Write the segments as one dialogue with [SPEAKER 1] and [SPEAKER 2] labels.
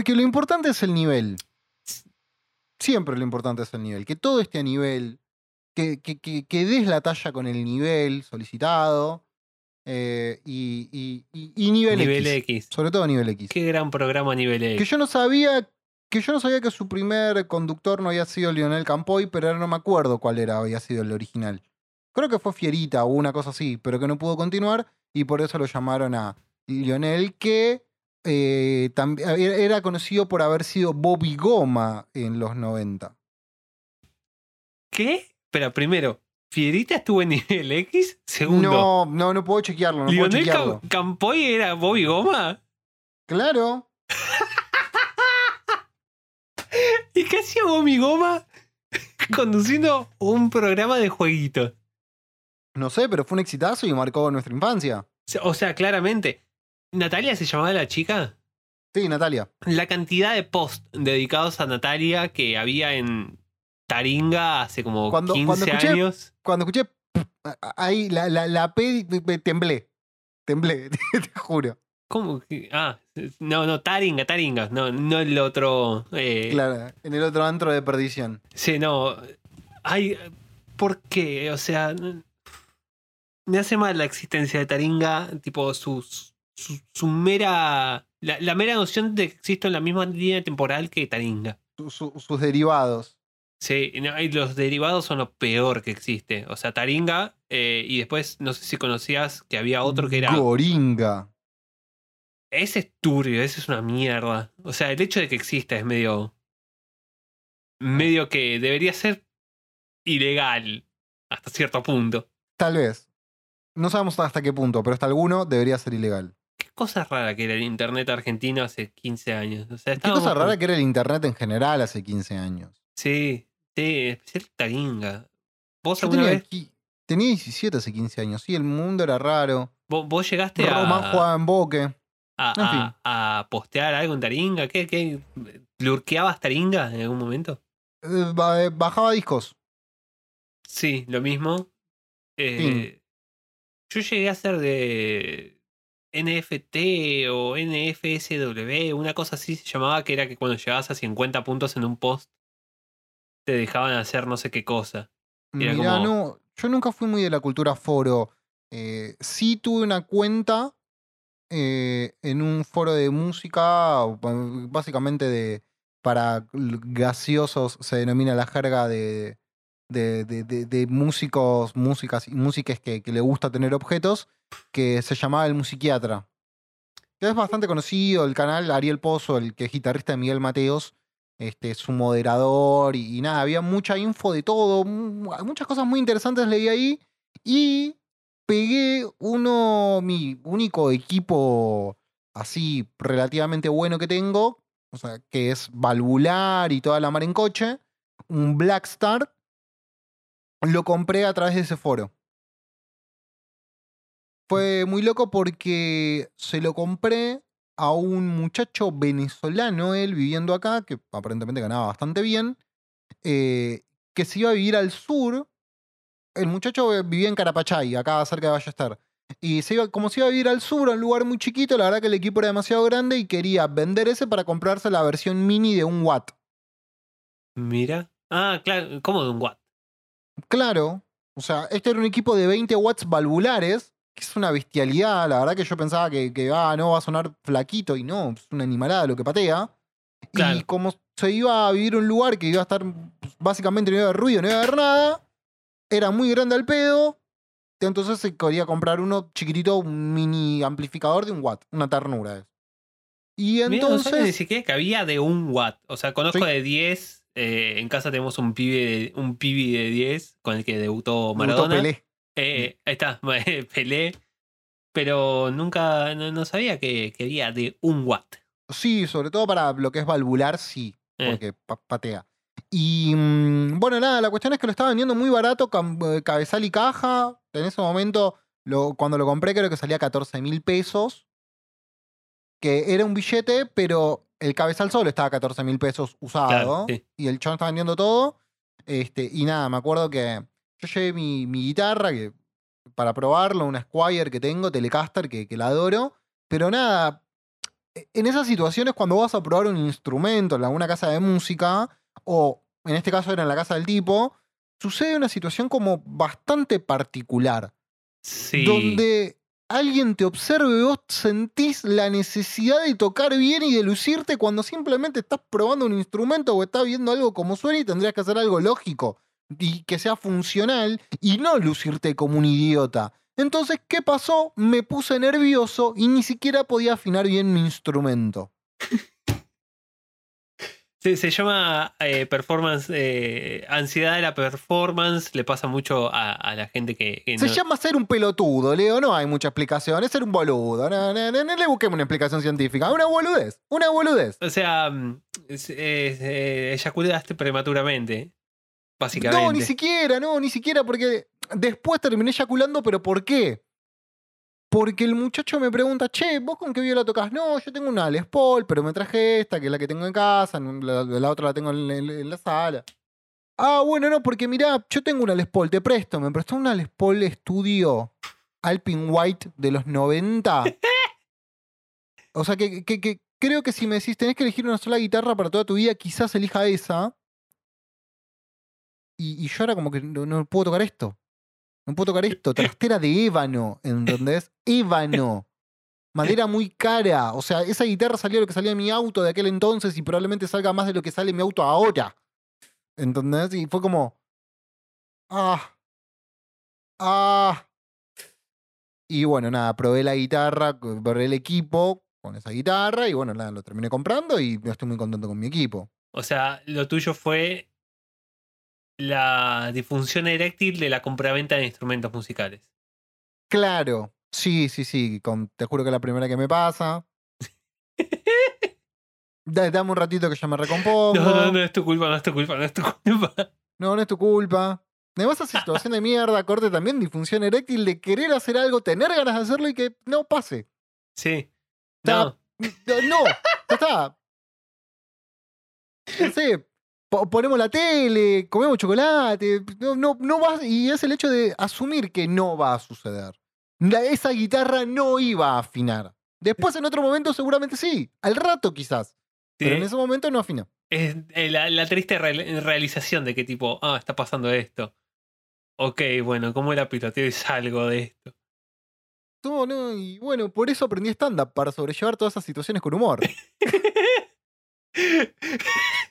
[SPEAKER 1] Porque lo importante es el nivel. Siempre lo importante es el nivel. Que todo esté a nivel. Que, que, que- que des la talla con el nivel solicitado. eh, y, y- y- y nivel,
[SPEAKER 2] Nivel
[SPEAKER 1] X.
[SPEAKER 2] X.
[SPEAKER 1] Sobre todo nivel X.
[SPEAKER 2] Qué gran programa nivel
[SPEAKER 1] Que
[SPEAKER 2] X.
[SPEAKER 1] yo no sabía. Que yo no sabía que su primer conductor no había sido Lionel Campoy, pero ahora no me acuerdo cuál era, había sido el original. Creo que fue Fierita o una cosa así, pero que no pudo continuar y por eso lo llamaron a Lionel, que eh, también era conocido por haber sido Bobby Goma en los 90.
[SPEAKER 2] ¿Qué? Pero primero, ¿Fierita estuvo en nivel X? Segundo,
[SPEAKER 1] No, no, no puedo chequearlo, no puedo
[SPEAKER 2] ¿Lionel
[SPEAKER 1] chequearlo.
[SPEAKER 2] Campoy era Bobby Goma?
[SPEAKER 1] Claro.
[SPEAKER 2] ¿Y qué hacía Bobby Goma conduciendo un programa de jueguitos?
[SPEAKER 1] No sé, pero fue un exitazo y marcó nuestra infancia.
[SPEAKER 2] O sea, claramente, ¿Natalia se llamaba la chica?
[SPEAKER 1] Sí, Natalia.
[SPEAKER 2] La cantidad de posts dedicados a Natalia que había en Taringa hace como
[SPEAKER 1] Cuando-
[SPEAKER 2] 15
[SPEAKER 1] cuando escuché-
[SPEAKER 2] años.
[SPEAKER 1] Cuando escuché ahí la, la, la P, temblé. Temblé, te juro.
[SPEAKER 2] ¿Cómo? que? Ah, no, no, Taringa, Taringa. No, no el otro. eh,
[SPEAKER 1] Claro, en el otro antro de perdición.
[SPEAKER 2] Sí, no. Ay, ¿por qué? O sea, me hace mal la existencia de Taringa, tipo su, su, su mera. La, la mera noción de que existo en la misma línea temporal que Taringa.
[SPEAKER 1] Su- su- sus derivados.
[SPEAKER 2] Sí, y no, y los derivados son lo peor que existe. O sea, Taringa, eh, y después no sé si conocías que había otro que era.
[SPEAKER 1] Goringa.
[SPEAKER 2] Ese es turbio, ese es una mierda. O sea, el hecho de que exista es medio. medio que debería ser ilegal hasta cierto punto.
[SPEAKER 1] Tal vez. No sabemos hasta qué punto, pero hasta alguno debería ser ilegal.
[SPEAKER 2] Cosa rara que era el internet argentino hace 15 años. O sea,
[SPEAKER 1] Qué cosa
[SPEAKER 2] con-
[SPEAKER 1] rara que era el internet en general hace 15 años.
[SPEAKER 2] Sí, sí, especial Taringa. ¿Vos
[SPEAKER 1] Yo
[SPEAKER 2] alguna
[SPEAKER 1] tenía,
[SPEAKER 2] vez.
[SPEAKER 1] aquí- tenía 17 hace 15 años. Sí, el mundo era raro.
[SPEAKER 2] Vos, vos llegaste a,
[SPEAKER 1] Román jugaba en Boque.
[SPEAKER 2] a,
[SPEAKER 1] en fin.
[SPEAKER 2] a- a postear algo en Taringa? ¿Qué? ¿Qué? ¿Lurqueabas Taringa en algún momento?
[SPEAKER 1] Eh, eh, Bajaba discos.
[SPEAKER 2] Sí, lo mismo. Eh, yo llegué a ser de NFT o NFSW, una cosa así se llamaba, que era que cuando llegabas a 50 puntos en un post, te dejaban hacer no sé qué cosa. Era
[SPEAKER 1] Mirá,
[SPEAKER 2] como-
[SPEAKER 1] no, yo nunca fui muy de la cultura foro. Eh, sí tuve una cuenta eh, en un foro de música, básicamente de para gaseosos se denomina la jerga de, de, de- de- de músicos, músicas y músiques que, que le gusta tener objetos, que se llamaba El Musiquiatra. Que es bastante conocido, el canal Ariel Pozo, el que es guitarrista de Miguel Mateos, este, su moderador y, y nada, había mucha info de todo, mu- muchas cosas muy interesantes leí ahí y pegué uno, mi único equipo así relativamente bueno que tengo, o sea, que es valvular y toda la mar en coche, un Blackstar, lo compré a través de ese foro. Fue muy loco porque se lo compré a un muchacho venezolano, él viviendo acá, que aparentemente ganaba bastante bien, eh, que se iba a vivir al sur. El muchacho eh, vivía en Carapachay, acá cerca de Ballester. Y se iba, como se iba a vivir al sur, a un lugar muy chiquito, la verdad que el equipo era demasiado grande y quería vender ese para comprarse la versión mini de un watt.
[SPEAKER 2] Mira. Ah, claro, ¿cómo de un watt?
[SPEAKER 1] Claro, o sea, este era un equipo de 20 watts valvulares, que es una bestialidad. La verdad que yo pensaba que, que ah, no va a sonar flaquito y no, es una animalada lo que patea.
[SPEAKER 2] Claro.
[SPEAKER 1] Y como se iba a vivir un lugar que iba a estar, pues, básicamente no iba a haber ruido, no iba a haber nada, era muy grande al pedo. Entonces se quería comprar uno chiquitito, un mini amplificador de un watt, una ternura es. Y
[SPEAKER 2] Mira, no ni
[SPEAKER 1] entonces,
[SPEAKER 2] siquiera que había de un watt. O sea, conozco
[SPEAKER 1] Sí.
[SPEAKER 2] de 10 eh, en casa tenemos un pibe, de, un pibi de 10 con el que debutó
[SPEAKER 1] Debutó
[SPEAKER 2] Maradona.
[SPEAKER 1] Pelé.
[SPEAKER 2] Eh, ahí está, Pelé. Pero nunca, no, no sabía que quería de un watt.
[SPEAKER 1] Sí, sobre todo para lo que es valvular, sí,
[SPEAKER 2] Eh.
[SPEAKER 1] porque pa- patea. Y mm, bueno, nada, la cuestión es que lo estaba vendiendo muy barato, eh, cabezal y caja. En ese momento, lo, cuando lo compré, creo que salía 14 mil pesos. Que era un billete, pero el cabezal solo estaba a 14 mil pesos usado.
[SPEAKER 2] Claro, sí.
[SPEAKER 1] Y el chabón estaba vendiendo todo. Este, y nada, me acuerdo que yo llevé mi, mi guitarra que, para probarlo, una Squire que tengo, Telecaster, que, que la adoro. Pero nada, e, en esas situaciones cuando vas a probar un instrumento en alguna casa de música, o en este caso era en la casa del tipo, sucede una situación como bastante particular,
[SPEAKER 2] Sí.
[SPEAKER 1] donde alguien te observa y vos sentís la necesidad de tocar bien y de lucirte cuando simplemente estás probando un instrumento o estás viendo algo como suena y tendrías que hacer algo lógico y que sea funcional y no lucirte como un idiota. Entonces, ¿qué pasó? Me puse nervioso y ni siquiera podía afinar bien mi instrumento.
[SPEAKER 2] Se, se llama eh, performance, eh, ansiedad de la performance. Le pasa mucho a, a la gente que. que
[SPEAKER 1] Se
[SPEAKER 2] no-
[SPEAKER 1] llama ser un pelotudo, Leo. No hay mucha explicación. Es ser un boludo. No, no, no, le busquemos una explicación científica. Una boludez. Una boludez.
[SPEAKER 2] O sea, mm, es- es, eh, eyaculaste prematuramente. Básicamente.
[SPEAKER 1] No, ni siquiera, no, ni siquiera, porque después terminé eyaculando, pero ¿por qué? Porque el muchacho me pregunta, che, ¿vos con qué viola tocas? No, yo tengo una Les Paul, pero me traje esta, que es la que tengo en casa, la, la otra la tengo en, en- en la sala. Ah, bueno, no, porque mirá, yo tengo una Les Paul, te presto, me prestó una Les Paul Studio Alpine White de los 90. O sea que, que- que creo que si me decís, tenés que elegir una sola guitarra para toda tu vida, quizás elija esa. Y, yo ahora como que no, puedo tocar esto. No puedo tocar esto. Trastera de ébano, ¿entendés? Ébano. Madera muy cara. O sea, esa guitarra salió lo que salía en mi auto de aquel entonces y probablemente salga más de lo que sale mi auto ahora. ¿Entendés? Y fue como... Ah. Ah. Y bueno, nada, probé la guitarra, probé el equipo con esa guitarra y bueno, nada, lo terminé comprando y estoy muy contento con mi equipo.
[SPEAKER 2] O sea, lo tuyo fue la disfunción eréctil de la compraventa de instrumentos musicales.
[SPEAKER 1] Claro, sí, sí, sí, con- te juro que es la primera que me pasa. Da- Dame un ratito que ya me recompongo.
[SPEAKER 2] No, no, no es tu culpa, no es tu culpa, no es tu culpa.
[SPEAKER 1] No, no es tu culpa. Además, esa situación de mierda, corte también, disfunción eréctil, de querer hacer algo, tener ganas de hacerlo y que no pase.
[SPEAKER 2] Sí.
[SPEAKER 1] No.
[SPEAKER 2] No.
[SPEAKER 1] No, no, ya está. No sé, ponemos la tele, comemos chocolate, no, no, no va, y es el hecho de asumir que no va a suceder. La- esa guitarra no iba a afinar. Después, en otro momento, seguramente sí. Al rato, quizás. Pero en ese momento no afina.
[SPEAKER 2] Es eh, la, la triste real- realización de que tipo, ah, está pasando esto. Ok, bueno, ¿cómo la piloteo y salgo de esto?
[SPEAKER 1] No, no, y bueno, por eso aprendí stand-up, para sobrellevar todas esas situaciones con humor.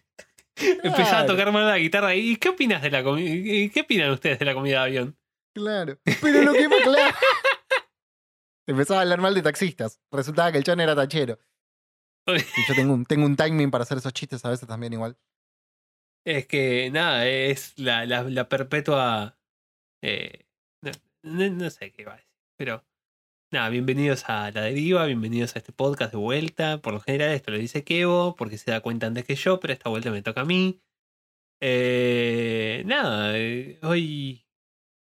[SPEAKER 2] Empezaba a tocar mal la guitarra. ¿Y qué opinas de la? ¿Qué opinan ustedes de la comida de avión?
[SPEAKER 1] Claro. Pero lo que más claro. Empezaba a hablar mal de taxistas. Resultaba que el chan era tachero. Y yo tengo un, tengo un timing para hacer esos chistes a veces también igual.
[SPEAKER 2] Es que nada, es la, la, la perpetua. eh, no, no- no sé qué va a decir, pero nada, bienvenidos a La Deriva, bienvenidos a este podcast de vuelta. Por lo general, esto lo dice Kevo porque se da cuenta antes que yo, pero esta vuelta me toca a mí. Eh, nada, eh, hoy,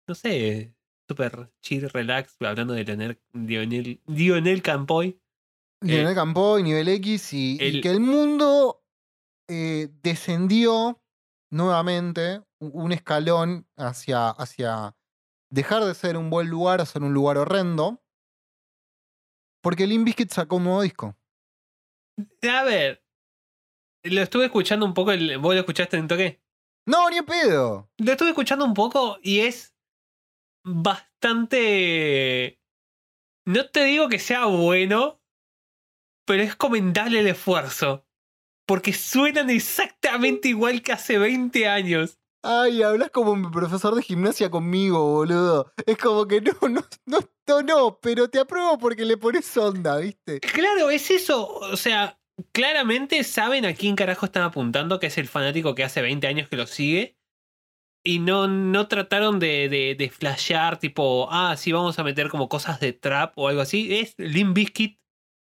[SPEAKER 2] no sé, súper chill, relax, hablando de Leonel, Lionel, Lionel Campoy.
[SPEAKER 1] Lionel Campoy, nivel X, y, y
[SPEAKER 2] el-
[SPEAKER 1] que el mundo eh, descendió nuevamente un escalón hacia, hacia dejar de ser un buen lugar a ser un lugar horrendo. Porque Limp Bizkit sacó un nuevo disco.
[SPEAKER 2] A ver, lo estuve escuchando un poco, el, ¿vos lo escuchaste en toque?
[SPEAKER 1] No, ni en pedo.
[SPEAKER 2] Lo estuve escuchando un poco y es bastante... No te digo que sea bueno, pero es comentable el esfuerzo. Porque suenan exactamente igual que hace 20 años.
[SPEAKER 1] Ay, hablas como mi profesor de gimnasia conmigo, boludo. Es como que no, no, no, no, no, pero te apruebo porque le pones onda, ¿viste?
[SPEAKER 2] Claro, es eso. O sea, claramente saben a quién carajo están apuntando, que es el fanático que hace 20 años que lo sigue. Y no, no trataron de, de, de flashear, tipo, ah, sí, vamos a meter como cosas de trap o algo así. Es Limp Bizkit.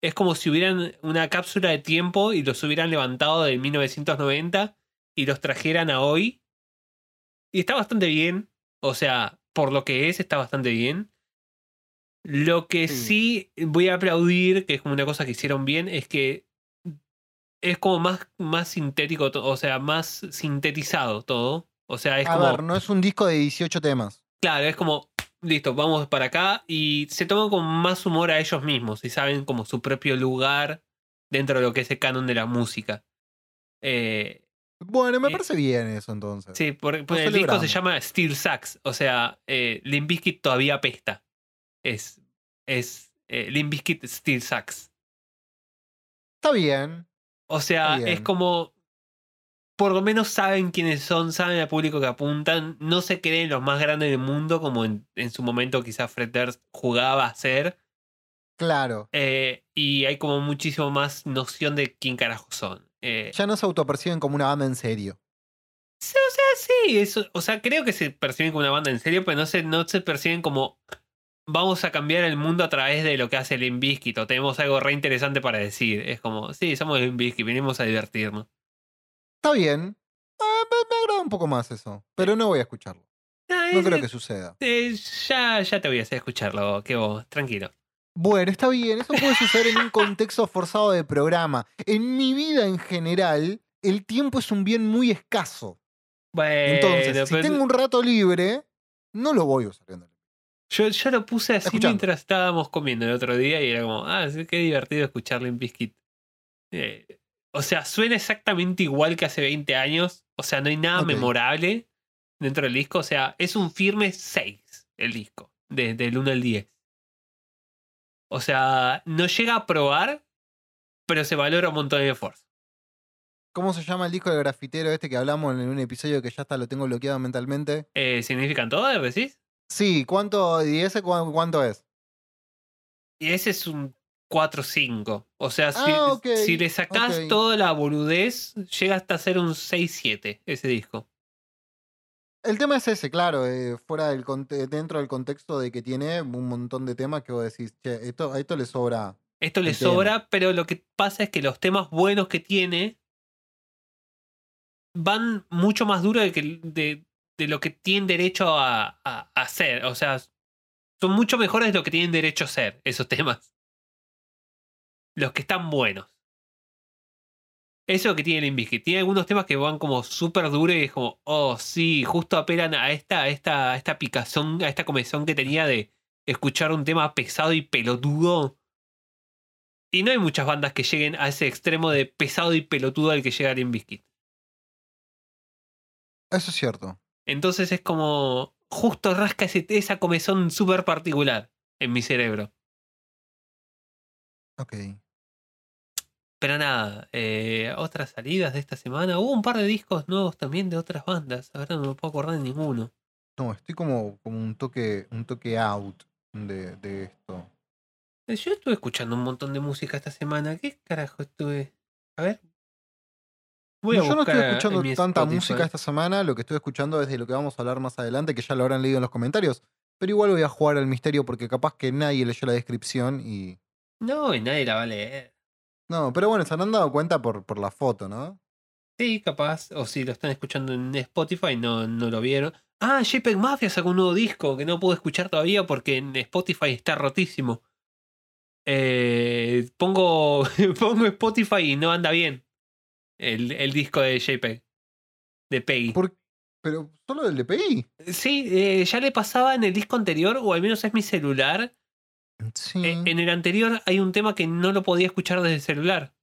[SPEAKER 2] Es como si hubieran una cápsula de tiempo y los hubieran levantado del 1990 y los trajeran a hoy. Y está bastante bien. O sea, por lo que es, está bastante bien. Lo que sí. voy a aplaudir, que es como una cosa que hicieron bien, es que es como más, más sintético, o sea, más sintetizado todo. O sea, es
[SPEAKER 1] A
[SPEAKER 2] como.
[SPEAKER 1] ver, no es un disco de 18 temas.
[SPEAKER 2] Claro, es como, listo, vamos para acá y se toman con más humor a ellos mismos y saben como su propio lugar dentro de lo que es el canon de la música. Eh,
[SPEAKER 1] Bueno, me
[SPEAKER 2] Eh,
[SPEAKER 1] parece bien eso entonces.
[SPEAKER 2] sí, por, por
[SPEAKER 1] Lo
[SPEAKER 2] el disco se llama Steel Sax, o sea, eh, Limp Bizkit todavía apesta. Es, es eh, Limp Bizkit Steel Sax.
[SPEAKER 1] Está bien.
[SPEAKER 2] O sea, es como. Por lo menos saben quiénes son, saben al público que apuntan. No se creen los más grandes del mundo, como en, en su momento quizás Fred Durst jugaba a ser.
[SPEAKER 1] Claro.
[SPEAKER 2] Eh, y hay como muchísimo más noción de quién carajo son. Eh,
[SPEAKER 1] Ya no se autoperciben como una banda en serio.
[SPEAKER 2] o sea, sí. eso- o sea, creo que se perciben como una banda en serio, pero no se, no se perciben como. Vamos a cambiar el mundo a través de lo que hace Bizkit, o tenemos algo re interesante para decir. Es como, sí, somos Limp Bizkit, venimos a divertirnos.
[SPEAKER 1] Está bien. Ah, me, me agrada un poco más eso. Pero no voy a escucharlo.
[SPEAKER 2] Ah,
[SPEAKER 1] No
[SPEAKER 2] es-
[SPEAKER 1] creo que suceda.
[SPEAKER 2] Eh, ya, ya te voy a hacer escucharlo, que vos, tranquilo.
[SPEAKER 1] Bueno, está bien. Eso puede suceder en un contexto forzado de programa. En mi vida en general, el tiempo es un bien muy escaso.
[SPEAKER 2] Bueno,
[SPEAKER 1] Entonces, si
[SPEAKER 2] pero
[SPEAKER 1] tengo un rato libre, no lo voy a usar.
[SPEAKER 2] yo, yo lo puse así
[SPEAKER 1] Escuchando.
[SPEAKER 2] mientras estábamos comiendo el otro día y era como, ah, qué divertido escuchar Limp Bizkit. Eh, o sea, suena exactamente igual que hace 20 años. O sea, no hay nada memorable dentro del disco. O sea, es un firme 6 el disco, desde el 1 al 10. O sea, no llega a probar, pero se valora un montón de esfuerzo.
[SPEAKER 1] ¿Cómo se llama el disco del grafitero este que hablamos en un episodio que ya hasta lo tengo bloqueado mentalmente?
[SPEAKER 2] Eh, ¿Significan todo, decís?
[SPEAKER 1] Sí, ¿cuánto? ¿Y ese cu- cuánto es?
[SPEAKER 2] Y ese es un 4-5. O sea, si,
[SPEAKER 1] Ah,
[SPEAKER 2] si le sacás toda la boludez, llega hasta ser un 6-7 ese disco.
[SPEAKER 1] El tema es ese, claro, eh, fuera del dentro del contexto de que tiene un montón de temas que vos decís, che, esto, a esto le sobra.
[SPEAKER 2] Esto le
[SPEAKER 1] tema.
[SPEAKER 2] sobra, pero lo que pasa es que los temas buenos que tiene van mucho más duro de, que, de, de lo que tienen derecho a, a, a ser. O sea, son mucho mejores de lo que tienen derecho a ser esos temas. Los que están buenos. Eso que tiene Limp Bizkit. Tiene algunos temas que van como súper duros y es como, oh, sí, justo apelan a esta, a esta, a esta picazón, a esta comezón que tenía de escuchar un tema pesado y pelotudo. Y no hay muchas bandas que lleguen a ese extremo de pesado y pelotudo al que llega Limp Bizkit.
[SPEAKER 1] Eso es cierto.
[SPEAKER 2] Entonces es como, justo rasca ese- esa comezón súper particular en mi cerebro.
[SPEAKER 1] Ok.
[SPEAKER 2] Pero nada, eh, otras salidas de esta semana. Hubo un par de discos nuevos también de otras bandas. Ahora no me puedo acordar de ninguno.
[SPEAKER 1] No, estoy como, como un toque, un toque out de, de esto.
[SPEAKER 2] Eh, Yo estuve escuchando un montón de música esta semana. ¿Qué carajo estuve? A ver. Voy a
[SPEAKER 1] yo no estoy escuchando tanta
[SPEAKER 2] Spotify.
[SPEAKER 1] música esta semana, lo que estoy escuchando es de lo que vamos a hablar más adelante, que ya lo habrán leído en los comentarios. Pero igual voy a jugar al misterio porque capaz que nadie leyó la descripción y.
[SPEAKER 2] No, y nadie la va a leer.
[SPEAKER 1] No, pero bueno, se han dado cuenta por, por la foto, ¿no?
[SPEAKER 2] Sí, capaz. O si lo están escuchando en Spotify, no, no lo vieron. Ah, JPEG Mafia sacó un nuevo disco que no puedo escuchar todavía porque en Spotify está rotísimo. Eh, pongo, pongo Spotify y no anda bien. El, el disco de JPEG. De Peggy.
[SPEAKER 1] Por- pero solo del DPI.
[SPEAKER 2] Sí, eh, ya le pasaba en el disco anterior, o al menos es mi celular.
[SPEAKER 1] Sí.
[SPEAKER 2] Eh, en el anterior hay un tema que no lo podía escuchar desde el celular.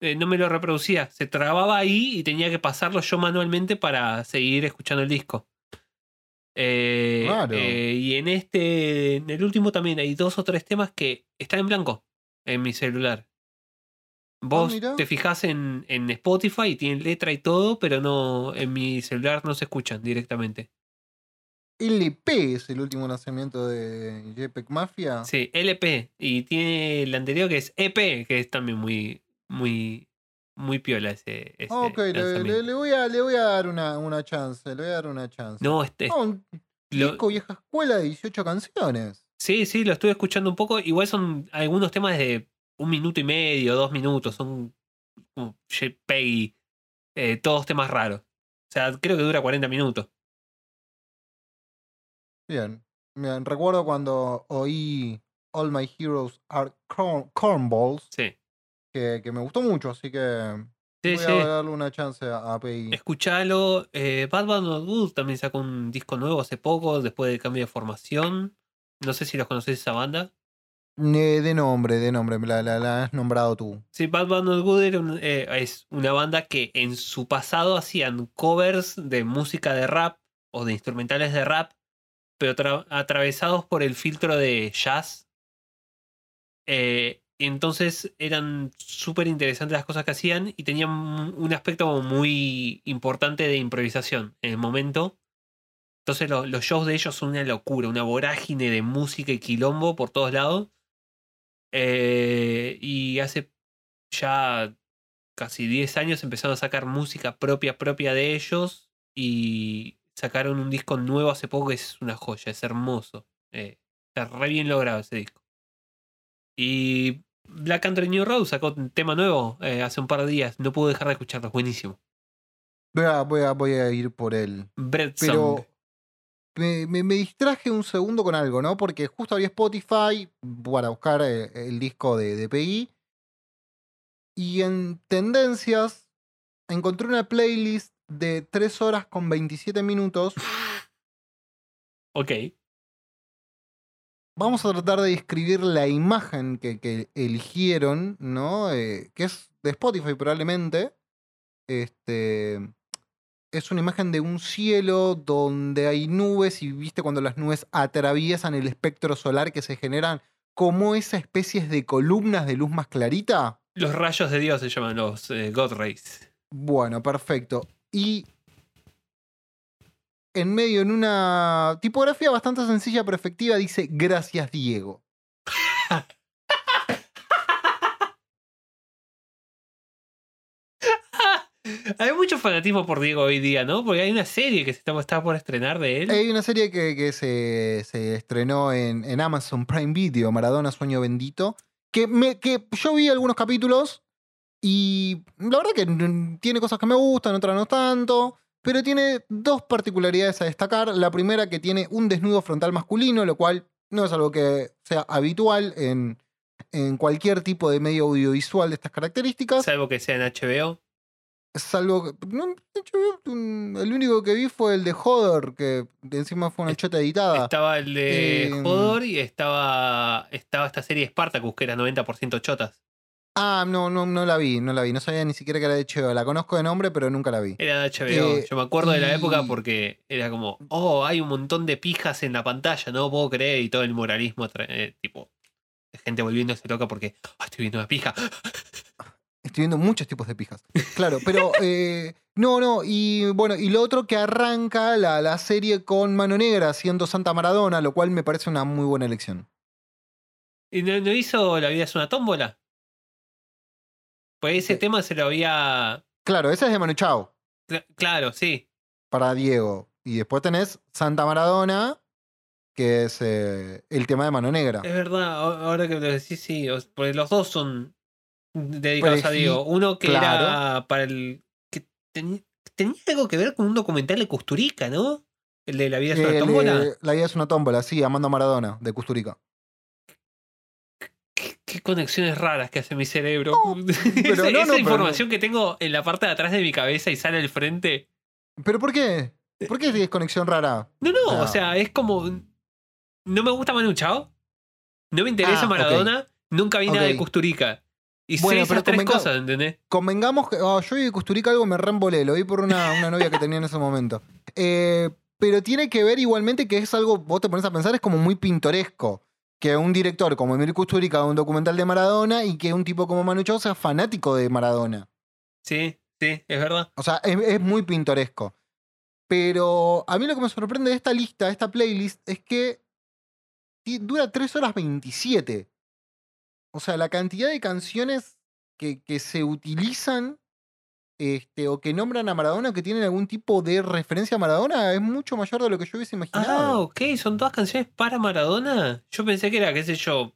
[SPEAKER 2] Eh, no me lo reproducía. Se trababa ahí y tenía que pasarlo yo manualmente para seguir escuchando el disco. Eh,
[SPEAKER 1] Raro.
[SPEAKER 2] eh, y en este, en el último también hay dos o tres temas que están en blanco en mi celular. Vos
[SPEAKER 1] mira.
[SPEAKER 2] te fijas en, en Spotify y tienen letra y todo, pero no en mi celular no se escuchan directamente.
[SPEAKER 1] LP es el último lanzamiento de JPEG Mafia.
[SPEAKER 2] Sí, LP. Y tiene el anterior que es EP, que es también muy, muy, muy piola ese. ese
[SPEAKER 1] Ok, le, le-
[SPEAKER 2] lanzamiento.
[SPEAKER 1] le voy a, le voy a dar una, una chance. Le voy a dar una chance.
[SPEAKER 2] No, este,
[SPEAKER 1] No, un
[SPEAKER 2] lo-
[SPEAKER 1] disco vieja escuela de 18 canciones.
[SPEAKER 2] sí, sí, lo estuve escuchando un poco. Igual son algunos temas de un minuto y medio, dos minutos. Son como JPEG, eh, todos temas raros. O sea, creo que dura 40 minutos.
[SPEAKER 1] Bien. Bien, recuerdo cuando oí All My Heroes Are Corn- Cornballs,
[SPEAKER 2] Sí.
[SPEAKER 1] que, que me gustó mucho, así que
[SPEAKER 2] Sí,
[SPEAKER 1] voy
[SPEAKER 2] sí.
[SPEAKER 1] a darle una chance a, a PI.
[SPEAKER 2] Escuchalo. Eh, Bad Bad Not Good también sacó un disco nuevo hace poco, después del cambio de formación. No sé si los conocés esa banda.
[SPEAKER 1] Eh, de nombre, de nombre, me la, la- la has nombrado tú.
[SPEAKER 2] Sí, Bad Bad Not Good era un- eh, es una banda que en su pasado hacían covers de música de rap o de instrumentales de rap, pero tra- atravesados por el filtro de jazz. Eh, entonces eran súper interesantes las cosas que hacían y tenían un aspecto muy importante de improvisación en el momento. Entonces lo- los shows de ellos son una locura, una vorágine de música y quilombo por todos lados. Eh, y hace ya casi 10 años empezaron a sacar música propia propia de ellos y sacaron un disco nuevo hace poco que es una joya, es hermoso. Eh, está re bien logrado ese disco. Y Black Country New Road sacó un tema nuevo eh, hace un par de días, no pude dejar de escucharlo, es buenísimo.
[SPEAKER 1] Voy a, voy a, voy a ir por él.
[SPEAKER 2] Bread
[SPEAKER 1] Pero
[SPEAKER 2] Song.
[SPEAKER 1] me, me- me distraje un segundo con algo, ¿no? Porque justo había Spotify para buscar eh, el, disco de, de PI. Y en tendencias encontré una playlist de 3 horas con 27 minutos.
[SPEAKER 2] Ok.
[SPEAKER 1] Vamos a tratar de describir la imagen que, que eligieron, ¿no? Eh, que es de Spotify probablemente. Este. Es una imagen de un cielo donde hay nubes y viste cuando las nubes atraviesan el espectro solar que se generan como esas especies de columnas de luz más clarita.
[SPEAKER 2] Los rayos de Dios se llaman los eh, God Rays.
[SPEAKER 1] Bueno, perfecto. Y en medio, en una tipografía bastante sencilla pero efectiva, dice Gracias Diego.
[SPEAKER 2] Hay mucho fanatismo por Diego hoy día, ¿no? Porque hay una serie que se está, está por estrenar de él.
[SPEAKER 1] Hay una serie que, que se, se estrenó en, en Amazon Prime Video, Maradona Sueño Bendito, que, me, que yo vi algunos capítulos y la verdad que tiene cosas que me gustan, otras no tanto, pero tiene dos particularidades a destacar. La primera que tiene un desnudo frontal masculino, lo cual no es algo que sea habitual en, en cualquier tipo de medio audiovisual de estas características.
[SPEAKER 2] Salvo que sea en HBO.
[SPEAKER 1] Salvo que. no, mm, el único que vi fue el de Hodor, que encima fue una chota editada.
[SPEAKER 2] Estaba el de
[SPEAKER 1] em,
[SPEAKER 2] Hodor y estaba, estaba esta serie Spartacus, que era 90% chotas.
[SPEAKER 1] Ah, no, no, no la vi, no la vi. No sabía ni siquiera que era de HBO. La conozco de nombre, pero nunca la vi.
[SPEAKER 2] Era de HBO.
[SPEAKER 1] Eh,
[SPEAKER 2] Yo me acuerdo de la época porque era como, oh, hay un montón de pijas en la pantalla, no puedo creer, y todo el moralismo, eh, tipo, gente volviéndose loca porque, "Ah, estoy viendo una pija.
[SPEAKER 1] Estoy viendo muchos tipos de pijas. Claro, pero eh, no, no. Y bueno, y lo otro que arranca la, la serie con Mano Negra siendo Santa Maradona, lo cual me parece una muy buena elección.
[SPEAKER 2] ¿Y no, no hizo La vida es una tómbola? Pues ese
[SPEAKER 1] Sí.
[SPEAKER 2] tema se lo había...
[SPEAKER 1] Claro, esa es de Manu Chao
[SPEAKER 2] cl- Claro, sí.
[SPEAKER 1] para Diego. Y después tenés Santa Maradona, que es eh, el tema de Mano Negra.
[SPEAKER 2] Es verdad, ahora que lo decís, sí, porque los dos son dedicados a
[SPEAKER 1] Pues
[SPEAKER 2] Diego. Uno que era para el... que tenía algo que ver con un documental de Custurica, ¿no? El de La vida es una
[SPEAKER 1] El,
[SPEAKER 2] tómbola.
[SPEAKER 1] eh, la vida es una tómbola, sí, Amando Maradona, de Custurica.
[SPEAKER 2] ¿Qué, conexiones raras que hace mi cerebro.
[SPEAKER 1] pero
[SPEAKER 2] esa
[SPEAKER 1] no, no,
[SPEAKER 2] esa
[SPEAKER 1] pero-
[SPEAKER 2] información que tengo en la parte de atrás de mi cabeza y sale al frente.
[SPEAKER 1] ¿Pero por qué? ¿Por qué es desconexión rara?
[SPEAKER 2] No, no,
[SPEAKER 1] Ah.
[SPEAKER 2] o sea, es como. No me gusta Manu Chao. No me interesa
[SPEAKER 1] Ah.
[SPEAKER 2] Maradona. Nunca vi nada de. Custurica. Y
[SPEAKER 1] Bueno,
[SPEAKER 2] sé esas tres
[SPEAKER 1] convenga-
[SPEAKER 2] cosas, ¿entendés?
[SPEAKER 1] Convengamos que. oh, yo vi de Custurica algo me reembolé, lo vi por una, una novia que tenía en ese momento. Eh, pero tiene que ver igualmente que es algo, vos te pones a pensar, es como muy pintoresco. Que un director como Emilio Custurica haga un documental de Maradona y que un tipo como Manu Chao sea fanático de Maradona.
[SPEAKER 2] Sí, sí, es verdad.
[SPEAKER 1] O sea, es, es muy pintoresco. Pero a mí lo que me sorprende de esta lista, de esta playlist, es que dura 3 horas 27. O sea, la cantidad de canciones que, que se utilizan este, o que nombran a Maradona que tienen algún tipo de referencia a Maradona es mucho mayor de lo que yo hubiese
[SPEAKER 2] Ah,
[SPEAKER 1] imaginado.
[SPEAKER 2] ok, son todas canciones para Maradona. Yo pensé que era, qué sé yo,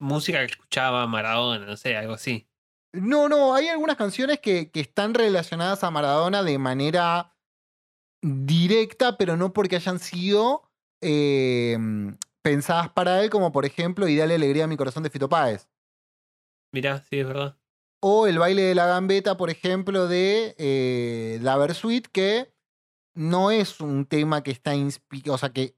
[SPEAKER 2] música que escuchaba Maradona, no sé, algo así.
[SPEAKER 1] No, no, hay algunas canciones que, que están relacionadas a Maradona de manera directa, pero no porque hayan sido eh, pensadas para él, como por ejemplo, Y dale alegría a mi corazón de Fito Páez.
[SPEAKER 2] Mirá, sí, es verdad.
[SPEAKER 1] O el baile de la gambeta, por ejemplo, de eh, la Versuit, que no es un tema que está inspirado, o sea que,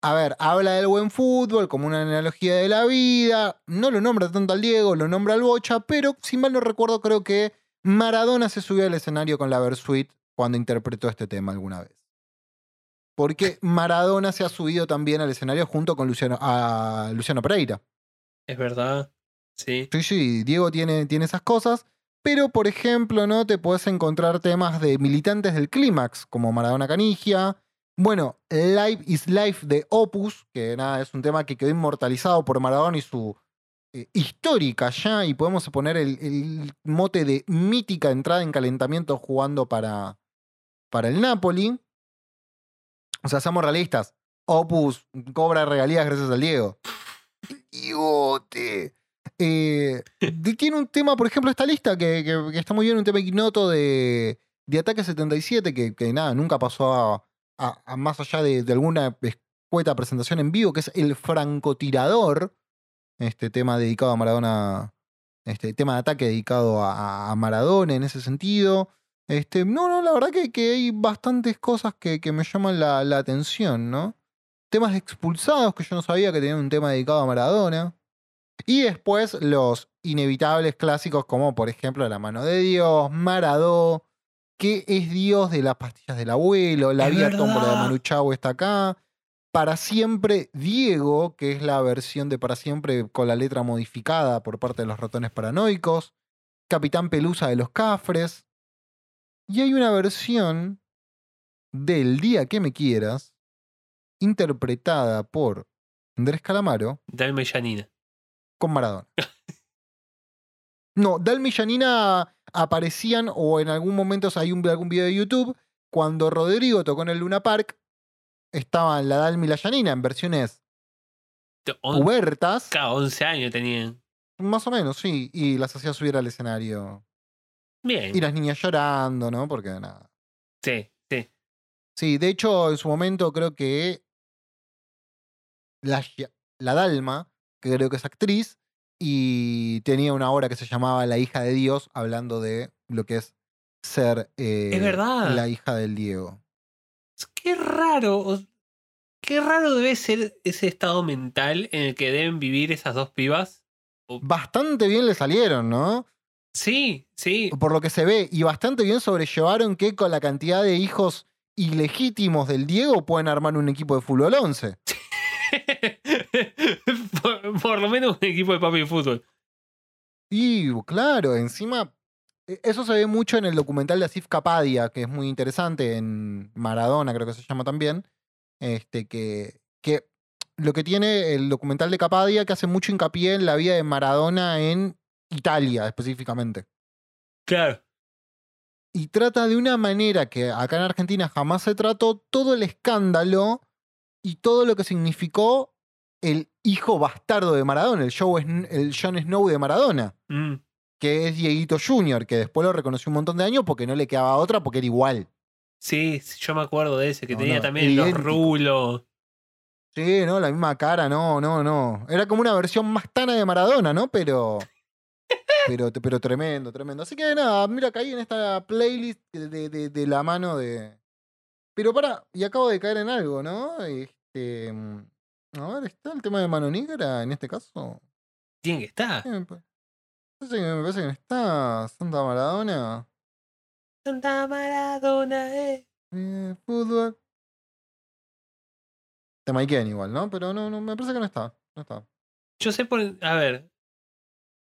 [SPEAKER 1] a ver, habla del buen fútbol como una analogía de la vida, no lo nombra tanto al Diego, lo nombra al Bocha, pero si mal no recuerdo, creo que Maradona se subió al escenario con la Versuit cuando interpretó este tema alguna vez. Porque Maradona se ha subido también al escenario junto con Luciano, a Luciano Pereira.
[SPEAKER 2] Es verdad. Sí.
[SPEAKER 1] Sí, sí, Diego tiene, tiene esas cosas. Pero, por ejemplo, ¿no? Te puedes encontrar temas de militantes del clímax, como Maradona Canigia. Bueno, Life is Life de Opus, que nada, es un tema que quedó inmortalizado por Maradona y su eh, histórica ya. Y podemos poner el, el mote de mítica entrada en calentamiento jugando para, para el Napoli. O sea, seamos realistas. Opus cobra regalías gracias al Diego. ¡Idiote! Eh, tiene un tema, por ejemplo, esta lista que, que- que está muy bien, un tema ignoto de, de Ataque 77, que, que nada, nunca pasó a, a- a más allá de, de alguna escueta presentación en vivo, que es El Francotirador, este tema dedicado a Maradona, este tema de ataque dedicado a, a Maradona en ese sentido. Este, no, no, la verdad que, que hay bastantes cosas que, que me llaman la, la atención, ¿no? Temas expulsados, que yo no sabía que tenían un tema dedicado a Maradona. Y después los inevitables clásicos como por ejemplo La mano de Dios, Maradó, que es Dios de las pastillas del abuelo, La vía tómbola de. Manu Chao está acá, Para siempre Diego, que es la versión de Para siempre con la letra modificada por parte de los ratones paranoicos, Capitán Pelusa de los Cafres, y hay una versión del Día que me quieras, interpretada por Andrés Calamaro,
[SPEAKER 2] Dalma y Janina.
[SPEAKER 1] Con Maradona. No, Dalma y Janina aparecían, o en algún momento hay un, algún video de YouTube, cuando Rodrigo tocó en el Luna Park, estaban la Dalma y la Janina en versiones
[SPEAKER 2] On-
[SPEAKER 1] cubiertas,
[SPEAKER 2] Cada 11 años tenían.
[SPEAKER 1] más o menos, sí, y las hacía subir al escenario.
[SPEAKER 2] Bien.
[SPEAKER 1] Y las niñas llorando, ¿no? Porque nada.
[SPEAKER 2] Sí, sí.
[SPEAKER 1] Sí, de hecho, en su momento creo que la, la Dalma, que creo que es actriz, y tenía una obra que se llamaba La hija de Dios, hablando de lo que es ser eh,
[SPEAKER 2] verdad.
[SPEAKER 1] la hija del Diego.
[SPEAKER 2] Qué raro. Qué raro debe ser ese estado mental en el que deben vivir esas dos pibas.
[SPEAKER 1] Bastante bien le salieron, ¿no?
[SPEAKER 2] Sí, sí.
[SPEAKER 1] Por lo que se ve, y bastante bien sobrellevaron que con la cantidad de hijos ilegítimos del Diego pueden armar un equipo de fútbol 11.
[SPEAKER 2] por, lo menos un equipo de papi de fútbol.
[SPEAKER 1] Y claro, encima, e- eso se ve mucho en el documental de Asif Kapadia, que es muy interesante, en Maradona creo que se llama también, este, que, que lo que tiene el documental de Capadia que hace mucho hincapié en la vida de Maradona en Italia específicamente.
[SPEAKER 2] Claro.
[SPEAKER 1] Y trata de una manera que acá en Argentina jamás se trató todo el escándalo y todo lo que significó el hijo bastardo de Maradona, el, Joe Sn- el Jon Snow de Maradona.
[SPEAKER 2] Mm,
[SPEAKER 1] que es Dieguito Jr., que después lo reconoció un montón de años porque no le quedaba otra porque era igual.
[SPEAKER 2] Sí, yo me acuerdo de ese, que
[SPEAKER 1] No,
[SPEAKER 2] tenía
[SPEAKER 1] no,
[SPEAKER 2] también los rulos.
[SPEAKER 1] Sí, no, la misma cara, no, no, no. Era como una versión más tana de Maradona, ¿no? Pero. Pero, pero tremendo, tremendo. Así que nada, mira, caí en esta playlist de, de- de- de la mano de. Pero para, y acabo de caer en algo, ¿no? Este. A ver, ¿está el tema de mano negra en este caso?
[SPEAKER 2] Tiene que estar.
[SPEAKER 1] Sí, Me pa- parece que, me parece que no está Santa Maradona.
[SPEAKER 2] Santa Maradona, eh.
[SPEAKER 1] Eh, fútbol. Te maiquean igual, ¿no? Pero no, no, me parece que no está. No está.
[SPEAKER 2] Yo sé por. A ver.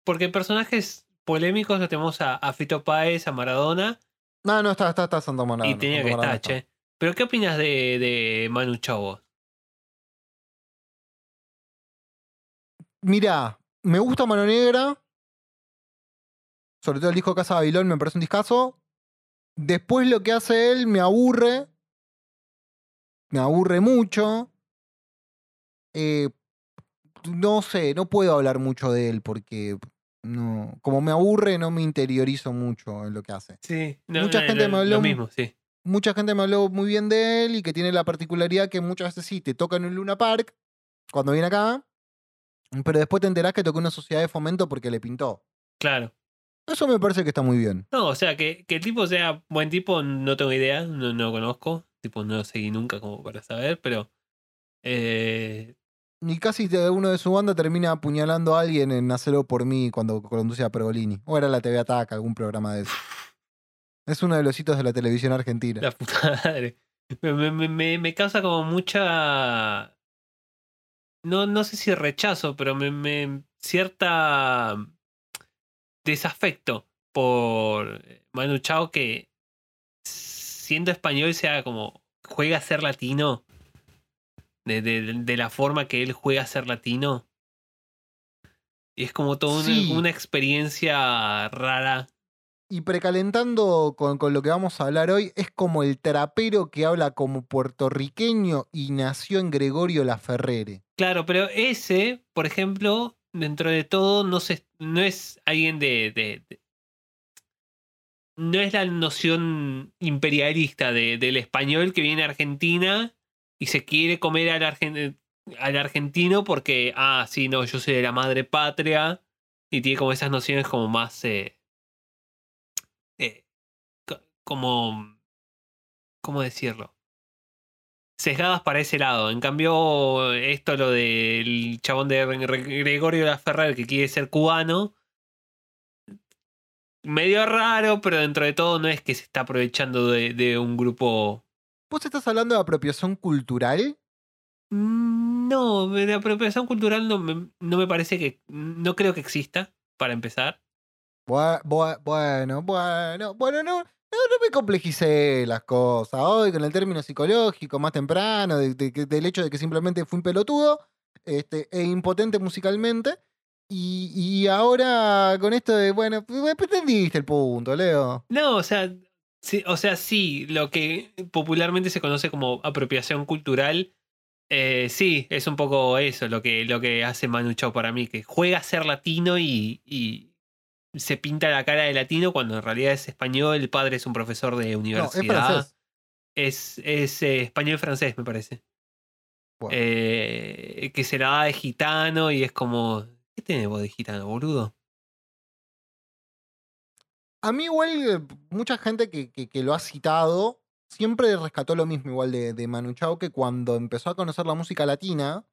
[SPEAKER 2] Porque personajes polémicos tenemos a, a Fito Páez, a Maradona.
[SPEAKER 1] No, no está, está, está Santa Maradona.
[SPEAKER 2] y tenía
[SPEAKER 1] Santa
[SPEAKER 2] que estar, che. Pero ¿qué opinas de, de Manu Chao?
[SPEAKER 1] Mirá, me gusta Mano Negra. Sobre todo el disco Casa Babilón me parece un discazo. Después lo que hace él me aburre. Me aburre mucho. Eh, no sé, no puedo hablar mucho de él porque no, como me aburre, no me interiorizo mucho en lo que hace.
[SPEAKER 2] Sí, no,
[SPEAKER 1] Mucha
[SPEAKER 2] no,
[SPEAKER 1] gente me habló
[SPEAKER 2] lo mismo, sí.
[SPEAKER 1] Mucha gente me habló muy bien de él y que tiene la particularidad que muchas veces sí te toca en un Luna Park cuando viene acá, pero después te enterás que tocó una sociedad de fomento porque le pintó.
[SPEAKER 2] Claro.
[SPEAKER 1] Eso me parece que está muy bien.
[SPEAKER 2] No, o sea, que, que el tipo sea buen tipo, no tengo idea, no, no lo conozco. Tipo, no lo seguí nunca como para saber, pero. Eh,
[SPEAKER 1] Y casi uno de su banda termina apuñalando a alguien en Hacerlo por mí cuando conduce a Pergolini. O era la TV Ataca, algún programa de eso. Es uno de los hitos de la televisión argentina.
[SPEAKER 2] la puta madre. Me, me- me- me causa como mucha. No, no sé si rechazo, pero me, me- cierta desafecto por Manu Chao que siendo español sea como juega a ser latino. De, de- de la forma que él juega a ser latino. Y es como toda una experiencia rara
[SPEAKER 1] Y precalentando con, con lo que vamos a hablar hoy, es como el trapero que habla como puertorriqueño y nació en Gregorio La Ferrere.
[SPEAKER 2] Claro, pero ese, por ejemplo, dentro de todo, no, no es alguien de, de- No es la noción imperialista de- del español que viene a Argentina y se quiere comer al, argen- al argentino porque, ah, sí, no, yo soy de la madre patria y tiene como esas nociones como más. eh, como. ¿Cómo decirlo? sesgadas para ese lado. En cambio, esto lo del chabón de Re- Gregorio La Ferrer que quiere ser cubano. Medio raro, pero dentro de todo no es que se está aprovechando de, de un grupo.
[SPEAKER 1] ¿Vos estás hablando de apropiación cultural?
[SPEAKER 2] Mm, No, de apropiación cultural no me, no me parece que. No creo que exista, para empezar.
[SPEAKER 1] Bueno, bueno, bueno, no, no, no me complejicé las cosas. Hoy con el término psicológico más temprano, del hecho de que simplemente fui un pelotudo este, e impotente musicalmente. Y, y ahora con esto de, bueno, pues pretendiste el punto, Leo.
[SPEAKER 2] No, o sea, sí, o sea, sí, lo que popularmente se conoce como apropiación cultural, eh, sí, es un poco eso lo que, lo que hace Manu Chao para mí, que juega a ser latino y se pinta la cara de latino cuando en realidad es español, el padre es un profesor de
[SPEAKER 1] No, es
[SPEAKER 2] universidad.
[SPEAKER 1] francés.
[SPEAKER 2] es, es, eh, español francés, me parece.
[SPEAKER 1] Bueno.
[SPEAKER 2] Eh, que se la da de gitano y es como. ¿Qué tiene vos de gitano, boludo?
[SPEAKER 1] A mí igual eh, mucha gente que, que- que lo ha citado siempre rescató lo mismo igual de, de Manu Chao, que cuando empezó a conocer la música latina,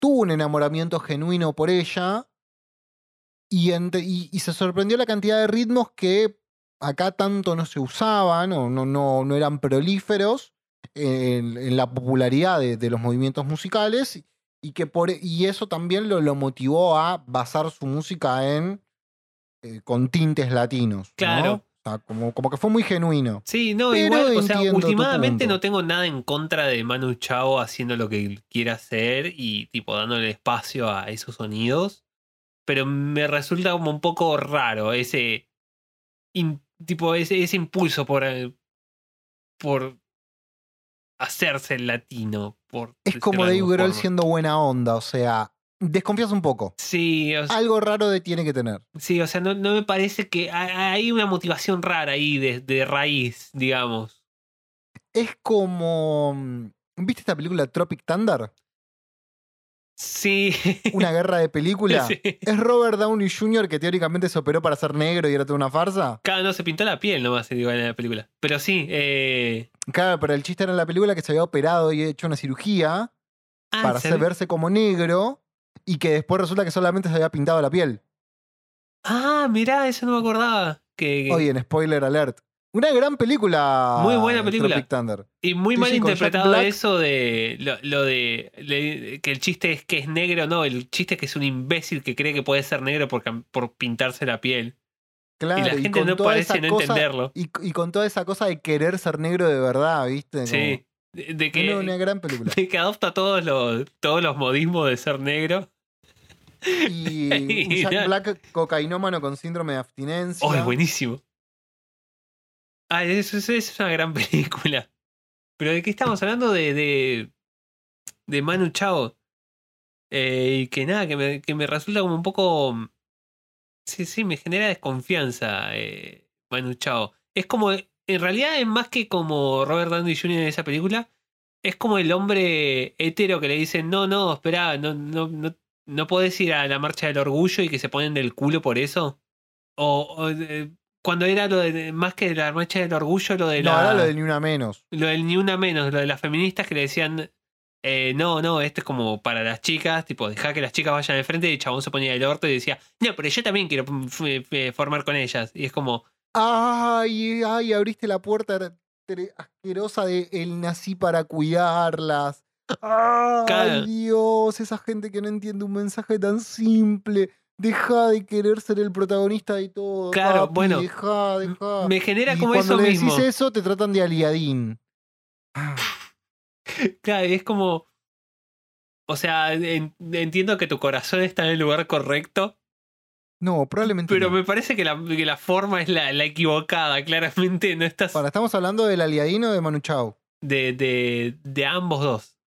[SPEAKER 1] tuvo un enamoramiento genuino por ella y, ente- y- y se sorprendió la cantidad de ritmos que acá tanto no se usaban o no, no, no eran prolíferos en, en la popularidad de, de los movimientos musicales y que por y eso también lo, lo motivó a basar su música en eh, con tintes latinos. ¿no?
[SPEAKER 2] Claro.
[SPEAKER 1] O sea, como, como que fue muy genuino.
[SPEAKER 2] Sí, no,
[SPEAKER 1] Pero
[SPEAKER 2] igual, o sea, últimamente no tengo nada en contra de Manu Chao haciendo lo que quiera hacer y tipo dándole espacio a esos sonidos. Pero me resulta como un poco raro ese in- tipo ese, ese impulso por eh, por hacerse el latino. Por
[SPEAKER 1] Es como Dave Grohl siendo buena onda, o sea, desconfías un poco.
[SPEAKER 2] Sí, o sea,
[SPEAKER 1] Algo raro de tiene que tener.
[SPEAKER 2] sí, o sea, no, no me parece que hay hay una motivación rara ahí de, de raíz, digamos.
[SPEAKER 1] Es como. mm, ¿Viste esta película Tropic Thunder?
[SPEAKER 2] Sí.
[SPEAKER 1] Una guerra de película.
[SPEAKER 2] Sí.
[SPEAKER 1] ¿Es Robert Downey Jr. que teóricamente se operó para ser negro y era toda una farsa?
[SPEAKER 2] Cada no se pintó la piel nomás digo, en la película. Pero sí, eh...
[SPEAKER 1] Claro, pero el chiste era en la película que se había operado y hecho una cirugía
[SPEAKER 2] ah,
[SPEAKER 1] para
[SPEAKER 2] ¿se
[SPEAKER 1] hacer
[SPEAKER 2] ve-
[SPEAKER 1] verse como negro y que después resulta que solamente se había pintado la piel.
[SPEAKER 2] Ah, mirá, eso no me acordaba. Que, que-
[SPEAKER 1] Oye, en spoiler alert. Una gran película.
[SPEAKER 2] Muy buena película.
[SPEAKER 1] Tropic Thunder.
[SPEAKER 2] Y muy mal interpretado eso de lo, lo de, le- que el chiste es que es negro, no, el chiste es que es un imbécil que cree que puede ser negro por, por pintarse la piel.
[SPEAKER 1] Claro,
[SPEAKER 2] y la gente no parece no
[SPEAKER 1] cosa-
[SPEAKER 2] entenderlo.
[SPEAKER 1] Y, y con toda esa cosa de querer ser negro de verdad, ¿viste?
[SPEAKER 2] Sí. De, de
[SPEAKER 1] Como-
[SPEAKER 2] que,
[SPEAKER 1] una, una gran película.
[SPEAKER 2] de que adopta todos los, todos los modismos de ser negro.
[SPEAKER 1] Y un Jack Black cocainómano con síndrome de abstinencia.
[SPEAKER 2] Oh, es buenísimo. Ah, eso es una gran película. Pero ¿de qué estamos hablando? De, de, de Manu Chao. Eh, y que nada, que me, que me resulta como un poco... Sí, sí, me genera desconfianza eh, Manu Chao. Es como, en realidad es más que como Robert Downey Jr. en esa película. Es como el hombre hetero que le dicen, no, no, espera, no, no, no, no podés ir a la marcha del orgullo y que se ponen del culo por eso. O, o, eh, cuando era lo de más que la marcha del orgullo, lo de
[SPEAKER 1] No,
[SPEAKER 2] la.
[SPEAKER 1] ahora lo del ni una menos.
[SPEAKER 2] Lo del ni una menos, lo de las feministas que le decían, eh, no, no, esto es como para las chicas, tipo, dejar que las chicas vayan de frente y el chabón se ponía el orto y decía, no, pero yo también quiero f- formar con ellas. Y es como,
[SPEAKER 1] Ay, ay, abriste la puerta asquerosa de el nací para cuidarlas. Ay. Dios, esa gente que no entiende un mensaje tan simple. Deja de querer ser el protagonista de todo.
[SPEAKER 2] Claro,
[SPEAKER 1] papi,
[SPEAKER 2] bueno,
[SPEAKER 1] Deja, deja.
[SPEAKER 2] me genera
[SPEAKER 1] Y
[SPEAKER 2] como
[SPEAKER 1] cuando
[SPEAKER 2] eso
[SPEAKER 1] le
[SPEAKER 2] mismo.
[SPEAKER 1] decís eso, te tratan de aliadín. Ah,
[SPEAKER 2] Claro, es como, o sea, en- entiendo que tu corazón está en el lugar correcto,
[SPEAKER 1] No, probablemente.
[SPEAKER 2] pero
[SPEAKER 1] no.
[SPEAKER 2] me parece que la, que la forma es la, la equivocada, claramente no estás
[SPEAKER 1] ¿estamos hablando del aliadín o de Manu Chao?
[SPEAKER 2] de, de, de ambos dos.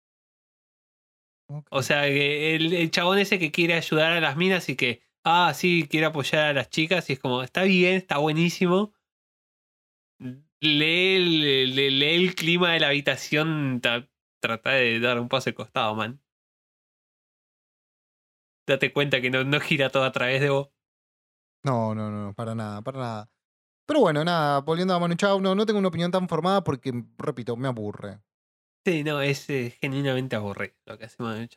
[SPEAKER 2] O sea, que el, el chabón ese que quiere ayudar a las minas y que, ah, sí, quiere apoyar a las chicas y es como, está bien, está buenísimo. Lee el, lee- lee el clima de la habitación, ta- trata de dar un paso al costado, man. Date cuenta que no, no gira todo a través de vos.
[SPEAKER 1] No, no, no, para nada, para nada. Pero bueno, nada, volviendo a Manu Chao, no, no tengo una opinión tan formada porque, repito, me aburre.
[SPEAKER 2] Sí, no, es eh, genuinamente aburrido lo que hacemos el.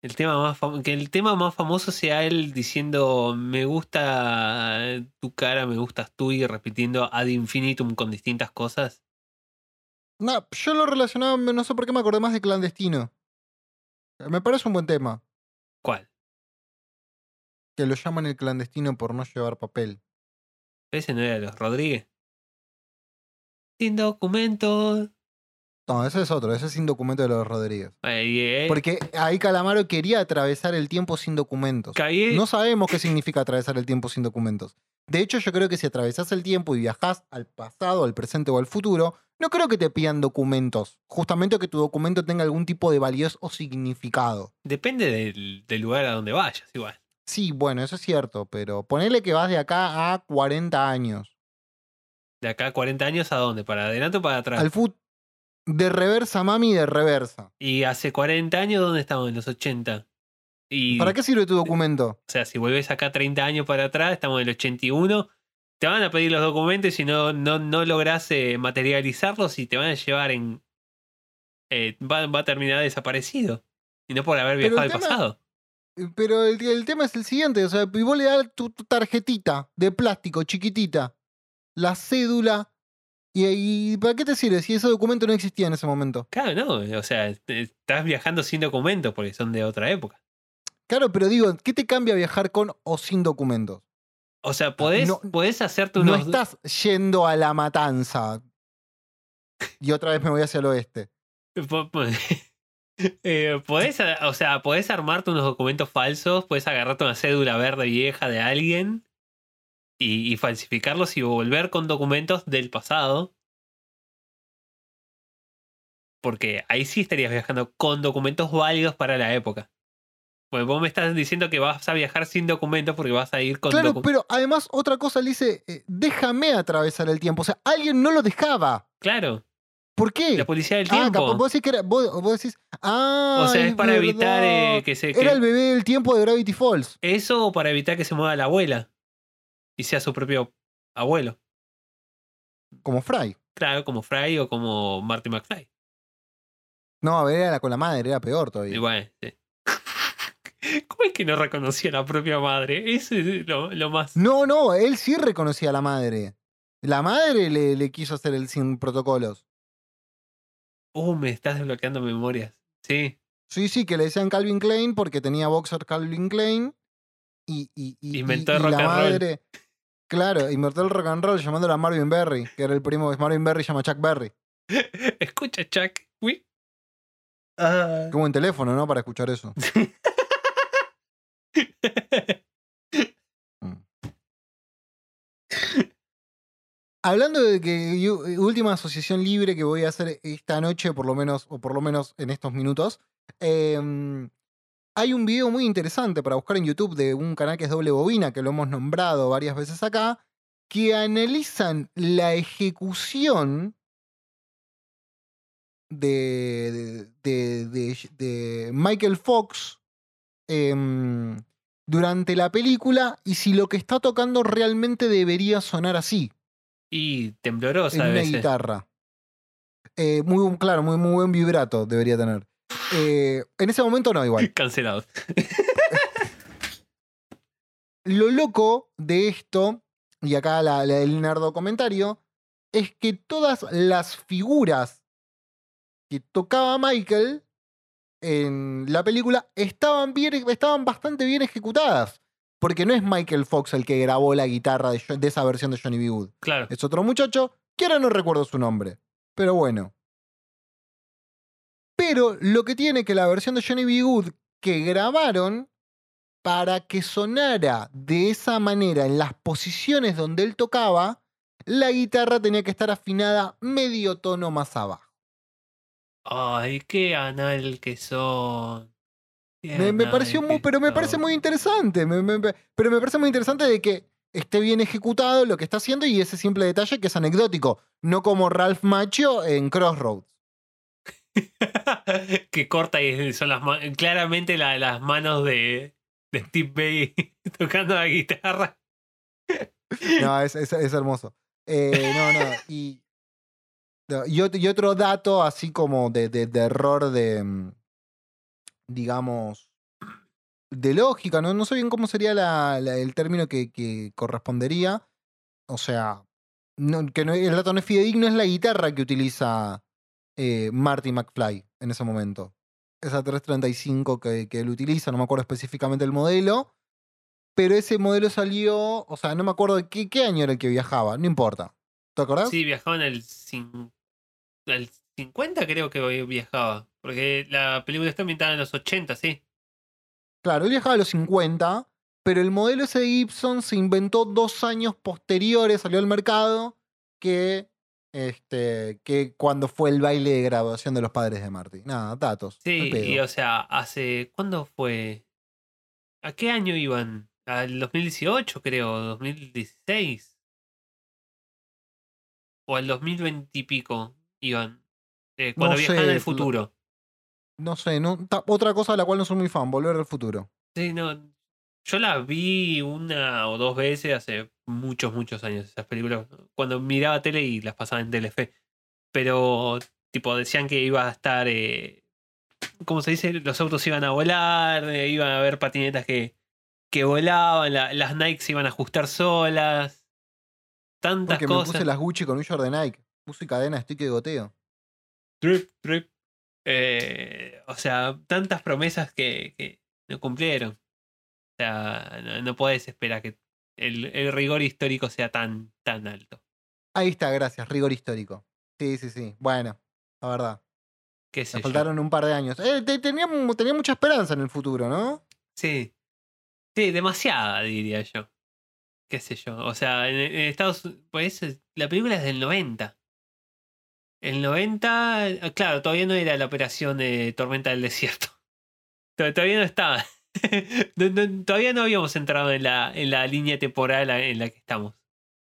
[SPEAKER 2] El tema más que el tema más famoso sea él diciendo me gusta tu cara, me gustas tú y repitiendo ad infinitum con distintas cosas.
[SPEAKER 1] No, yo lo relacionaba, no sé por qué me acordé más de clandestino. Me parece un buen tema.
[SPEAKER 2] ¿Cuál?
[SPEAKER 1] Que lo llaman el clandestino por no llevar papel.
[SPEAKER 2] Ese no era de los Rodríguez. Sin documentos.
[SPEAKER 1] No, ese es otro, ese es sin documento de los Rodríguez.
[SPEAKER 2] Ahí, eh,
[SPEAKER 1] Porque ahí Calamaro quería atravesar el tiempo sin documentos.
[SPEAKER 2] caí-
[SPEAKER 1] No sabemos qué significa atravesar el tiempo sin documentos. De hecho, yo creo que si atravesás el tiempo y viajás al pasado, al presente o al futuro, no creo que te pidan documentos. Justamente que tu documento tenga algún tipo de valioso o significado.
[SPEAKER 2] Depende del, del lugar a donde vayas, igual.
[SPEAKER 1] Sí, bueno, eso es cierto, pero ponele que vas de acá a 40 años.
[SPEAKER 2] De acá a 40 años, ¿a dónde? ¿Para adelante o para atrás?
[SPEAKER 1] Al fut de reversa, mami, de reversa.
[SPEAKER 2] Y hace 40 años, ¿dónde estamos? En los 80. Y,
[SPEAKER 1] ¿Para qué sirve tu documento?
[SPEAKER 2] O sea, si volvés acá 30 años para atrás, estamos en el 81, te van a pedir los documentos y si no, no, no lográs eh, materializarlos y te van a llevar en... eh, va, va a terminar desaparecido. Y no por haber viajado al pasado.
[SPEAKER 1] Pero el, el tema es el siguiente, o sea, y vos le das tu, tu tarjetita de plástico chiquitita, la cédula, y, y ¿para qué te sirve si ese documento no existía en ese momento?
[SPEAKER 2] Claro, no. O sea, estás viajando sin documentos porque son de otra época.
[SPEAKER 1] Claro, pero digo, ¿qué te cambia viajar con o sin documentos?
[SPEAKER 2] O sea, podés,
[SPEAKER 1] No-
[SPEAKER 2] podés hacerte
[SPEAKER 1] No
[SPEAKER 2] unos...
[SPEAKER 1] estás yendo a la matanza. Y otra vez me voy hacia el oeste.
[SPEAKER 2] Eh, podés, o sea, podés armarte unos documentos falsos, podés agarrarte una cédula verde vieja de alguien y, y falsificarlos y volver con documentos del pasado. Porque ahí sí estarías viajando con documentos válidos para la época. Pues vos me estás diciendo que vas a viajar sin documentos porque vas a ir con
[SPEAKER 1] Claro, pero además otra cosa le dice, eh, déjame atravesar el tiempo. O sea, alguien no lo dejaba.
[SPEAKER 2] Claro,
[SPEAKER 1] ¿Por qué?
[SPEAKER 2] la policía del
[SPEAKER 1] Ah,
[SPEAKER 2] tiempo.
[SPEAKER 1] capaz- vos decís que era, vos, vos decís, ah,
[SPEAKER 2] o sea, es para evitar eh, que se...
[SPEAKER 1] Era el bebé del tiempo de Gravity Falls.
[SPEAKER 2] Eso o para evitar que se mueva la abuela y sea su propio abuelo.
[SPEAKER 1] Como Fry.
[SPEAKER 2] Claro, como Fry o como Marty McFly.
[SPEAKER 1] No, a ver, era con la madre, era peor todavía.
[SPEAKER 2] Y bueno, sí. ¿Cómo es que no reconocía a la propia madre? Eso es lo, lo más.
[SPEAKER 1] No, no, él sí reconocía a la madre. La madre le, le quiso hacer el sin protocolos.
[SPEAKER 2] Uh, me estás desbloqueando memorias. Sí.
[SPEAKER 1] Sí, sí, que le decían Calvin Klein porque tenía boxer Calvin Klein. Y, y,
[SPEAKER 2] Inventó
[SPEAKER 1] y
[SPEAKER 2] rock
[SPEAKER 1] la
[SPEAKER 2] and roll.
[SPEAKER 1] Claro, inventó el rock and roll llamándola Marvin Berry, que era el primo de Marvin Berry, llama Chuck Berry.
[SPEAKER 2] Escucha, Chuck. Uy. Ah.
[SPEAKER 1] Qué buen teléfono, ¿no? Para escuchar eso. Hablando de que yo- última asociación libre que voy a hacer esta noche, por lo menos, o por lo menos en estos minutos. em, hay un video muy interesante para buscar en YouTube de un canal que es Doble Bobina, que lo hemos nombrado varias veces acá, que analizan la ejecución de, de, de- de- de Michael Fox em, durante la película y si lo que está tocando realmente debería sonar así
[SPEAKER 2] Y temblorosa
[SPEAKER 1] en
[SPEAKER 2] a
[SPEAKER 1] una guitarra. Eh, muy claro, muy, muy buen vibrato debería tener. Eh, en ese momento no, igual.
[SPEAKER 2] Cancelados.
[SPEAKER 1] Lo loco de esto, y acá la, la- el nerdo comentario, es que todas las figuras que tocaba Michael en la película estaban, bien, estaban bastante bien ejecutadas. Porque no es Michael Fox el que grabó la guitarra de, de esa versión de Johnny B. Good.
[SPEAKER 2] Claro.
[SPEAKER 1] Es otro muchacho que ahora no recuerdo su nombre. Pero bueno. Pero lo que tiene que la versión de Johnny B. Good que grabaron para que sonara de esa manera en las posiciones donde él tocaba, la guitarra tenía que estar afinada medio tono más abajo.
[SPEAKER 2] Ay, qué anal que son.
[SPEAKER 1] Me, me
[SPEAKER 2] anal
[SPEAKER 1] pareció muy, pero me parece muy interesante. me- me- me- pero me parece muy interesante de que esté bien ejecutado lo que está haciendo y ese simple detalle que es anecdótico, no como Ralph Macchio en Crossroads.
[SPEAKER 2] que corta y son las claramente la- las manos de, de Steve Bay tocando la guitarra.
[SPEAKER 1] No, es, es- es hermoso. Eh, no, no. Y, no, y, ot- y otro dato así como de, de- de error de, mm, digamos, de lógica, no, no sé bien cómo sería la- la- el término que, que correspondería. O sea, no- que no- el dato no es fidedigno, es la guitarra que utiliza eh, Marty McFly en ese momento. Esa 335 que, que él utiliza, no me acuerdo específicamente el modelo. Pero ese modelo salió, o sea, no me acuerdo de qué, qué año era el que viajaba, no importa. ¿Te acordás?
[SPEAKER 2] Sí, viajaba en el, el 50 creo que viajaba. Porque la película está ambientada en los 80, sí.
[SPEAKER 1] Claro, él viajaba a los 50, pero el modelo ese de Gibson se inventó dos años posteriores, salió al mercado, que, este, que cuando fue el baile de graduación de los padres de Marty. Nada, datos.
[SPEAKER 2] Sí, y o sea, hace. ¿Cuándo fue? ¿A qué año iban? Al 2018, creo, 2016. O al 2020 y pico iban. Eh, cuando
[SPEAKER 1] No
[SPEAKER 2] viajaban al futuro.
[SPEAKER 1] No sé, no, ta- otra cosa de la cual no soy muy fan, Volver al Futuro.
[SPEAKER 2] Sí, no. Yo la vi una o dos veces hace muchos, muchos años, esas películas. Cuando miraba tele y las pasaba en Telefe. Pero, tipo, decían que iba a estar. Eh, ¿Cómo se dice? Los autos iban a volar, eh, iban a haber patinetas que, que volaban, la- las Nike se iban a ajustar solas. Tantas
[SPEAKER 1] Porque me
[SPEAKER 2] cosas.
[SPEAKER 1] puse las Gucci con un short de Nike. Puse cadena, estoy que goteo.
[SPEAKER 2] Drip, drip. Eh, o sea, tantas promesas que, que no cumplieron. O sea, no, no podés esperar que el, el rigor histórico sea tan, tan alto.
[SPEAKER 1] Ahí está, gracias, rigor histórico. Sí, sí, sí. Bueno, la verdad.
[SPEAKER 2] ¿Qué sé
[SPEAKER 1] Me
[SPEAKER 2] yo?
[SPEAKER 1] faltaron un par de años. Eh, te- tenía, tenía mucha esperanza en el futuro, ¿no?
[SPEAKER 2] Sí. Sí, demasiada, diría yo. ¿Qué sé yo? O sea, en, en Estados Unidos. la película es del 90. El 90, eh, claro, todavía no era la operación de Tormenta del Desierto. To- Todavía no estaba. No- no- todavía no habíamos entrado en la, en la línea temporal en la que estamos.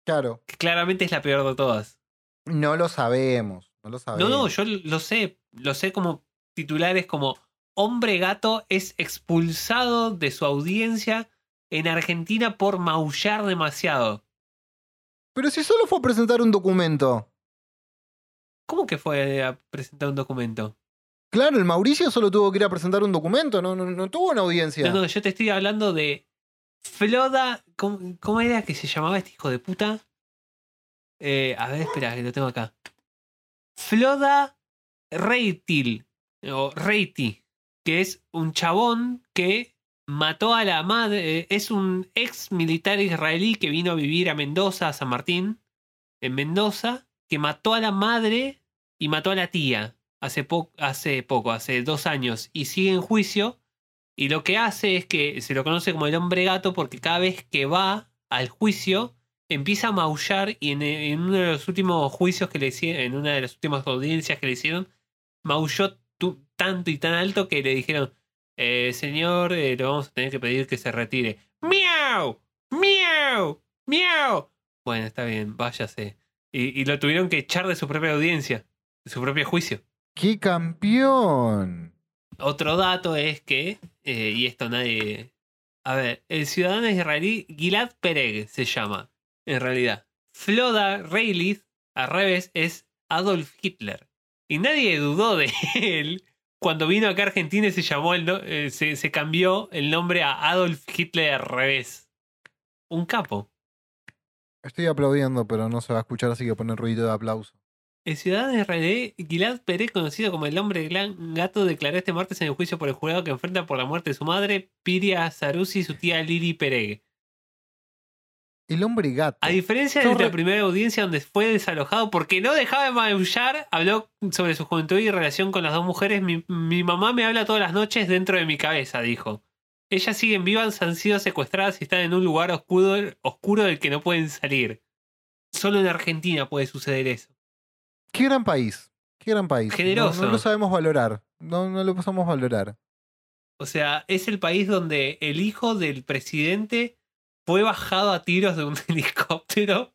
[SPEAKER 1] Claro.
[SPEAKER 2] Que claramente es la peor de todas.
[SPEAKER 1] No lo sabemos. No lo
[SPEAKER 2] No,
[SPEAKER 1] sabemos.
[SPEAKER 2] no, yo lo sé. Lo sé como titulares como Hombre gato es expulsado de su audiencia en Argentina por maullar demasiado.
[SPEAKER 1] Pero si solo fue a presentar un documento.
[SPEAKER 2] ¿Cómo que fue a presentar un documento?
[SPEAKER 1] Claro, el Mauricio solo tuvo que ir a presentar un documento, no, no, no tuvo una audiencia.
[SPEAKER 2] No, no, yo te estoy hablando de Floda. ¿Cómo, era que se llamaba este hijo de puta? Eh, a ver, espera, que lo tengo acá. Floda Reitil. O Reiti. Que es un chabón que mató a la madre. eh, Es un ex militar israelí que vino a vivir a Mendoza, a San Martín. En Mendoza. Que mató a la madre y mató a la tía. Hace, hace poco, hace dos años. Y sigue en juicio Y lo que hace es que se lo conoce como el hombre gato porque cada vez que va al juicio empieza a maullar y en, uno de los últimos juicios que le hicieron, en una de las últimas audiencias que le hicieron, maulló tanto y tan alto que le dijeron, eh, señor, eh, le vamos a tener que pedir que se retire. ¡Miau! ¡Miau! ¡Miau! Bueno, está bien, váyase. Y, y lo tuvieron que echar de su propia audiencia, de su propio juicio.
[SPEAKER 1] ¡Qué campeón!
[SPEAKER 2] Otro dato es que, eh, y esto nadie... A ver, el ciudadano israelí Gilad Pereg se llama, en realidad. Floda Reilith, al revés, es Adolf Hitler. Y nadie dudó de él cuando vino acá a Argentina y se llamó el no- eh, se, se cambió el nombre a Adolf Hitler al revés. Un capo.
[SPEAKER 1] Estoy aplaudiendo, pero no se va a escuchar, así que poner ruido de aplauso.
[SPEAKER 2] El ciudadano israelí Gilad Perez, conocido como el hombre gran gato, declaró este martes en el juicio por el jurado que enfrenta por la muerte de su madre, Piria Sarusi, y su tía Lili Pereg.
[SPEAKER 1] El hombre gato.
[SPEAKER 2] A diferencia de la
[SPEAKER 1] re-
[SPEAKER 2] primera audiencia donde fue desalojado porque no dejaba de maullar, habló sobre su juventud y relación con las dos mujeres. Mi, mi mamá me habla todas las noches dentro de mi cabeza, dijo. Ellas siguen vivas, han sido secuestradas y están en un lugar oscuro, oscuro del que no pueden salir. Solo en Argentina puede suceder eso.
[SPEAKER 1] Qué gran país. Qué gran país.
[SPEAKER 2] Generoso.
[SPEAKER 1] No, lo sabemos valorar. No, no lo pasamos valorar.
[SPEAKER 2] O sea, es el país donde el hijo del presidente fue bajado a tiros de un helicóptero.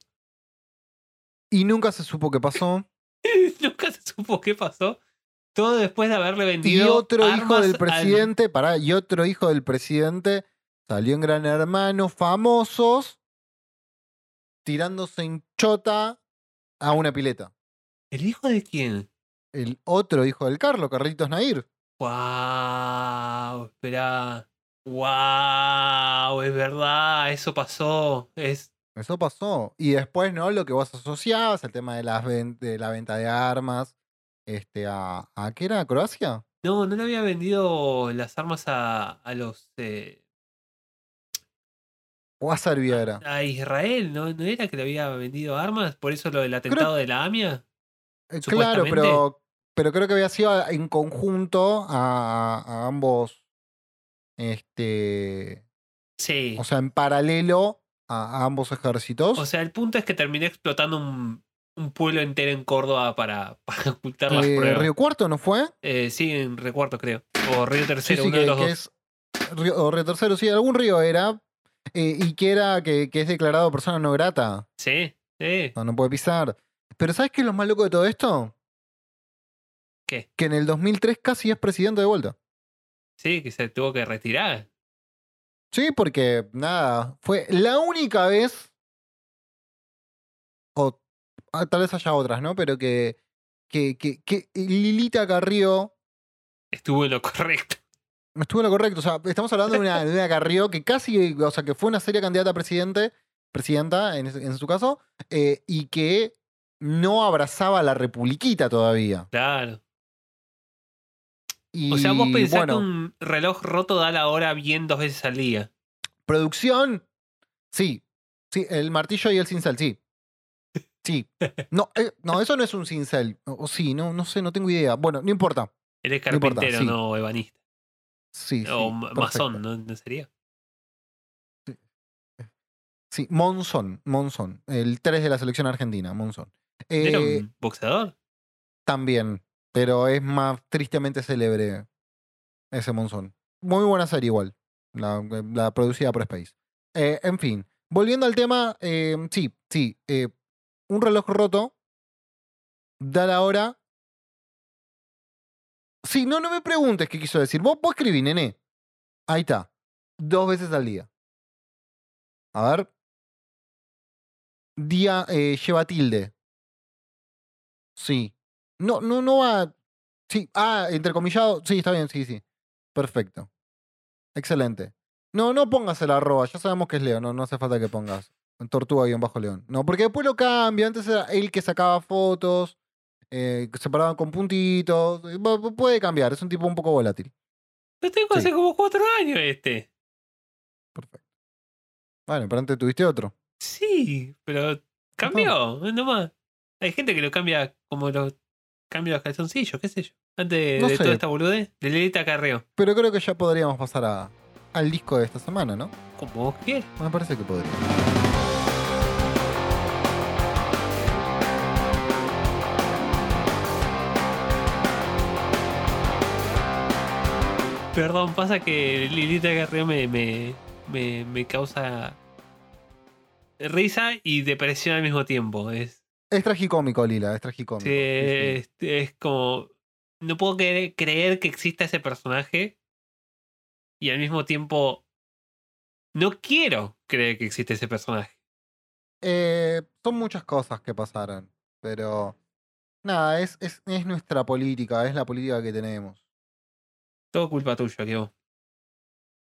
[SPEAKER 1] Y nunca se supo qué pasó.
[SPEAKER 2] Nunca se supo qué pasó. Todo después de haberle
[SPEAKER 1] Y
[SPEAKER 2] vendido.
[SPEAKER 1] otro hijo del
[SPEAKER 2] al-
[SPEAKER 1] presidente, pará, y otro hijo del presidente salió en Gran Hermano, famosos, tirándose en chota a una pileta.
[SPEAKER 2] ¿El hijo de quién?
[SPEAKER 1] El otro hijo del Carlos, Carlitos Nair.
[SPEAKER 2] ¡Wow! Espera. ¡Wow! Es verdad, eso pasó. Es.
[SPEAKER 1] Eso pasó. Y después, ¿no? Lo que vos asociabas, el tema de, las de la venta de armas, este, a, ¿a qué era? ¿A Croacia?
[SPEAKER 2] No, no le había vendido las armas a, a los. eh,
[SPEAKER 1] ¿O a Serbia era?
[SPEAKER 2] a Israel, ¿no? ¿No era que le había vendido armas? Por eso lo del atentado de la AMIA.
[SPEAKER 1] Eh, claro, pero, pero creo que había sido en conjunto a, a ambos, este,
[SPEAKER 2] Sí.
[SPEAKER 1] o sea, en paralelo a, a ambos ejércitos.
[SPEAKER 2] O sea, el punto es que terminé explotando un, un pueblo entero en Córdoba para, para ocultar las
[SPEAKER 1] Eh,
[SPEAKER 2] pruebas.
[SPEAKER 1] Río Cuarto, ¿no fue?
[SPEAKER 2] Eh, sí, en Recuarto, creo. O Río Tercero,
[SPEAKER 1] sí,
[SPEAKER 2] uno de los dos.
[SPEAKER 1] es Río, o Río Tercero, sí, algún río era, eh, y que era que, que es declarado persona no grata,
[SPEAKER 2] Sí, sí.
[SPEAKER 1] no, no puede pisar. Pero ¿sabes qué es lo más loco de todo esto?
[SPEAKER 2] ¿Qué?
[SPEAKER 1] Que en el 2003 casi es presidente de vuelta.
[SPEAKER 2] Sí, que se tuvo que retirar.
[SPEAKER 1] Sí, porque nada, fue la única vez, o ah, tal vez haya otras, ¿no? Pero que, que, que, que Lilita Carrió
[SPEAKER 2] Estuvo en lo correcto.
[SPEAKER 1] estuvo en lo correcto. O sea, estamos hablando de una, de una Carrió que casi, o sea, que fue una seria candidata a presidente, presidenta en, en su caso, eh, y que no abrazaba a la republiquita todavía.
[SPEAKER 2] Claro.
[SPEAKER 1] Y,
[SPEAKER 2] O sea, vos pensás
[SPEAKER 1] bueno,
[SPEAKER 2] que un reloj roto da la hora bien dos veces al día.
[SPEAKER 1] Producción, sí. Sí, el martillo y el cincel, sí. Sí. No, eh, no, eso no es un cincel. O sí, no, no sé, no tengo idea. Bueno, no importa.
[SPEAKER 2] Eres
[SPEAKER 1] No importa,
[SPEAKER 2] carpintero,
[SPEAKER 1] sí.
[SPEAKER 2] no ebanista.
[SPEAKER 1] Sí, sí,
[SPEAKER 2] o masón, ¿no? ¿No sería?
[SPEAKER 1] Sí, Monzón, Monzón. El 3 de la selección argentina, Monzón.
[SPEAKER 2] ¿No ¿Era
[SPEAKER 1] Eh,
[SPEAKER 2] un boxeador?
[SPEAKER 1] También, pero es más tristemente célebre ese Monzón. Muy buena serie igual, la, la producida por Space. Eh, en fin, volviendo al tema, eh, sí, sí, eh, un reloj roto da la hora. Sí, no, no me preguntes qué quiso decir. Vos, vos escribí, nene. Ahí está. Dos veces al día. A ver. Día eh, lleva tilde. Sí. No, no, no va. Sí. Ah, entrecomillado. Sí, está bien, sí, sí. Perfecto. Excelente. No, no pongas el arroba. Ya sabemos que es Leo. No, no hace falta que pongas. Tortuga guion bajo león. No, porque después lo cambia. Antes era él que sacaba fotos. Eh, separaban con puntitos. pu- pu- Puede cambiar. Es un tipo un poco volátil.
[SPEAKER 2] Lo tengo
[SPEAKER 1] sí.
[SPEAKER 2] hace como cuatro años este.
[SPEAKER 1] Perfecto. Bueno, pero antes tuviste otro.
[SPEAKER 2] Sí, pero cambió, nomás. Hay gente que lo cambia como los cambio los calzoncillos, qué sé yo. Antes de,
[SPEAKER 1] No
[SPEAKER 2] de
[SPEAKER 1] sé.
[SPEAKER 2] toda esta boludez, de Lilita Carreo.
[SPEAKER 1] Pero creo que ya podríamos pasar a- al disco de esta semana, ¿no?
[SPEAKER 2] Como vos quieras.
[SPEAKER 1] Me parece que podría.
[SPEAKER 2] Perdón, pasa que Lilita Carreo me, me, me, me causa risa y depresión al mismo tiempo. Es,
[SPEAKER 1] Es tragicómico, Lila, es tragicómico.
[SPEAKER 2] sí, es, es como. No puedo cre- creer que exista ese personaje y al mismo tiempo. No quiero creer que existe ese personaje.
[SPEAKER 1] Eh, son muchas cosas que pasaron, pero nada, es, es, es nuestra política, es la política que tenemos.
[SPEAKER 2] Todo culpa tuya, que vos.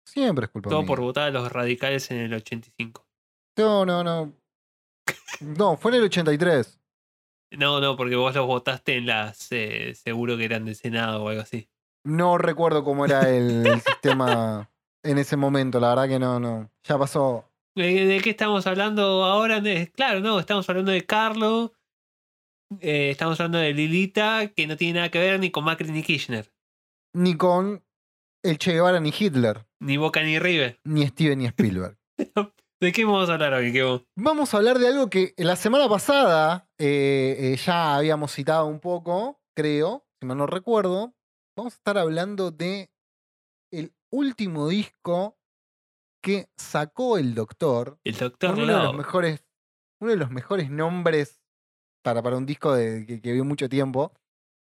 [SPEAKER 1] Siempre es culpa
[SPEAKER 2] Todo
[SPEAKER 1] mía.
[SPEAKER 2] por votar a los radicales en el 85.
[SPEAKER 1] No, no, no. No, fue en el 83.
[SPEAKER 2] No, no, porque vos los votaste en las. eh, seguro que eran del Senado o algo así.
[SPEAKER 1] No recuerdo cómo era el, sistema en ese momento, la verdad que no, no. Ya pasó.
[SPEAKER 2] ¿De, de qué estamos hablando ahora? De- claro, no, estamos hablando de Carlo. eh, estamos hablando de Lilita, que no tiene nada que ver ni con Macri ni Kirchner.
[SPEAKER 1] Ni con el Che Guevara ni Hitler,
[SPEAKER 2] Ni Boca ni River.
[SPEAKER 1] ni Steven ni Spielberg.
[SPEAKER 2] ¿De qué vamos a hablar hoy? Kevo?
[SPEAKER 1] Vamos a hablar de algo que la semana pasada eh, eh, ya habíamos citado un poco, creo, si mal no recuerdo. Vamos a estar hablando de el último disco que sacó el Doctor.
[SPEAKER 2] El Doctor
[SPEAKER 1] uno de los mejores, uno de los mejores nombres para, para un disco de, que, que vio mucho tiempo,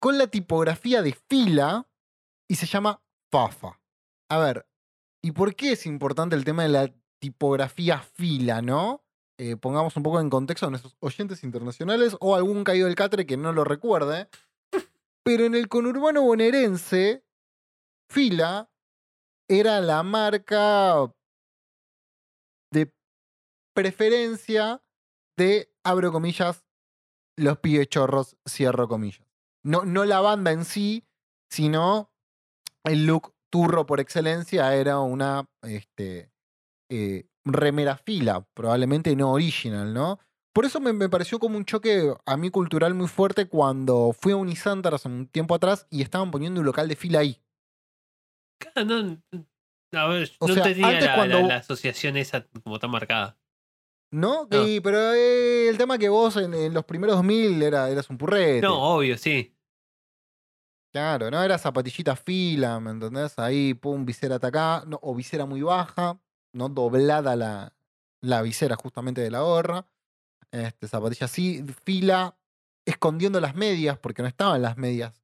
[SPEAKER 1] con la tipografía de fila y se llama Fafa. A ver, ¿y por qué es importante el tema de la tipografía fila, no? Eh, pongamos un poco en contexto a nuestros oyentes internacionales o algún caído del catre que no lo recuerde. Pero en el conurbano bonaerense, fila era la marca de preferencia de, abro comillas, los pibes chorros, cierro comillas. No, no la banda en sí, sino el look turro por excelencia era una este, eh, remera fila, probablemente no original, ¿no? Por eso me, me pareció como un choque a mí cultural muy fuerte cuando fui a Unisantar hace un tiempo atrás y estaban poniendo un local de fila ahí.
[SPEAKER 2] Ah, no, a ver,
[SPEAKER 1] O
[SPEAKER 2] no
[SPEAKER 1] sea,
[SPEAKER 2] la,
[SPEAKER 1] cuando-
[SPEAKER 2] la- la asociación esa como tan marcada.
[SPEAKER 1] ¿No?
[SPEAKER 2] No.
[SPEAKER 1] Sí, pero eh, el tema que vos en, en los primeros 2000 era, eras un purrete.
[SPEAKER 2] No, obvio, sí.
[SPEAKER 1] Claro, no era zapatillita fila, ¿me entendés? Ahí, pum, visera hasta acá, no, o visera muy baja, no doblada la, la visera justamente de la gorra. Este, zapatilla así, fila, escondiendo las medias, porque no estaban las medias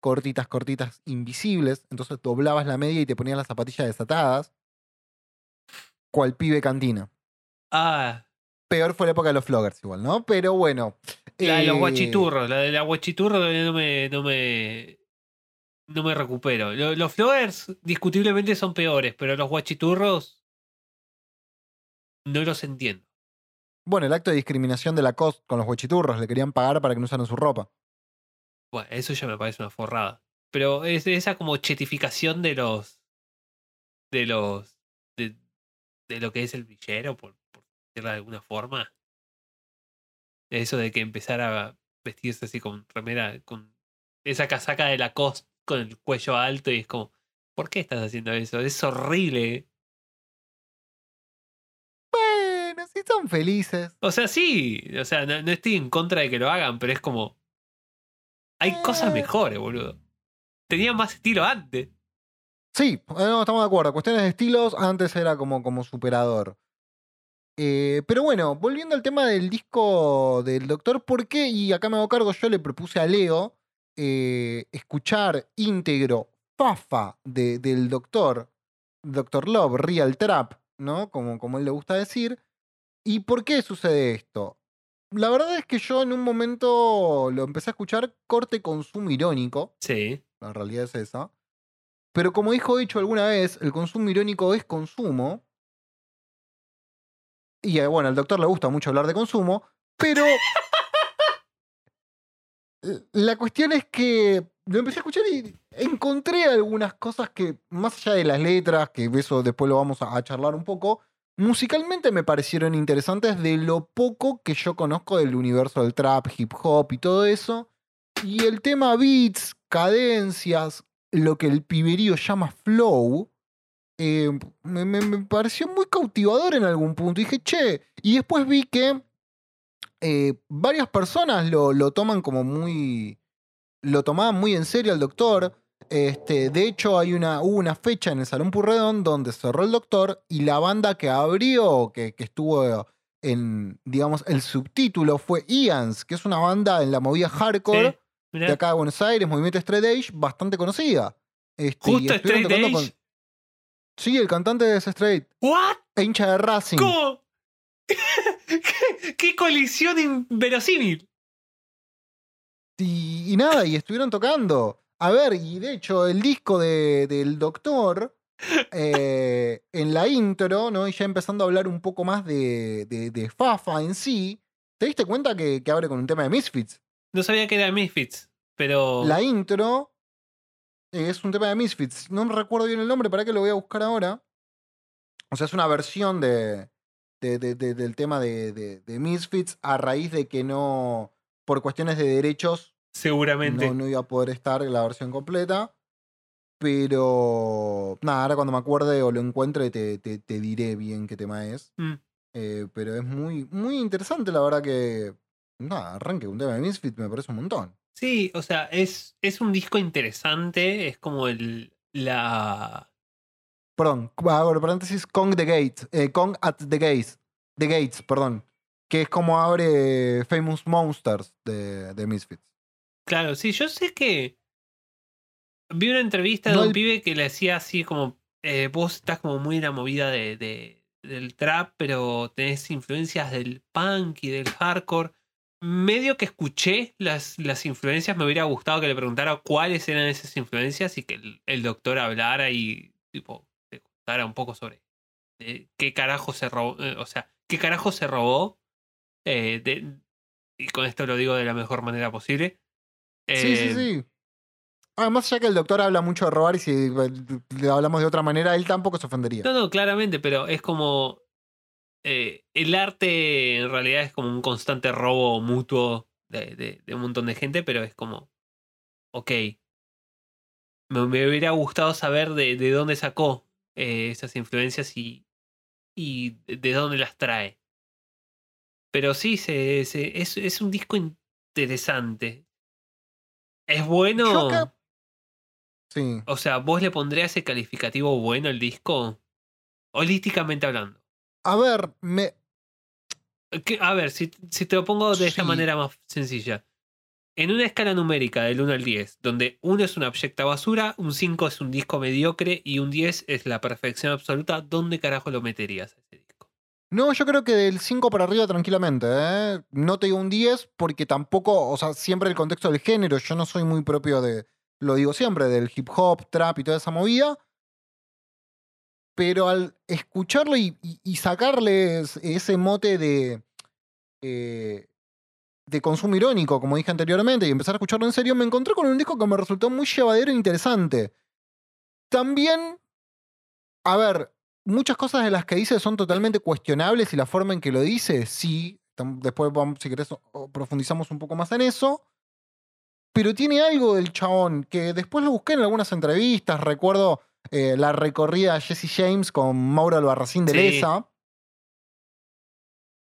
[SPEAKER 1] cortitas, cortitas, invisibles. Entonces doblabas la media y te ponías las zapatillas desatadas. Cual pibe cantina.
[SPEAKER 2] Ah,
[SPEAKER 1] Peor fue la época de los floggers igual, ¿no? Pero bueno.
[SPEAKER 2] la de los
[SPEAKER 1] eh,
[SPEAKER 2] guachiturros. La de la guachiturros no me, no me. No me recupero. Lo- Los flowers discutiblemente son peores, pero los guachiturros. No los entiendo.
[SPEAKER 1] Bueno, el acto de discriminación de la COS con los huechiturros, le querían pagar para que no usaran su ropa.
[SPEAKER 2] Bueno, eso ya me parece una forrada. Pero es esa como chetificación de los. de los. de, de lo que es el villero, por, por decirlo de alguna forma. Eso de que empezara a vestirse así con remera, con esa casaca de la costa con el cuello alto y es como, ¿por qué estás haciendo eso? Es horrible.
[SPEAKER 1] Son felices.
[SPEAKER 2] O sea, sí, o sea, no, no estoy en contra de que lo hagan, pero es como. Hay cosas
[SPEAKER 1] Eh.
[SPEAKER 2] mejores, boludo. Tenía más estilo antes.
[SPEAKER 1] Sí, eh, no, estamos de acuerdo. Cuestiones de estilos, antes era como, como superador. Eh, pero bueno, volviendo al tema del disco del Doctor, ¿por qué? Y acá me hago cargo, yo le propuse a Leo eh, escuchar íntegro Fafa de- del Doctor, Doctor Love, Real Trap, ¿no? Como, como él le gusta decir. ¿Y por qué sucede esto? La verdad es que yo en un momento lo empecé a escuchar corte consumo irónico.
[SPEAKER 2] Sí.
[SPEAKER 1] La realidad es esa. Pero como dijo dicho alguna vez, el consumo irónico es consumo. Y eh, bueno, al doctor le gusta mucho hablar de consumo, pero la cuestión es que lo empecé a escuchar y encontré algunas cosas que, más allá de las letras, que eso después lo vamos a, a charlar un poco, musicalmente me parecieron interesantes de lo poco que yo conozco del universo del trap, hip hop y todo eso. Y el tema beats, cadencias, lo que el piberío llama flow, eh, me, pareció muy cautivador en algún punto. Dije, che, y después vi que eh, varias personas lo, lo toman como muy. Lo tomaban muy en serio al doctor. Este, de hecho, hay una, hubo una fecha en el Salón Purredón donde cerró el doctor y la banda que abrió, que, que estuvo en, digamos, el subtítulo fue Ians, que es una banda en la movida hardcore
[SPEAKER 2] Sí,
[SPEAKER 1] de acá de Buenos Aires, movimiento Straight Edge, bastante conocida. Este,
[SPEAKER 2] Justo Straight
[SPEAKER 1] con- Sí, el cantante de Straight,
[SPEAKER 2] ¿What?
[SPEAKER 1] e hincha de Racing.
[SPEAKER 2] ¿Cómo? ¿Qué, qué colisión inverosímil?
[SPEAKER 1] Y, y nada, y estuvieron tocando. A ver, y de hecho, el disco de- del Doctor, eh, en la intro, ¿no? Y ya empezando a hablar un poco más de, de- de Fafa en sí, ¿te diste cuenta que, que abre con un tema de Misfits?
[SPEAKER 2] No sabía que era Misfits, pero.
[SPEAKER 1] La intro es un tema de Misfits. No me recuerdo bien el nombre, para que lo voy a buscar ahora. O sea, es una versión de, de- de- de- del tema de Misfits a raíz de que no, por cuestiones de derechos,
[SPEAKER 2] Seguramente.
[SPEAKER 1] no, no iba a poder estar en la versión completa. Pero nada, ahora cuando me acuerde o lo encuentre te, te- te diré bien qué tema es.
[SPEAKER 2] Mm.
[SPEAKER 1] Eh, pero es muy, muy interesante, la verdad que. Nada, arranque un tema de Misfits me parece un montón.
[SPEAKER 2] Sí, o sea, es, es un disco interesante. Es como el. La.
[SPEAKER 1] Perdón, abro paréntesis, Kong the Gates. eh, Kong at the Gates. The Gates, perdón. Que es como abre Famous Monsters de, de Misfits.
[SPEAKER 2] Claro, sí, yo sé que. Vi una entrevista de
[SPEAKER 1] No
[SPEAKER 2] un
[SPEAKER 1] el-
[SPEAKER 2] pibe que le decía así como. eh, vos estás como muy en la movida de, de- del trap, pero tenés influencias del punk y del hardcore. Medio que escuché las, las influencias, me hubiera gustado que le preguntara cuáles eran esas influencias y que el, el doctor hablara y tipo te contara un poco sobre eh, qué carajo se robó, eh, o sea, qué carajo se robó. eh, de- y con esto lo digo de la mejor manera posible.
[SPEAKER 1] Sí, sí,
[SPEAKER 2] Eh,
[SPEAKER 1] sí. Además, ya que el doctor habla mucho de robar y si eh, le hablamos de otra manera, él tampoco se ofendería.
[SPEAKER 2] No, no, claramente, pero es como. eh, el arte en realidad es como un constante robo mutuo de, de- de un montón de gente, pero es como. Ok. Me, me hubiera gustado saber de, de dónde sacó eh, esas influencias y, y de de dónde las trae. Pero sí, se, se- es, es un disco interesante. ¿Es bueno?
[SPEAKER 1] Sí.
[SPEAKER 2] O sea, ¿vos le pondrías ese calificativo bueno al disco? Holísticamente hablando.
[SPEAKER 1] A ver, me,
[SPEAKER 2] Que- A ver, si, si te lo pongo de esta
[SPEAKER 1] Sí.
[SPEAKER 2] manera más sencilla. En una escala numérica del 1 al 10, donde 1 es una abyecta basura, un 5 es un disco mediocre y un 10 es la perfección absoluta, ¿dónde carajo lo meterías a ese disco?
[SPEAKER 1] No, yo creo que del 5 para arriba tranquilamente. ¿eh? No te digo un 10 porque tampoco, o sea, siempre el contexto del género. Yo no soy muy propio de, lo digo siempre, del hip hop, trap y toda esa movida. Pero al escucharlo y, sacarles ese mote de, eh, de consumo irónico, como dije anteriormente, y empezar a escucharlo en serio, me encontré con un disco que me resultó muy llevadero e interesante. También, a ver, muchas cosas de las que dice son totalmente cuestionables y la forma en que lo dice, sí. Después, vamos, si querés, profundizamos un poco más en eso. Pero tiene algo del chabón que después lo busqué en algunas entrevistas. Recuerdo eh, la recorrida de Jesse James con Mauro Albarracín de
[SPEAKER 2] Sí.
[SPEAKER 1] Lesa.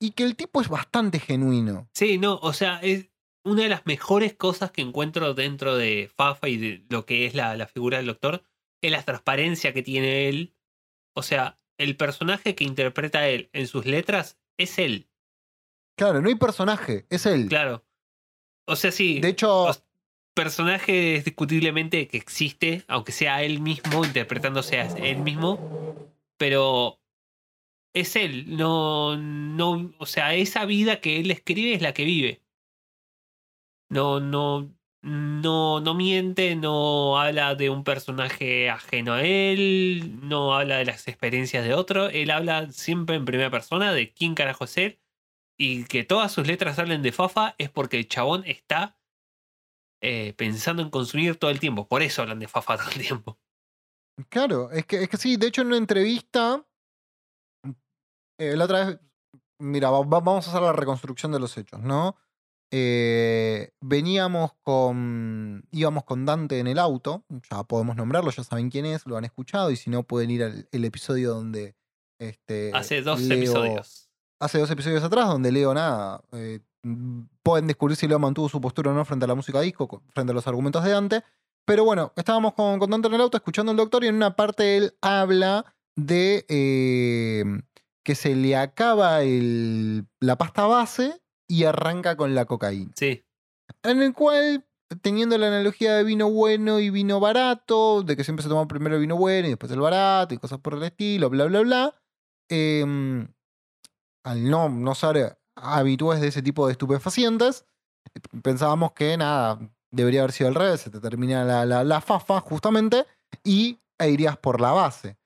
[SPEAKER 1] Y que el tipo es bastante genuino.
[SPEAKER 2] Sí, no, o sea, es una de las mejores cosas que encuentro dentro de Fafa y de lo que es la, la figura del doctor, es la transparencia que tiene él. O sea, el personaje que interpreta él en sus letras es él,
[SPEAKER 1] Claro, no hay personaje, es él.
[SPEAKER 2] claro. O sea, sí.
[SPEAKER 1] De hecho,
[SPEAKER 2] personaje es discutiblemente que existe, aunque sea él mismo, interpretándose a él mismo, pero es él, no, no, o sea, esa vida que él escribe es la que vive. No, no, no, no miente, no habla de un personaje ajeno a él, no habla de las experiencias de otro, él habla siempre en primera persona de quién carajo es él y que todas sus letras hablen de Fafa es porque el chabón está eh, pensando en consumir todo el tiempo. Por eso hablan de Fafa todo el tiempo.
[SPEAKER 1] Claro, es que, es que sí, de hecho en una entrevista, eh, la otra vez, mira, va- va- vamos a hacer la reconstrucción de los hechos, ¿no? Eh, veníamos con. íbamos con Dante en el auto. Ya podemos nombrarlo, ya saben quién es, lo han escuchado. Y si no, pueden ir al el episodio donde. Este,
[SPEAKER 2] Hace dos
[SPEAKER 1] Leo-
[SPEAKER 2] episodios.
[SPEAKER 1] Hace dos episodios atrás, donde Leo nada. eh, pueden descubrir si Leo mantuvo su postura o no frente a la música disco, co- frente a los argumentos de Dante. Pero bueno, estábamos con, con Dante en el auto escuchando al doctor y en una parte él habla de eh, que se le acaba el- la pasta base y arranca con la cocaína.
[SPEAKER 2] Sí,
[SPEAKER 1] En el cual, teniendo la analogía de vino bueno y vino barato, de que siempre se toma primero el vino bueno y después el barato y cosas por el estilo, bla, bla, bla, em, al no, no ser habituales de ese tipo de estupefacientes, pensábamos que nada, debería haber sido al revés, se te termina la, la, la fafa justamente y e irías por la base.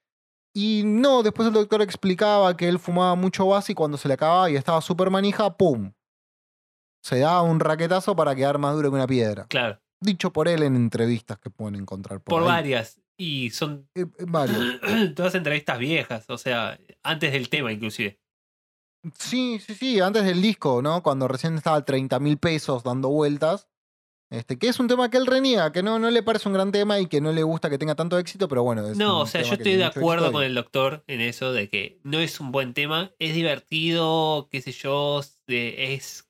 [SPEAKER 1] Y no, después el doctor explicaba que él fumaba mucho base y cuando se le acababa y estaba súper manija, ¡pum! Se daba un raquetazo para quedar más duro que una piedra.
[SPEAKER 2] claro.
[SPEAKER 1] Dicho por él en entrevistas que pueden encontrar por,
[SPEAKER 2] Por
[SPEAKER 1] ahí.
[SPEAKER 2] varias. Y son
[SPEAKER 1] Eh, eh, varios.
[SPEAKER 2] todas entrevistas viejas, o sea, antes del tema inclusive.
[SPEAKER 1] Sí, sí, sí, antes del disco, ¿no? Cuando recién estaba a 30 mil pesos dando vueltas. Este, que es un tema que él reniega, que no, no le parece un gran tema y que no le gusta que tenga tanto éxito, pero bueno. Es
[SPEAKER 2] No, o sea, yo estoy de acuerdo con el doctor en eso de que no es un buen tema, es divertido, qué sé yo, es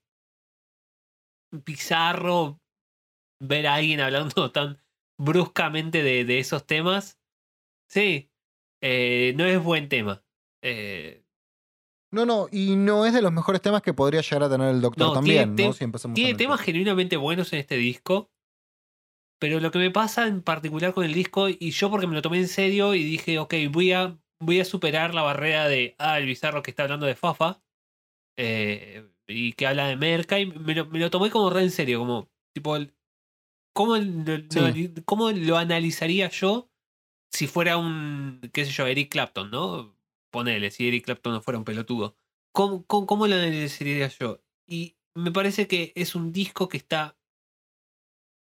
[SPEAKER 2] bizarro ver a alguien hablando tan bruscamente de, de esos temas. Sí, eh, no es buen tema. Eh,
[SPEAKER 1] No, no, y no es de los mejores temas que podría llegar a tener el doctor
[SPEAKER 2] No,
[SPEAKER 1] también,
[SPEAKER 2] tiene
[SPEAKER 1] ¿no?
[SPEAKER 2] tem-
[SPEAKER 1] Si empezamos
[SPEAKER 2] Tiene
[SPEAKER 1] con el
[SPEAKER 2] temas
[SPEAKER 1] tema.
[SPEAKER 2] genuinamente buenos en este disco. Pero lo que me pasa en particular con el disco, y yo porque me lo tomé en serio y dije, ok, voy a, voy a superar la barrera de, ah, el bizarro que está hablando de Fafa, eh, y que habla de Merca, y me lo, me lo tomé como re en serio, como, tipo, ¿cómo, lo, cómo lo analizaría yo si fuera un, qué sé yo, Eric Clapton, ¿no? Ponele, si Eric Clapton no fuera un pelotudo. ¿Cómo, cómo, cómo lo analizaría yo? Y me parece que es un disco que está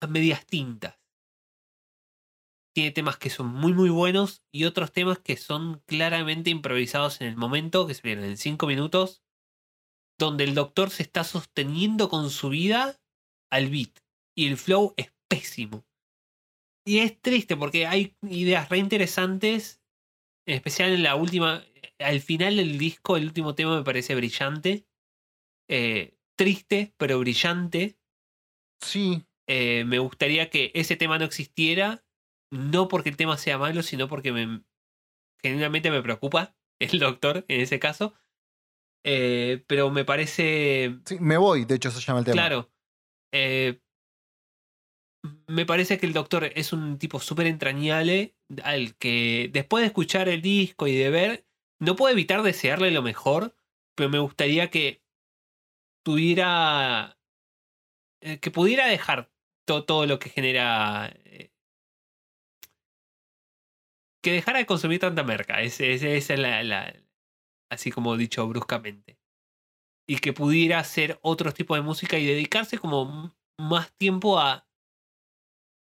[SPEAKER 2] a medias tintas. Tiene temas que son muy muy buenos y otros temas que son claramente improvisados en el momento, que se vienen en cinco minutos, donde el doctor se está sosteniendo con su vida al beat. Y el flow es pésimo. Y es triste porque hay ideas re interesantes, en especial en la última, al final del disco, el último tema me parece brillante. Eh, triste, pero brillante.
[SPEAKER 1] Sí,
[SPEAKER 2] Eh, me gustaría que ese tema no existiera, no porque el tema sea malo, sino porque me, genuinamente me preocupa el doctor en ese caso. Eh, pero me parece,
[SPEAKER 1] sí, me voy, de hecho se llama el tema.
[SPEAKER 2] claro, eh, me parece que el doctor es un tipo súper entrañable al que después de escuchar el disco y de ver, no puedo evitar desearle lo mejor, pero me gustaría que tuviera, eh, que pudiera dejar to- todo lo que genera, eh, que dejara de consumir tanta merca, es- es- esa es la, la- así como dicho bruscamente, y que pudiera hacer otro tipo de música y dedicarse como más tiempo a,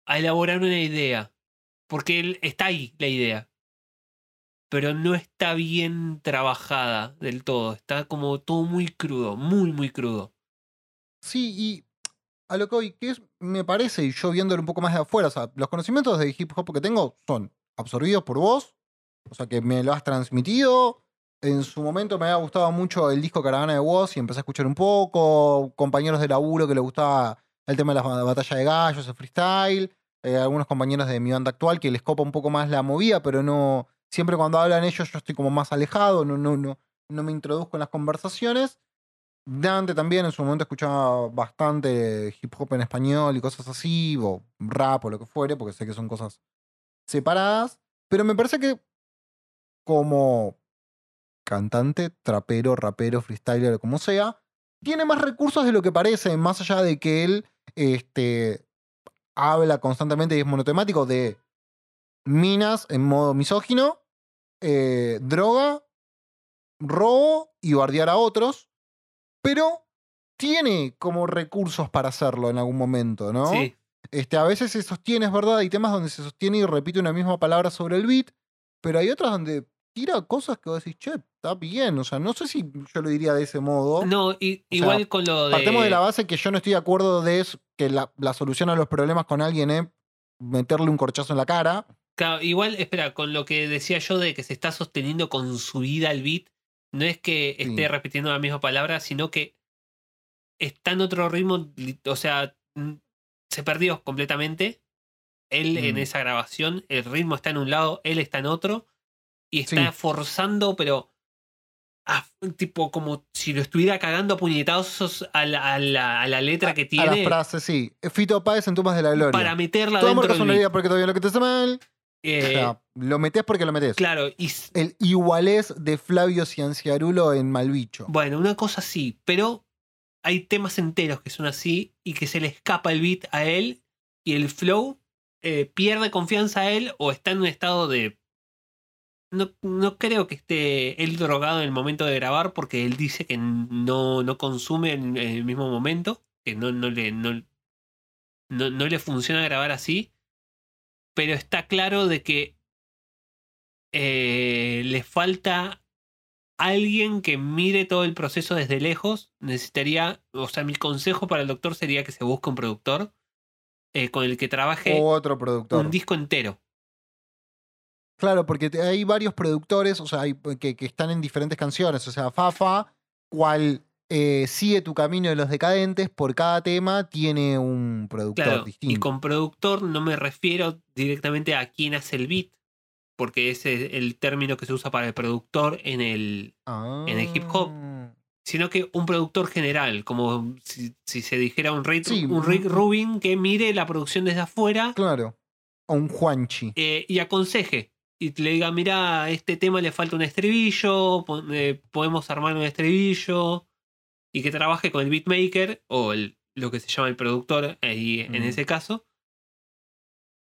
[SPEAKER 2] a elaborar una idea, porque él está ahí la idea, pero no está bien trabajada del todo, está como todo muy crudo, muy muy crudo.
[SPEAKER 1] Sí, y a lo que hoy, que es, me parece, y yo viéndolo un poco más de afuera, o sea, los conocimientos de hip hop que tengo son absorbidos por vos, o sea, que me lo has transmitido. En su momento me había gustado mucho el disco Caravana de Woz y empecé a escuchar un poco. Compañeros de laburo que le gustaba el tema de la batalla de gallos, el freestyle. eh, algunos compañeros de mi banda actual que les copa un poco más la movida, pero no. Siempre cuando hablan ellos, yo estoy como más alejado, no, no, no, no me introduzco en las conversaciones. Dante también en su momento escuchaba bastante hip hop en español y cosas así, o rap o lo que fuere, porque sé que son cosas separadas. Pero me parece que como cantante, trapero, rapero, freestyler, como sea, tiene más recursos de lo que parece, más allá de que él este, habla constantemente y es monotemático de minas en modo misógino, eh, droga, robo y bardear a otros, pero tiene como recursos para hacerlo en algún momento, ¿no?
[SPEAKER 2] Sí,
[SPEAKER 1] Este, a veces se sostiene, es verdad, hay temas donde se sostiene y repite una misma palabra sobre el beat, pero hay otros donde tira cosas que vos decís, che, está bien. O sea, no sé si yo lo diría de ese modo.
[SPEAKER 2] No, y,
[SPEAKER 1] sea,
[SPEAKER 2] igual con lo de.
[SPEAKER 1] Partemos de la base que yo no estoy de acuerdo de eso, que la, la solución a los problemas con alguien es meterle un corchazo en la cara.
[SPEAKER 2] Claro, igual, espera, con lo que decía yo de que se está sosteniendo con su vida el beat, no es que
[SPEAKER 1] Sí.
[SPEAKER 2] esté repitiendo la misma palabra, sino que está en otro ritmo, o sea, se perdió completamente. Él en
[SPEAKER 1] Mm.
[SPEAKER 2] esa grabación, el ritmo está en un lado, él está en otro, y está
[SPEAKER 1] Sí.
[SPEAKER 2] forzando, pero a- tipo como si lo estuviera cagando a puñetazos a la, a la- a la letra que
[SPEAKER 1] A
[SPEAKER 2] tiene
[SPEAKER 1] la frase, sí. Fito Páez en Tumbas de la Gloria.
[SPEAKER 2] para meterla
[SPEAKER 1] tu amor
[SPEAKER 2] dentro del
[SPEAKER 1] casualidad
[SPEAKER 2] beat.
[SPEAKER 1] porque todavía lo que te hace mal.
[SPEAKER 2] Eh,
[SPEAKER 1] o sea, lo metés porque lo metés.
[SPEAKER 2] claro, y
[SPEAKER 1] El igualés de Flavio Cianciarulo en Malvicho.
[SPEAKER 2] Bueno, una cosa sí, pero hay temas enteros que son así y que se le escapa el beat a él y el flow eh, pierde confianza a él o está en un estado de... No, no creo que esté él drogado en el momento de grabar porque él dice que no, no consume en el mismo momento, que no, no, le, no, no, no le funciona grabar así, pero está claro de que eh, le falta alguien que mire todo el proceso desde lejos. Necesitaría, o sea, mi consejo para el doctor sería que se busque un productor eh, con el que trabaje
[SPEAKER 1] Otro productor.
[SPEAKER 2] un disco entero.
[SPEAKER 1] Claro, porque hay varios productores, o sea, hay, que, que están en diferentes canciones. O sea, Fafa, cual eh, sigue tu camino de los decadentes, por cada tema tiene un productor
[SPEAKER 2] Claro,
[SPEAKER 1] distinto.
[SPEAKER 2] y con productor no me refiero directamente a quién hace el beat, porque ese es el término que se usa para el productor en el, en el hip hop.
[SPEAKER 1] Ah.
[SPEAKER 2] sino que un productor general, como si, si se dijera un Rick,
[SPEAKER 1] Sí,
[SPEAKER 2] un Rick Rubin que mire la producción desde afuera
[SPEAKER 1] Claro. O un Juanchi.
[SPEAKER 2] eh, y aconseje. Y le diga, mira, a este tema le falta un estribillo, eh, podemos armar un estribillo. Y que trabaje con el beatmaker o el, lo que se llama el productor ahí en ese caso.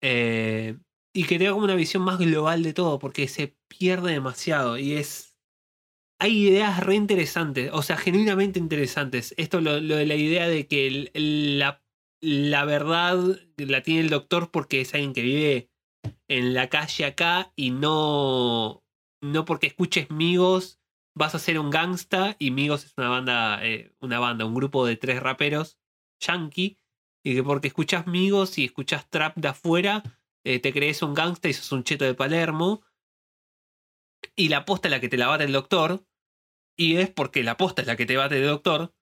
[SPEAKER 2] Eh, y que tenga como una visión más global de todo, porque se pierde demasiado. Y es. Hay ideas re interesantes, o sea, genuinamente interesantes. Esto, lo, lo de la idea de que el- el- la, la verdad la tiene el doctor porque es alguien que vive en la calle acá y no, no porque escuches Migos vas a ser un gangsta y Migos es una banda, eh, una banda, un grupo de tres raperos yankee y que porque escuchas Migos y escuchas trap de afuera eh, te crees un gangsta y sos un cheto de Palermo. Y la posta es la que te la bate el doctor y es porque la posta es la que te bate el doctor.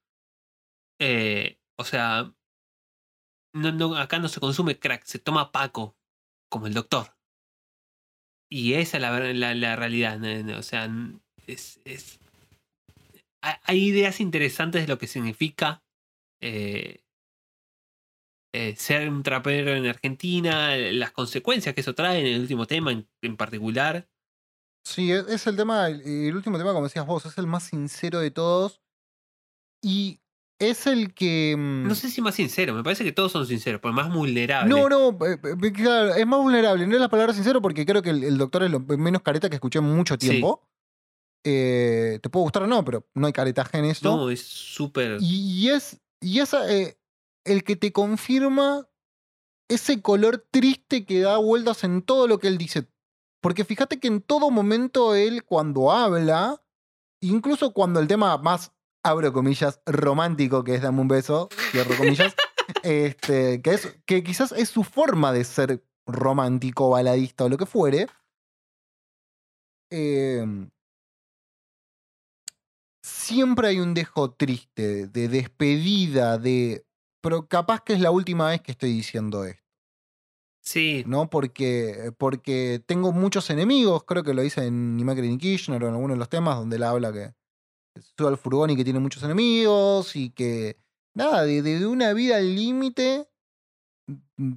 [SPEAKER 2] Eh, o sea no, no, acá no se consume crack, se toma Paco, como el doctor. Y esa es la, la, realidad. O sea, es, es- ha- hay ideas interesantes de lo que significa eh, eh, ser un trapero en Argentina, las consecuencias que eso trae en el último tema en, en particular.
[SPEAKER 1] Sí, es, es el tema, el, el último tema, como decías vos, es el más sincero de todos. Y es el que. mm,
[SPEAKER 2] No sé si más sincero, me parece que todos son sinceros, pero más vulnerables.
[SPEAKER 1] No, no, eh, eh, claro, es más vulnerable. No es la palabra sincero porque creo que el, el doctor es lo menos careta que escuché en mucho
[SPEAKER 2] Sí.
[SPEAKER 1] tiempo. Eh, te puede gustar o no, pero no hay caretaje en esto.
[SPEAKER 2] No, es súper.
[SPEAKER 1] Y, y es, y es eh, el que te confirma ese color triste que da vueltas en todo lo que él dice. Porque fíjate que en todo momento él, cuando habla, incluso cuando el tema más, abro comillas, romántico, que es dame un beso, cierro comillas, este, que, es, que quizás es su forma de ser romántico, baladista o lo que fuere. eh, siempre hay un dejo triste, de despedida, de. Pero capaz que es la última vez que estoy diciendo esto,
[SPEAKER 2] Sí,
[SPEAKER 1] ¿no? Porque, porque tengo muchos enemigos, creo que lo dice en Ni Macri ni Kirchner o en alguno de los temas donde él habla que sube al furgón y que tiene muchos enemigos y que. Nada, de, una vida al límite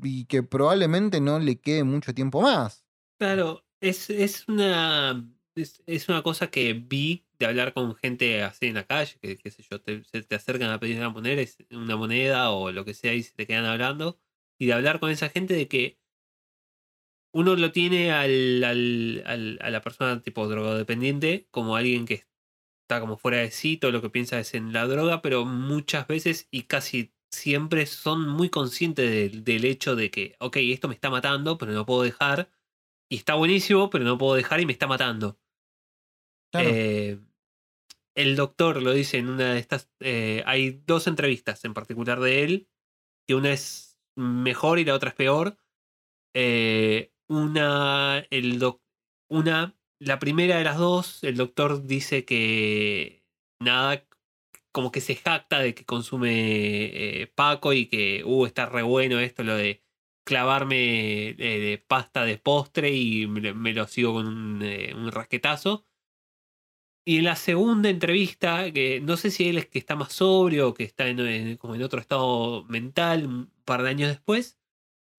[SPEAKER 1] y que probablemente no le quede mucho tiempo más.
[SPEAKER 2] Claro, es, es una es, una cosa que vi de hablar con gente así en la calle, que qué sé yo, te, se te acercan a pedir una moneda, una moneda o lo que sea y se te quedan hablando, y de hablar con esa gente de que uno lo tiene al, al- al- a la persona tipo drogodependiente como alguien que está como fuera de sí, todo lo que piensa es en la droga, pero muchas veces y casi siempre son muy conscientes del- del hecho de que, ok, esto me está matando, pero no puedo dejar. Y está buenísimo, pero no puedo dejar y me está matando.
[SPEAKER 1] Claro.
[SPEAKER 2] Eh, el doctor lo dice en una de estas. eh, hay dos entrevistas en particular de él, que una es mejor y la otra es peor. Eh, una, el doc- una, la primera de las dos, el doctor dice que nada, como que se jacta de que consume eh, Paco y que, uh, está re bueno esto, lo de clavarme eh, de pasta de postre y me, lo- sigo con un, eh, un rasquetazo. Y en la segunda entrevista, que no sé si él es que está más sobrio o que está en- como en otro estado mental un par de años después,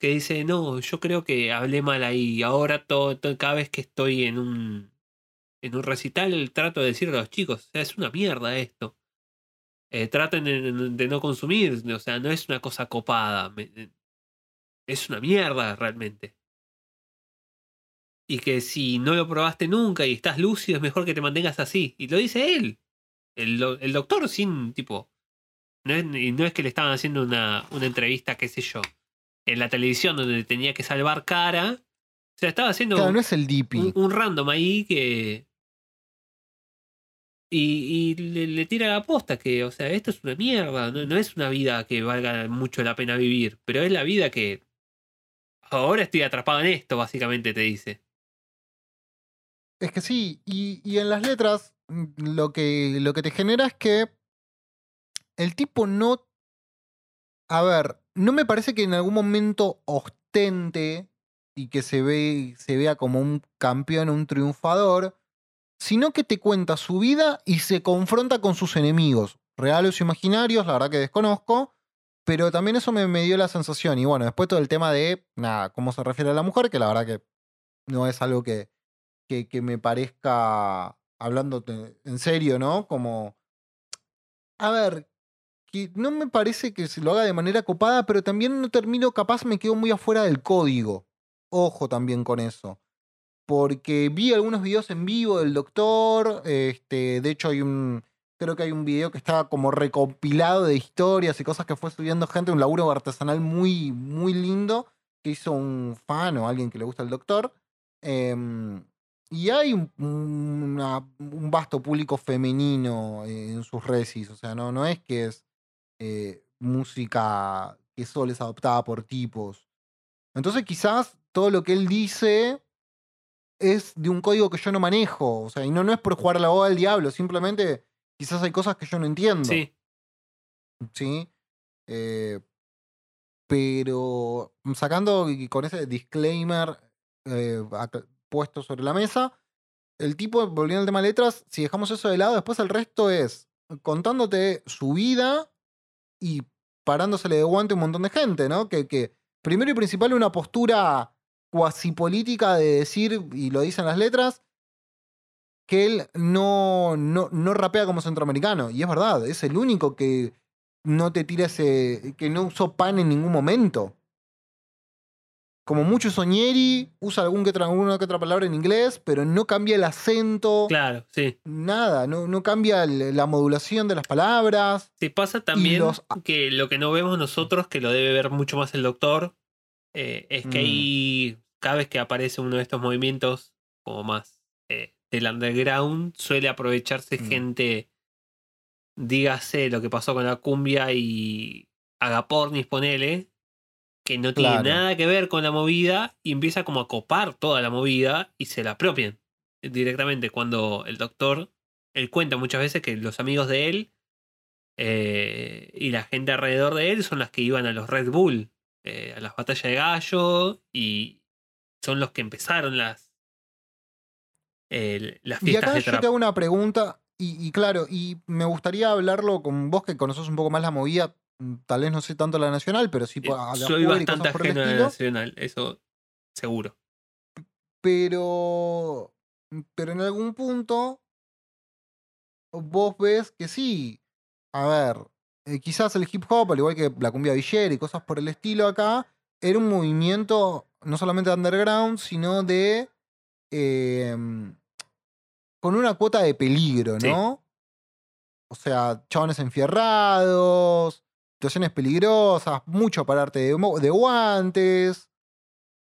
[SPEAKER 2] que dice, no, yo creo que hablé mal ahí. Ahora todo, cada vez que estoy en un, en un recital trato de decirle a los chicos, o sea, es una mierda esto. Eh, traten de, no consumir, o sea, no es una cosa copada. eh, es una mierda realmente. Y que si no lo probaste nunca y estás lúcido, es mejor que te mantengas así. Y lo dice él. El, el doctor sin tipo. No es, no es que le estaban haciendo una, una entrevista, qué sé yo, en la televisión donde tenía que salvar cara. O sea, estaba haciendo
[SPEAKER 1] Claro, no es el DP.
[SPEAKER 2] un, un random ahí que. Y, y le, le tira la posta que, o sea, esto es una mierda, no, no es una vida que valga mucho la pena vivir, pero es la vida que ahora estoy atrapado en esto, básicamente te dice.
[SPEAKER 1] Es que sí, y, y en las letras mm, lo que, lo que te genera es que el tipo no... A ver, no me parece que en algún momento ostente y que se, ve, se vea como un campeón, un triunfador, sino que te cuenta su vida y se confronta con sus enemigos, reales o imaginarios, la verdad que desconozco, pero también eso me, me dio la sensación. Y bueno, después todo el tema de, nada, cómo se refiere a la mujer, que la verdad que no es algo que, que, que me parezca, hablando en serio, ¿no? Como, a ver, que no me parece que se lo haga de manera copada, pero también no termino, capaz me quedo muy afuera del código. Ojo también con eso. Porque vi algunos videos en vivo del doctor, este, de hecho hay un, creo que hay un video que estaba como recompilado de historias y cosas que fue subiendo gente, un laburo artesanal muy, muy lindo que hizo un fan o alguien que le gusta el doctor. Em, y hay un, vasto público femenino en sus resis, o sea, no, no es que es eh, música que solo es adoptada por tipos. Entonces quizás todo lo que él dice es de un código que yo no manejo, o sea, y no, no es por jugar la boda del diablo, simplemente quizás hay cosas que yo no entiendo.
[SPEAKER 2] Sí,
[SPEAKER 1] ¿sí? Eh, pero sacando y con ese disclaimer eh, puesto sobre la mesa, el tipo, volviendo al tema de letras, si dejamos eso de lado, después el resto es contándote su vida y parándosele de guante un montón de gente, ¿no? Que, que primero y principal una postura cuasi política de decir, y lo dicen las letras, que él no, no, no rapea como centroamericano. Y es verdad, es el único que no te tira ese. que no usó pan en ningún momento. Como mucho Soñeri, usa algún que otra, alguna que otra palabra en inglés, pero no cambia el acento,
[SPEAKER 2] claro, sí.
[SPEAKER 1] nada, no, no cambia la modulación de las palabras.
[SPEAKER 2] Sí, pasa también
[SPEAKER 1] los-
[SPEAKER 2] que lo que no vemos nosotros, que lo debe ver mucho más el doctor, eh, es que
[SPEAKER 1] Mm.
[SPEAKER 2] ahí, cada vez que aparece uno de estos movimientos, como más eh, del underground, suele aprovecharse
[SPEAKER 1] Mm.
[SPEAKER 2] gente, dígase lo que pasó con la cumbia y Agapornis, ponele, que no tiene
[SPEAKER 1] Claro.
[SPEAKER 2] nada que ver con la movida y empieza como a copar toda la movida y se la apropian directamente cuando el doctor, él cuenta muchas veces que los amigos de él eh, y la gente alrededor de él son las que iban a los Red Bull, eh, a las batallas de gallo y son los que empezaron las, eh, las
[SPEAKER 1] Y
[SPEAKER 2] fiestas
[SPEAKER 1] acá
[SPEAKER 2] de
[SPEAKER 1] yo
[SPEAKER 2] trap.
[SPEAKER 1] te hago una pregunta, y, y claro, y me gustaría hablarlo con vos que conoces un poco más la movida, tal vez no sé tanto la nacional, pero sí
[SPEAKER 2] Eh,
[SPEAKER 1] a-
[SPEAKER 2] Soy bastante ajeno a la nacional, eso seguro.
[SPEAKER 1] pero, pero en algún punto vos ves que sí, a ver, eh, quizás el hip hop, al igual que la cumbia villera y cosas por el estilo acá, era un movimiento no solamente de underground, sino de... em, con una cuota de peligro,
[SPEAKER 2] Sí.
[SPEAKER 1] ¿no? O sea, chabones enfierrados, situaciones peligrosas, mucho pararte de, de guantes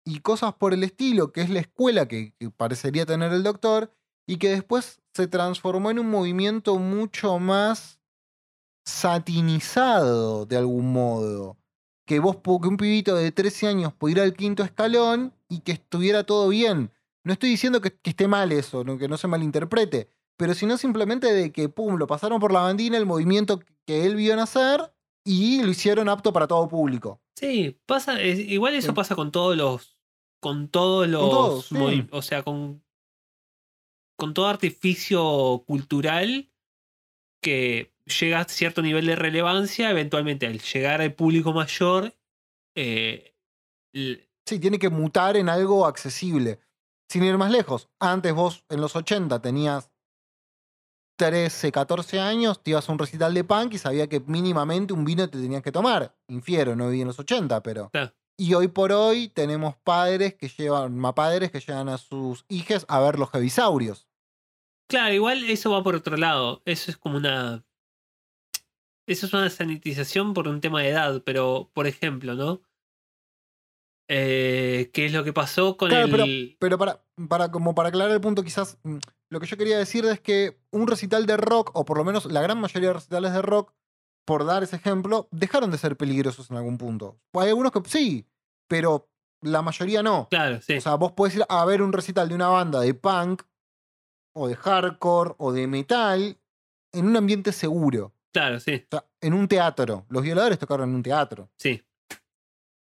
[SPEAKER 1] y cosas por el estilo, que es la escuela que, parecería tener el doctor, y que después se transformó en un movimiento mucho más satinizado de algún modo. Que vos, que un pibito de 13 años pudiera al quinto escalón y que estuviera todo bien. No estoy diciendo que, que esté mal eso, no- que no se malinterprete, pero sino simplemente de que, pum, lo pasaron por la bandina el movimiento que él vio nacer y lo hicieron apto para todo público.
[SPEAKER 2] Sí, pasa, es- igual eso
[SPEAKER 1] Sí.
[SPEAKER 2] pasa con todos los. Con todos los.
[SPEAKER 1] todos, sí.
[SPEAKER 2] movi- O sea, con. Con todo artificio cultural que llega a cierto nivel de relevancia, eventualmente al llegar al público mayor. eh,
[SPEAKER 1] Sí, tiene que mutar en algo accesible. Sin ir más lejos, antes vos en los 80 tenías 13, 14 años, te ibas a un recital de punk y sabía que mínimamente un vino te tenías que tomar. Infiero, no viví en los 80, pero... Y hoy por hoy tenemos padres que llevan, más padres que llevan a sus hijas a ver los hebisaurios.
[SPEAKER 2] Claro, igual eso va por otro lado. Eso es como una. Eso es una sanitización por un tema de edad, pero, por ejemplo, ¿no? Eh, ¿Qué es lo que pasó con
[SPEAKER 1] Claro,
[SPEAKER 2] el.
[SPEAKER 1] Pero para, para, como para aclarar el punto, quizás mm, lo que yo quería decir es que un recital de rock, o por lo menos la gran mayoría de recitales de rock, por dar ese ejemplo, dejaron de ser peligrosos en algún punto. Hay algunos que sí, pero la mayoría no.
[SPEAKER 2] Claro, sí.
[SPEAKER 1] O sea, vos podés ir a ver un recital de una banda de punk, o de hardcore, o de metal, en un ambiente seguro.
[SPEAKER 2] claro, sí.
[SPEAKER 1] O sea, en un teatro. Los violadores tocaron en un teatro.
[SPEAKER 2] Sí.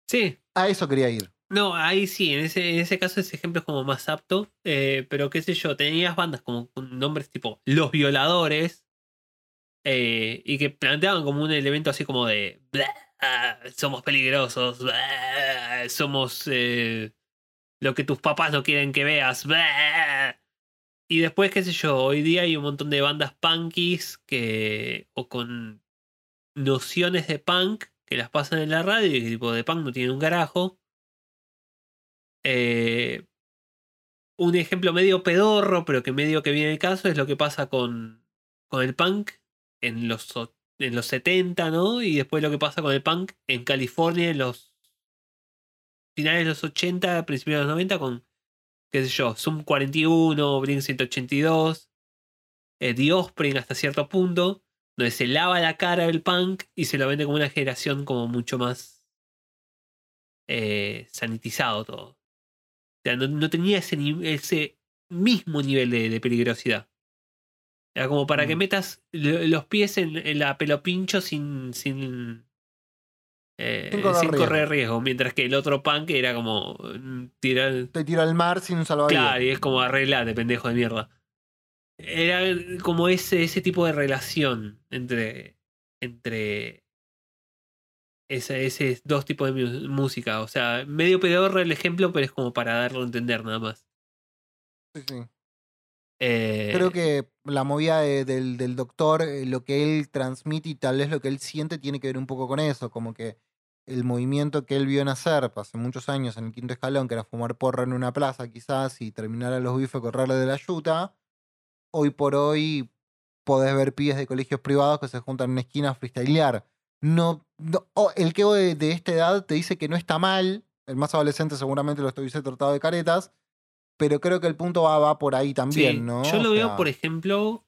[SPEAKER 2] Sí.
[SPEAKER 1] A eso quería ir.
[SPEAKER 2] No, ahí sí, en ese, en ese caso ese ejemplo es como más apto. eh, pero qué sé yo, tenías bandas como con nombres tipo Los Violadores. eh, y que planteaban como un elemento así como de. "Blah, ah, somos peligrosos. somos eh, lo que tus papás no quieren que veas. blah". Y después, qué sé yo, hoy día hay un montón de bandas punkies que. o con nociones de punk que las pasan en la radio y tipo de punk no tienen un carajo. Eh, un ejemplo medio pedorro, pero que medio que viene el caso, es lo que pasa con, con el punk en los, en los 70, ¿no? Y después lo que pasa con el punk en California en los finales de los 80, principios de los 90, con, qué sé yo, Zoom 41, Blink 182, eh, The Offspring hasta cierto punto, donde se lava la cara el punk y se lo vende como una generación como mucho más eh, sanitizado todo. O sea, no, no tenía ese, mismo nivel de, de peligrosidad. Era como para que
[SPEAKER 1] Mm.
[SPEAKER 2] metas lo- los pies en, en la pelo pincho sin. sin. eh,
[SPEAKER 1] Sin correr
[SPEAKER 2] sin
[SPEAKER 1] riesgo.
[SPEAKER 2] correr riesgo. Mientras que el otro punk era como. mm, tirar.
[SPEAKER 1] Te tiro al mar sin salvavidas.
[SPEAKER 2] Claro, y es como arreglate, pendejo de mierda. Era como ese, ese tipo de relación entre. entre. Ese, ese dos tipos de música. O sea, medio pedorro el ejemplo, pero es como para darlo a entender nada más.
[SPEAKER 1] Sí, sí.
[SPEAKER 2] Eh,
[SPEAKER 1] Creo que la movida de- del, del doctor, eh, lo que él transmite y tal vez lo que él siente tiene que ver un poco con eso, como que el movimiento que él vio nacer hace muchos años en el quinto escalón, que era fumar porra en una plaza quizás y terminar a los bifes correrle de la yuta, hoy por hoy podés ver pibes de colegios privados que se juntan en una esquina a freestylear. No, no- oh, el que de, de esta edad te dice que no está mal, el más adolescente seguramente lo estuviese tratado de caretas, pero creo que el punto va, va por ahí también,
[SPEAKER 2] sí,
[SPEAKER 1] ¿no?
[SPEAKER 2] Yo
[SPEAKER 1] O
[SPEAKER 2] lo veo,
[SPEAKER 1] sea,
[SPEAKER 2] por ejemplo.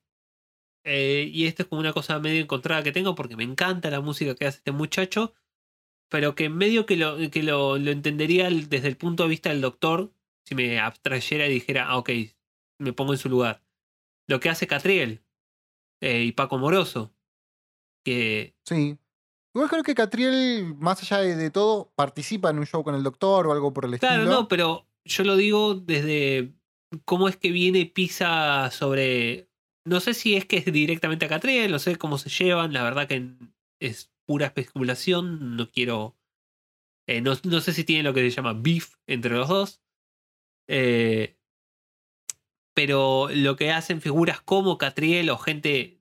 [SPEAKER 2] eh, y esto es como una cosa medio encontrada que tengo porque me encanta la música que hace este muchacho. Pero que medio que lo, que lo, lo entendería desde el punto de vista del doctor. Si me abstrayera y dijera, ah, ok, me pongo en su lugar. Lo que hace Catriel eh, y Paco Moroso. Que
[SPEAKER 1] Sí. Igual creo que Catriel, más allá de, de todo, participa en un show con el doctor o algo por el
[SPEAKER 2] Claro,
[SPEAKER 1] estilo.
[SPEAKER 2] no, pero yo lo digo desde cómo es que viene pisa sobre. No sé si es que es directamente a Catriel, no sé cómo se llevan, la verdad que es pura especulación, no quiero. eh, no, no sé si tiene lo que se llama beef entre los dos. Eh, pero lo que hacen figuras como Catriel o gente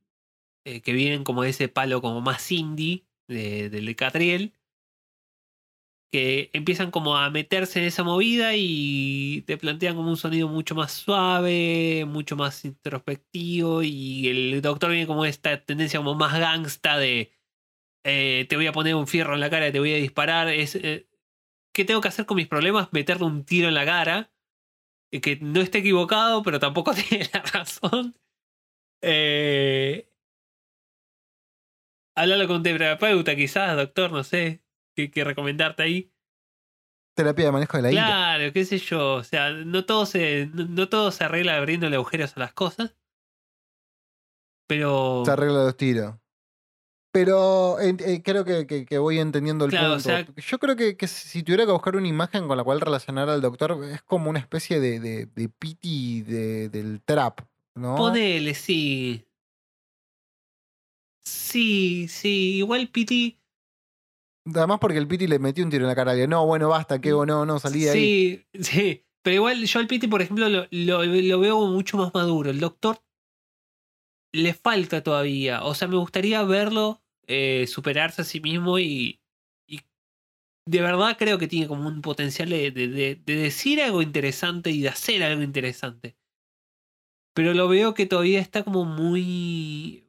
[SPEAKER 2] eh, que vienen como de ese palo como más indie de- de Catriel que empiezan como a meterse en esa movida y te plantean como un sonido mucho más suave, mucho más introspectivo y el doctor viene como esta tendencia como más gangsta de eh, te voy a poner un fierro en la cara te voy a disparar. Es, eh, ¿Qué tengo que hacer con mis problemas? Meterle un tiro en la cara. eh, Que no esté equivocado, pero tampoco tiene la razón. Eh, Háblalo con un terapeuta, quizás, doctor, no sé. ¿Qué, qué recomendarte ahí?
[SPEAKER 1] Terapia de manejo de la ira.
[SPEAKER 2] Claro, qué sé yo. O sea, no todo se, no, no todo se arregla abriéndole agujeros a las cosas. Pero.
[SPEAKER 1] Se arregla los tiros. Pero eh, creo que, que- que voy entendiendo el
[SPEAKER 2] Claro, o
[SPEAKER 1] punto.
[SPEAKER 2] sea-
[SPEAKER 1] Yo creo que, que si tuviera que buscar una imagen con la cual relacionar al doctor, es como una especie de, de, de piti de- del trap, ¿no?
[SPEAKER 2] Ponele, sí. Sí, sí. Igual Piti.
[SPEAKER 1] Además porque el piti le metió un tiro en la cara a alguien. No, bueno, basta, que no, no, salí de ahí.
[SPEAKER 2] Sí, sí. Pero igual yo al Piti, por ejemplo, lo, lo- lo veo mucho más maduro. El doctor le falta todavía. O sea, me gustaría verlo eh, superarse a sí mismo y, y de verdad creo que tiene como un potencial de, de- de- de decir algo interesante y de hacer algo interesante. Pero lo veo que todavía está como muy.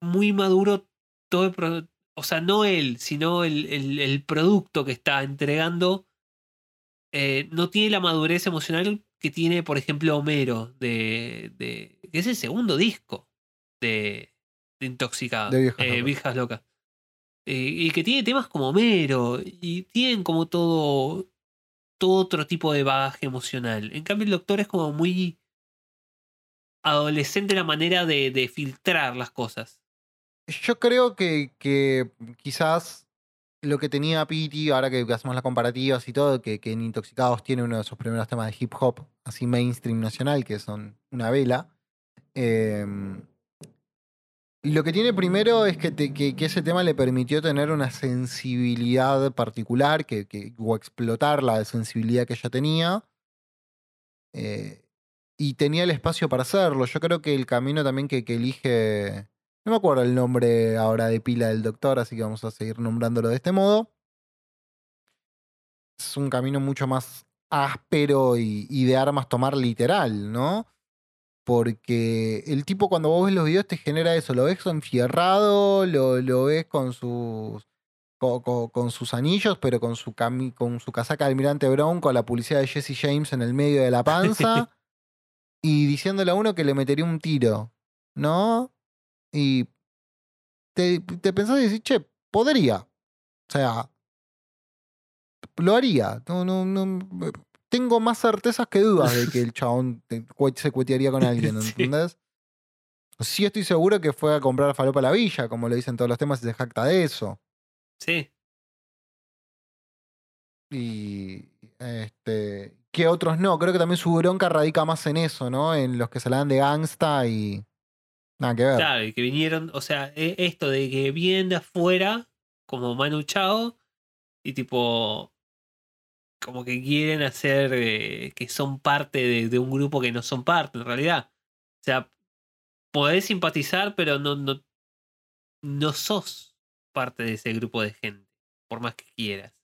[SPEAKER 2] Muy maduro todo el O sea, no él, sino el, el- el producto que está entregando. eh, no tiene la madurez emocional que tiene, por ejemplo, Homero, de, de que es el segundo disco de, de Intoxicado,
[SPEAKER 1] De Viejas
[SPEAKER 2] eh,
[SPEAKER 1] Locas.
[SPEAKER 2] Viejas Locas. Eh, y que tiene temas como Homero, y tienen como todo, todo otro tipo de bagaje emocional. En cambio, el doctor es como muy adolescente la manera de, de filtrar las cosas.
[SPEAKER 1] Yo creo que, que quizás lo que tenía Piti, ahora que hacemos las comparativas y todo, que, que en Intoxicados tiene uno de sus primeros temas de hip hop, así mainstream nacional, que son una vela. em, lo que tiene primero es que, que- ese tema le permitió tener una sensibilidad particular, que- o explotar la sensibilidad que ella tenía. eh, y tenía el espacio para hacerlo. Yo creo que el camino también que, que elige. No me acuerdo el nombre ahora de pila del doctor, así que vamos a seguir nombrándolo de este modo. Es un camino mucho más áspero y, y de armas tomar literal, ¿no? Porque el tipo cuando vos ves los videos te genera eso, lo ves enfierrado, lo, lo ves con sus co- co- con, sus anillos, pero con su, cami- con su casaca de almirante Brown, con la publicidad de Jesse James en el medio de la panza, y diciéndole a uno que le metería un tiro, ¿no? Y te, te pensás y decís, che, podría. O sea, lo haría. No, no, no, tengo más certezas que dudas de que el chabón te- se cuetearía con alguien. ¿entendés? Sí estoy seguro que fue a comprar falopa a la villa, como lo dicen todos los temas y se jacta de eso.
[SPEAKER 2] Sí.
[SPEAKER 1] Y este que otros no. Creo que también su bronca radica más en eso, ¿no? En los que se la dan de gangsta y. Nada que ver.
[SPEAKER 2] Claro, y que vinieron, o sea, e- esto de que vienen de afuera, como Manu Chao, y tipo, como que quieren hacer eh, que son parte de, de un grupo que no son parte, en realidad. O sea, podés simpatizar, pero no, no, no sos parte de ese grupo de gente, por más que quieras.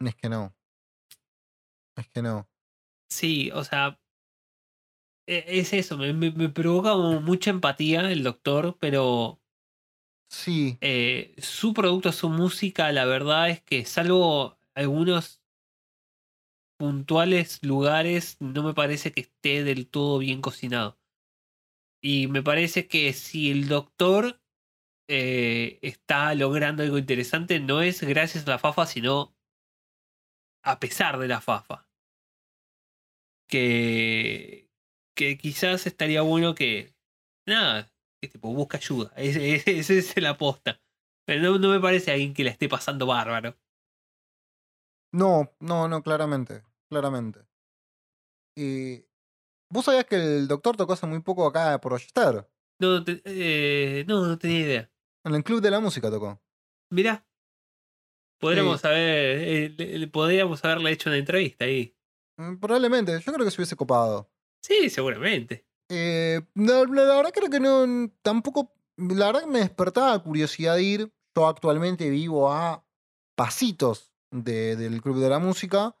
[SPEAKER 1] Es que no. Es que no.
[SPEAKER 2] Sí, o sea, e- es eso, me, me- me provoca como mucha empatía el doctor, pero
[SPEAKER 1] Sí.
[SPEAKER 2] eh, su producto, su música, la verdad es que salvo algunos puntuales lugares, no me parece que esté del todo bien cocinado. Y me parece que si el doctor eh, está logrando algo interesante, no es gracias a la Fafa, sino a pesar de la Fafa. Que, que quizás estaría bueno que, nada, que tipo busca ayuda. Ese es la aposta. Pero no, no me parece alguien que la esté pasando bárbaro.
[SPEAKER 1] No, no, no, claramente. Claramente. Y. ¿Vos sabías que el doctor tocó hace muy poco acá por Rochester?
[SPEAKER 2] No, no te- eh, no, no tenía idea.
[SPEAKER 1] En el Club de la Música tocó.
[SPEAKER 2] Mirá. Podríamos
[SPEAKER 1] Sí.
[SPEAKER 2] haber, eh, podríamos haberle hecho una entrevista ahí.
[SPEAKER 1] Mm, Probablemente, yo creo que se hubiese copado.
[SPEAKER 2] Sí, seguramente.
[SPEAKER 1] Eh, la, la- la verdad creo que no, tampoco, la verdad que me despertaba curiosidad de ir. Yo actualmente vivo a pasitos de- del Club de la Música.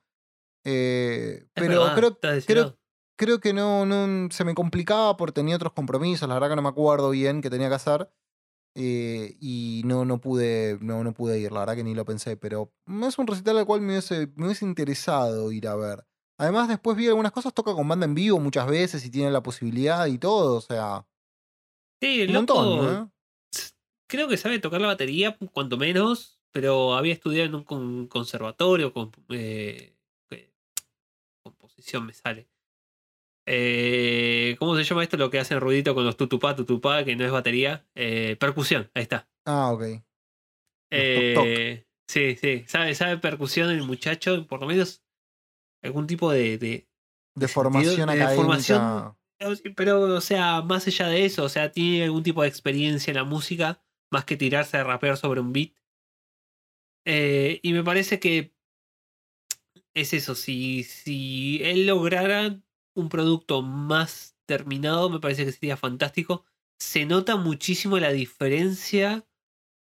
[SPEAKER 1] eh, pero
[SPEAKER 2] verdad,
[SPEAKER 1] creo,
[SPEAKER 2] lesionado.
[SPEAKER 1] creo que no, no, se me complicaba porque tenía otros compromisos, la verdad que no me acuerdo bien qué tenía que hacer. eh, y no, no pude, no, no pude ir, la verdad que ni lo pensé, pero es un recital al cual me hubiese, me hubiese interesado ir a ver. Además, después vi algunas cosas, toca con banda en vivo muchas veces y tiene la posibilidad y todo, o sea.
[SPEAKER 2] Sí,
[SPEAKER 1] Un
[SPEAKER 2] loco
[SPEAKER 1] montón, ¿eh?
[SPEAKER 2] creo que sabe tocar la batería, cuanto menos, pero había estudiado en un con- conservatorio, con, eh, eh, composición me sale. Eh, ¿Cómo se llama esto? Lo que hacen ruidito con los tutupá, tutupá, que no es batería. Eh, percusión, ahí está.
[SPEAKER 1] Ah, ok.
[SPEAKER 2] Eh, sí, sí, sabe, sabe percusión el muchacho, por lo menos algún tipo de, de-
[SPEAKER 1] formación
[SPEAKER 2] de
[SPEAKER 1] académica.
[SPEAKER 2] formación pero, o sea, más allá de eso, o sea, tiene algún tipo de experiencia en la música, más que tirarse a rapear sobre un beat. Eh, y me parece que es eso, si, si él lograra un producto más terminado, me parece que sería fantástico. Se nota muchísimo la diferencia,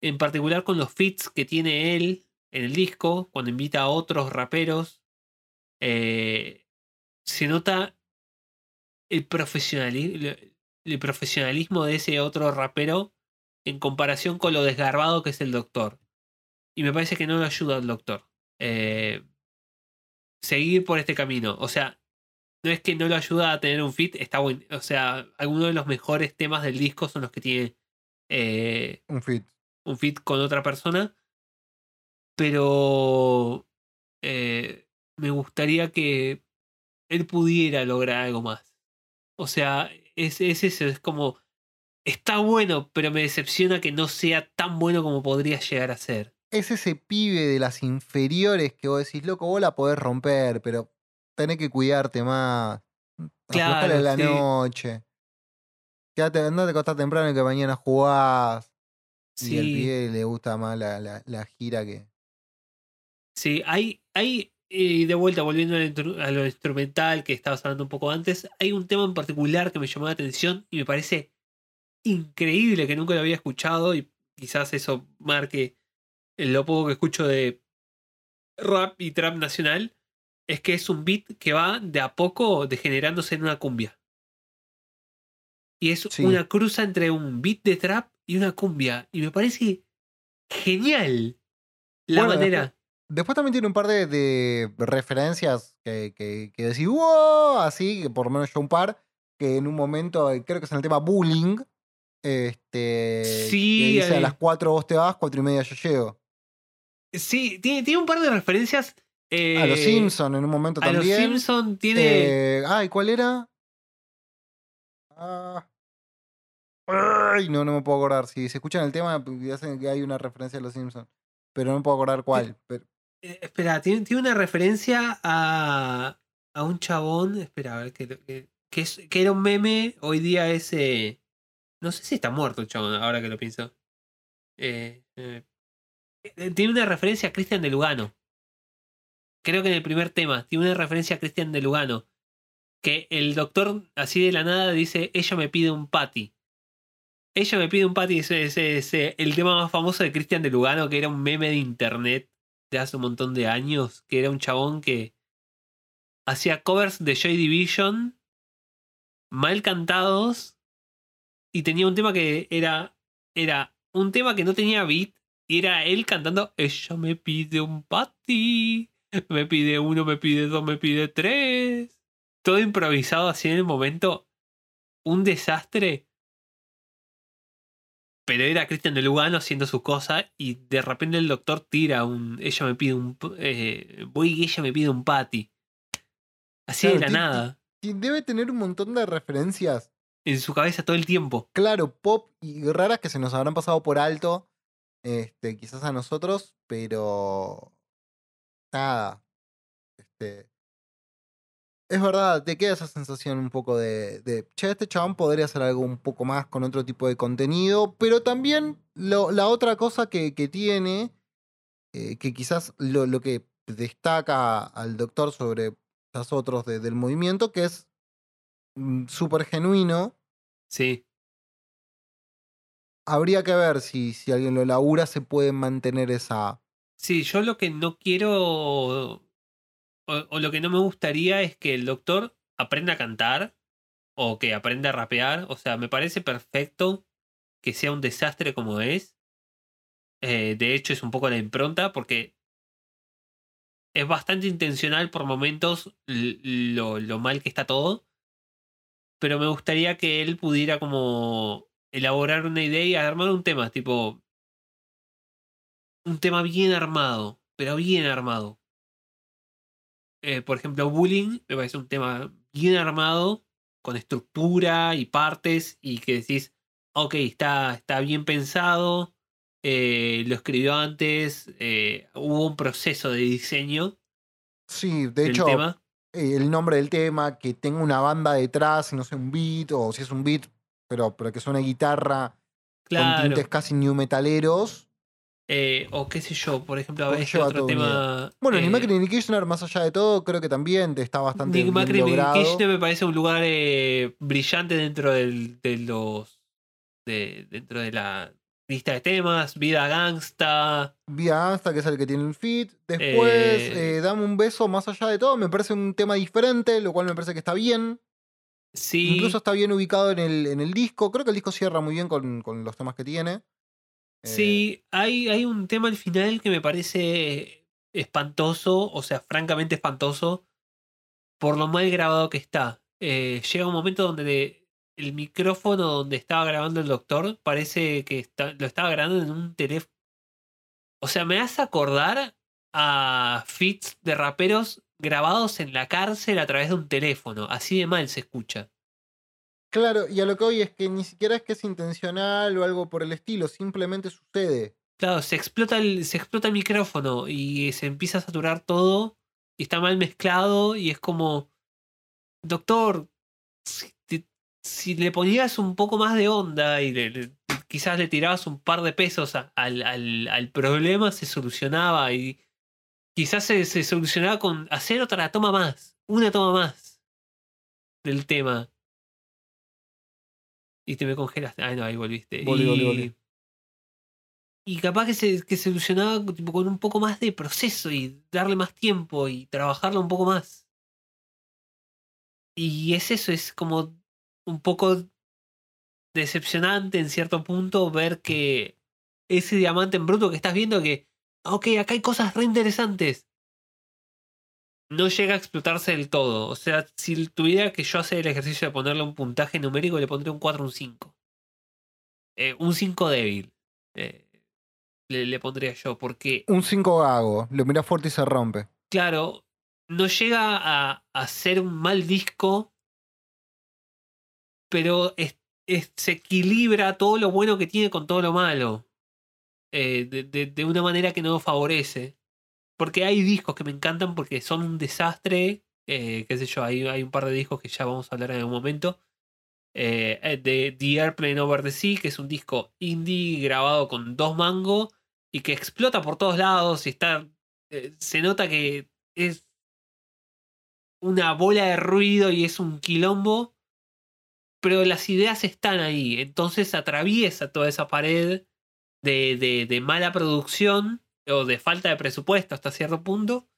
[SPEAKER 2] en particular con los feats que tiene él en el disco, cuando invita a otros raperos. Eh, se nota el, profesionali- el profesionalismo de ese otro rapero en comparación con lo desgarbado que es el doctor. Y me parece que no lo ayuda al doctor. Eh, seguir por este camino. O sea, no es que no lo ayuda a tener un fit, está bueno. O sea, algunos de los mejores temas del disco son los que tiene eh,
[SPEAKER 1] Un fit.
[SPEAKER 2] un fit con otra persona. Pero eh, me gustaría que él pudiera lograr algo más. O sea, es, es eso, es como. Está bueno, pero me decepciona que no sea tan bueno como podría llegar a ser.
[SPEAKER 1] Es ese pibe de las inferiores que vos decís, loco, vos la podés romper, pero tenés que cuidarte más.
[SPEAKER 2] Claro,
[SPEAKER 1] la
[SPEAKER 2] sí.
[SPEAKER 1] noche. Quédate, andate a acostar temprano que mañana jugás. Y al
[SPEAKER 2] Sí,
[SPEAKER 1] pibe le gusta más la, la- la gira que.
[SPEAKER 2] sí, hay, hay y de vuelta, volviendo a lo instrumental que estabas hablando un poco antes, hay un tema en particular que me llamó la atención y me parece increíble que nunca lo había escuchado y quizás eso marque lo poco que escucho de rap y trap nacional, es que es un beat que va de a poco degenerándose en una cumbia. Y es
[SPEAKER 1] Sí.
[SPEAKER 2] una cruza entre un beat de trap y una cumbia. Y me parece genial la
[SPEAKER 1] Bueno,
[SPEAKER 2] manera.
[SPEAKER 1] Después también tiene un par de, de referencias que, que, que decís, wow, así, que por lo menos yo un par, que en un momento, eh, creo que es en el tema bullying, este,
[SPEAKER 2] Sí,
[SPEAKER 1] que dice
[SPEAKER 2] eh.
[SPEAKER 1] a las 4 vos te vas, 4 y media yo llego.
[SPEAKER 2] Sí, tiene, tiene un par de referencias.
[SPEAKER 1] a los
[SPEAKER 2] eh,
[SPEAKER 1] Simpson en un momento
[SPEAKER 2] A los
[SPEAKER 1] también.
[SPEAKER 2] Simpson tiene.
[SPEAKER 1] Eh, ay, ¿cuál era? Ah. Ay, no, no me puedo acordar. Si se escuchan el tema, hacen que hay una referencia a los Simpsons. Pero no me puedo acordar cuál. Pero,
[SPEAKER 2] Eh, espera, tiene, tiene una referencia a, a un chabón. Espera, a ver, que, que, que, es- que era un meme. Hoy día es. eh, no sé si está muerto el chabón, ahora que lo pienso. Eh, tiene una referencia a Cristian de Lugano. Creo que en el primer tema tiene una referencia a Cristian de Lugano. Que el doctor, así de la nada, dice: Ella me pide un patty. Ella me pide un patty. Es, es- es, el tema más famoso de Cristian de Lugano, que era un meme de internet de hace un montón de años, que era un chabón que hacía covers de Joy Division mal cantados y tenía un tema que era era un tema que no tenía beat y era él cantando ella me pide un patty me pide uno me pide dos me pide tres todo improvisado así en el momento un desastre pero era Cristian de Lugano haciendo su cosa y de repente el doctor tira un. Ella me pide un. Eh, voy y ella me pide un patty. Así
[SPEAKER 1] Claro,
[SPEAKER 2] de la nada.
[SPEAKER 1] debe tener un montón de referencias,
[SPEAKER 2] En su cabeza todo el tiempo.
[SPEAKER 1] claro, pop y raras que se nos habrán pasado por alto. Este, quizás a nosotros, pero. Nada. Este. Es verdad, te queda esa sensación un poco de, de, che, este chabón podría hacer algo un poco más con otro tipo de contenido, pero también lo- la otra cosa que, que tiene, eh, que quizás lo, lo que destaca al doctor sobre los otros de- del movimiento, que es mm, súper genuino,
[SPEAKER 2] Sí.
[SPEAKER 1] habría que ver si, si alguien lo labura, se puede mantener esa...
[SPEAKER 2] Sí, yo lo que no quiero. O, lo que no me gustaría es que el doctor aprenda a cantar. O que aprenda a rapear. O sea, me parece perfecto que sea un desastre como es. Eh, de hecho, es un poco la impronta. Porque es bastante intencional por momentos lo, lo mal que está todo. Pero me gustaría que él pudiera como elaborar una idea y armar un tema, tipo. Un tema bien armado, pero bien armado. Eh, por ejemplo, Bullying me parece un tema bien armado, con estructura y partes, y que decís, ok, está, está bien pensado, eh, lo escribió antes, eh, hubo un proceso de diseño
[SPEAKER 1] Sí, de hecho,
[SPEAKER 2] tema.
[SPEAKER 1] el nombre del tema, que tenga una banda detrás, no sé, un beat, o si es un beat, pero, pero que suene guitarra con
[SPEAKER 2] Claro.
[SPEAKER 1] tintes casi new metaleros.
[SPEAKER 2] Eh, o qué sé yo, por ejemplo, a ver este otro tema.
[SPEAKER 1] Bueno, ni
[SPEAKER 2] eh,
[SPEAKER 1] Macri ni Kirchner, más allá de todo, creo que también está bastante
[SPEAKER 2] Nick
[SPEAKER 1] bien
[SPEAKER 2] Macri
[SPEAKER 1] logrado.
[SPEAKER 2] Kirchner me parece un lugar eh, brillante dentro del, de los. De, dentro de la lista de temas. Vida Gangsta.
[SPEAKER 1] Vía Asta, que es el que tiene el fit. Después,
[SPEAKER 2] Eh,
[SPEAKER 1] Dame un beso, más allá de todo, me parece un tema diferente, lo cual me parece que está bien.
[SPEAKER 2] Sí.
[SPEAKER 1] Incluso está bien ubicado en el, en el disco. Creo que el disco cierra muy bien con, con los temas que tiene. Eh,
[SPEAKER 2] Sí, hay, hay un tema al final que me parece espantoso, o sea, francamente espantoso, por lo mal grabado que está. Eh, llega un momento donde de- el micrófono donde estaba grabando el doctor parece que está, lo estaba grabando en un teléfono. O sea, me hace acordar a fits de raperos grabados en la cárcel a través de un teléfono. Así de mal se escucha.
[SPEAKER 1] Claro, y a lo que hoy es que ni siquiera es que es intencional o algo por el estilo, simplemente sucede.
[SPEAKER 2] Claro, se explota el, se explota el micrófono y se empieza a saturar todo y está mal mezclado y es como, doctor, si, le ponías un poco más de onda y le- quizás le tirabas un par de pesos al, al- al problema, se solucionaba y quizás se, se solucionaba con hacer otra toma más, una toma más del tema. Y te me congelaste. Ay, no, ahí volviste.
[SPEAKER 1] Volví,
[SPEAKER 2] Y-
[SPEAKER 1] volví.
[SPEAKER 2] y capaz que se, que se solucionaba tipo, con un poco más de proceso y darle más tiempo y trabajarlo un poco más. Y es eso, es como un poco decepcionante en cierto punto ver que ese diamante en bruto que estás viendo que, ah, ok, acá hay cosas re interesantes. No llega a explotarse del todo. O sea, si tuviera que yo hacer el ejercicio de ponerle un puntaje numérico, le pondría un 4 o un 5. Eh, un 5 débil. Eh, le, le pondría yo, porque,
[SPEAKER 1] Un 5 gago, lo mira fuerte y se rompe.
[SPEAKER 2] claro, no llega a, a ser un mal disco, pero es- es- se equilibra todo lo bueno que tiene con todo lo malo. Eh, de, de- de una manera que no favorece. Porque hay discos que me encantan porque son un desastre. eh, qué sé yo, hay, hay un par de discos que ya vamos a hablar en algún momento. Eh, eh, de The Airplane Over the Sea, que es un disco indie grabado con dos mangos y que explota por todos lados y está. eh, se nota que es una bola de ruido y es un quilombo. Pero las ideas están ahí. Entonces atraviesa toda esa pared de, de, de mala producción o de falta de presupuesto hasta cierto punto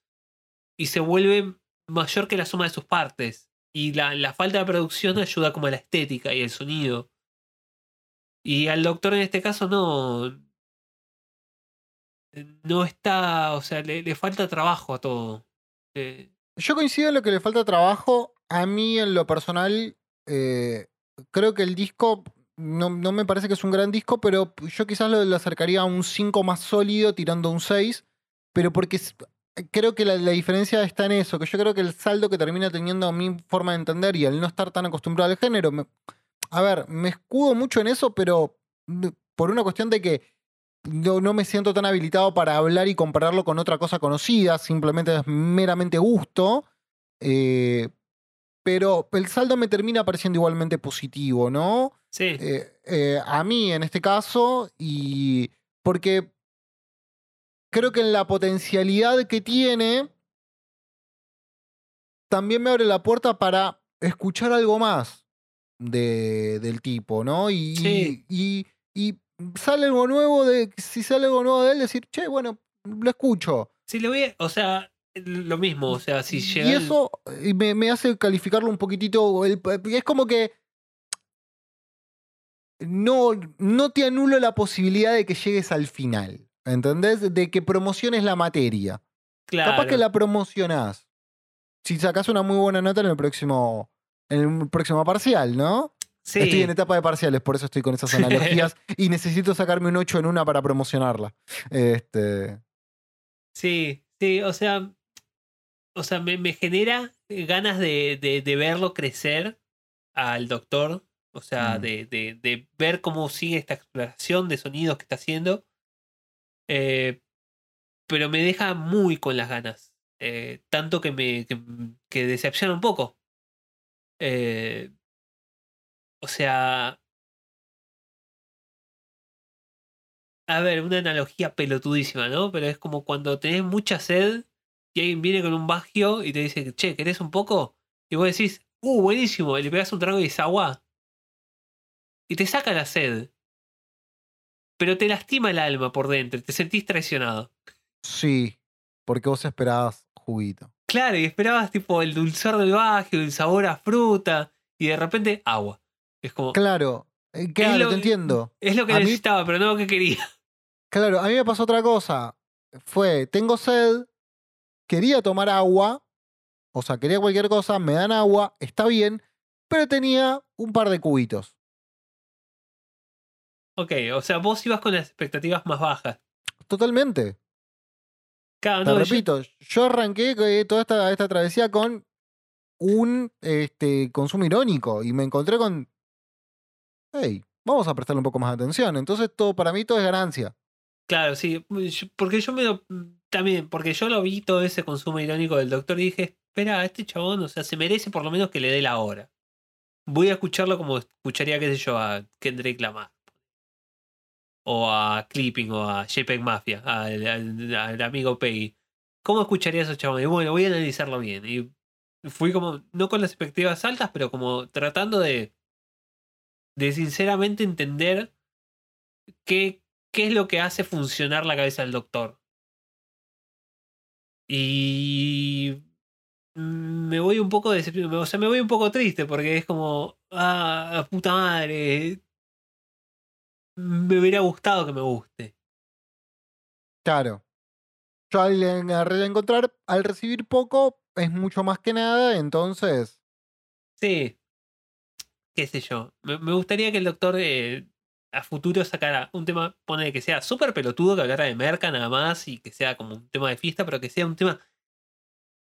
[SPEAKER 2] y se vuelve mayor que la suma de sus partes. Y la, la falta de producción ayuda como a la estética y el sonido. Y al doctor en este caso no. No está. O sea, le, le falta trabajo a todo. Eh,
[SPEAKER 1] Yo coincido en lo que le falta trabajo. A mí, en lo personal, eh, creo que el disco no, no me parece que es un gran disco, pero yo quizás lo, acercaría a un 5 más sólido, tirando un 6. Pero porque creo que la, diferencia está en eso, que yo creo que el saldo que termina teniendo mi forma de entender y el no estar tan acostumbrado al género. a ver, me escudo mucho en eso, pero por una cuestión de que no, no me siento tan habilitado para hablar y compararlo con otra cosa conocida, simplemente es meramente gusto. eh, pero el saldo me termina pareciendo igualmente positivo, ¿no?
[SPEAKER 2] sí.
[SPEAKER 1] Eh, eh, a mí en este caso, y porque creo que en la potencialidad que tiene, también me abre la puerta para escuchar algo más de, del tipo, ¿no? Y,
[SPEAKER 2] Sí.
[SPEAKER 1] y, y sale algo nuevo de, si sale algo nuevo de él, decir, che, bueno, lo escucho.
[SPEAKER 2] Sí, le voy a- O sea, lo mismo. O sea, si llega.
[SPEAKER 1] y eso me, me hace calificarlo un poquitito. el- es como que no, no te anulo la posibilidad de que llegues al final. ¿Entendés? De que promociones la materia.
[SPEAKER 2] Claro.
[SPEAKER 1] Capaz que la promocionás. Si sacás una muy buena nota en el próximo, en el próximo parcial, ¿no?
[SPEAKER 2] sí.
[SPEAKER 1] Estoy en etapa de parciales, por eso estoy con esas analogías y necesito sacarme un 8 en una para promocionarla. Este,
[SPEAKER 2] Sí, sí, o sea, o sea, me, me genera ganas de, de, de verlo crecer al doctor, o sea,
[SPEAKER 1] Mm.
[SPEAKER 2] de, de, ver cómo sigue esta exploración de sonidos que está haciendo, Eh, pero me deja muy con las ganas, eh, tanto que me que, que decepciona un poco. Eh, o sea, a ver, una analogía pelotudísima, ¿no? Pero es como cuando tenés mucha sed y alguien viene con un bagio y te dice, che, ¿querés un poco? Y vos decís, uh, buenísimo, y le pegas un trago de agua y te saca la sed. Pero te lastima el alma por dentro, te sentís traicionado.
[SPEAKER 1] sí, porque vos esperabas juguito.
[SPEAKER 2] Claro, y esperabas tipo el dulzor del bagio, el sabor a fruta, y de repente agua. Es como,
[SPEAKER 1] Claro, eh, claro,
[SPEAKER 2] lo-
[SPEAKER 1] te entiendo.
[SPEAKER 2] es lo que
[SPEAKER 1] a mí-
[SPEAKER 2] necesitaba, pero no lo que quería.
[SPEAKER 1] Claro, a mí me pasó otra cosa. Fue, tengo sed, quería tomar agua, o sea, quería cualquier cosa, me dan agua, está bien, pero tenía un par de cubitos.
[SPEAKER 2] Ok, o sea, vos ibas con las expectativas más bajas.
[SPEAKER 1] Totalmente.
[SPEAKER 2] Claro,
[SPEAKER 1] Te
[SPEAKER 2] no, yo-
[SPEAKER 1] repito, yo, arranqué eh, toda esta, esta travesía con un este, consumo irónico y me encontré con, hey, vamos a prestarle un poco más de atención. Entonces, todo para mí todo es ganancia.
[SPEAKER 2] Claro, sí. Porque yo me lo. También, porque yo lo vi todo ese consumo irónico del doctor y dije, espera, este chabón, o sea, se merece por lo menos que le dé la hora. Voy a escucharlo como escucharía, qué sé yo, a Kendrick Lamar. O a Clipping o a JPEG Mafia, al, amigo Peggy. ¿Cómo escucharía a esos chabones? Bueno, voy a analizarlo bien. Y fui como, no con las expectativas altas, pero como tratando de, de sinceramente entender qué, qué es lo que hace funcionar la cabeza del doctor. Y me voy un poco decepcionado, o sea, me voy un poco triste porque es como, ah, puta madre, me hubiera gustado que me guste.
[SPEAKER 1] Claro. Yo al al encontrar, al recibir poco, es mucho más que nada, entonces,
[SPEAKER 2] Sí, qué sé yo, me, me gustaría que el doctor eh, a futuro sacara un tema, pone que sea súper pelotudo, que hablara de merca nada más y que sea como un tema de fiesta, pero que sea un tema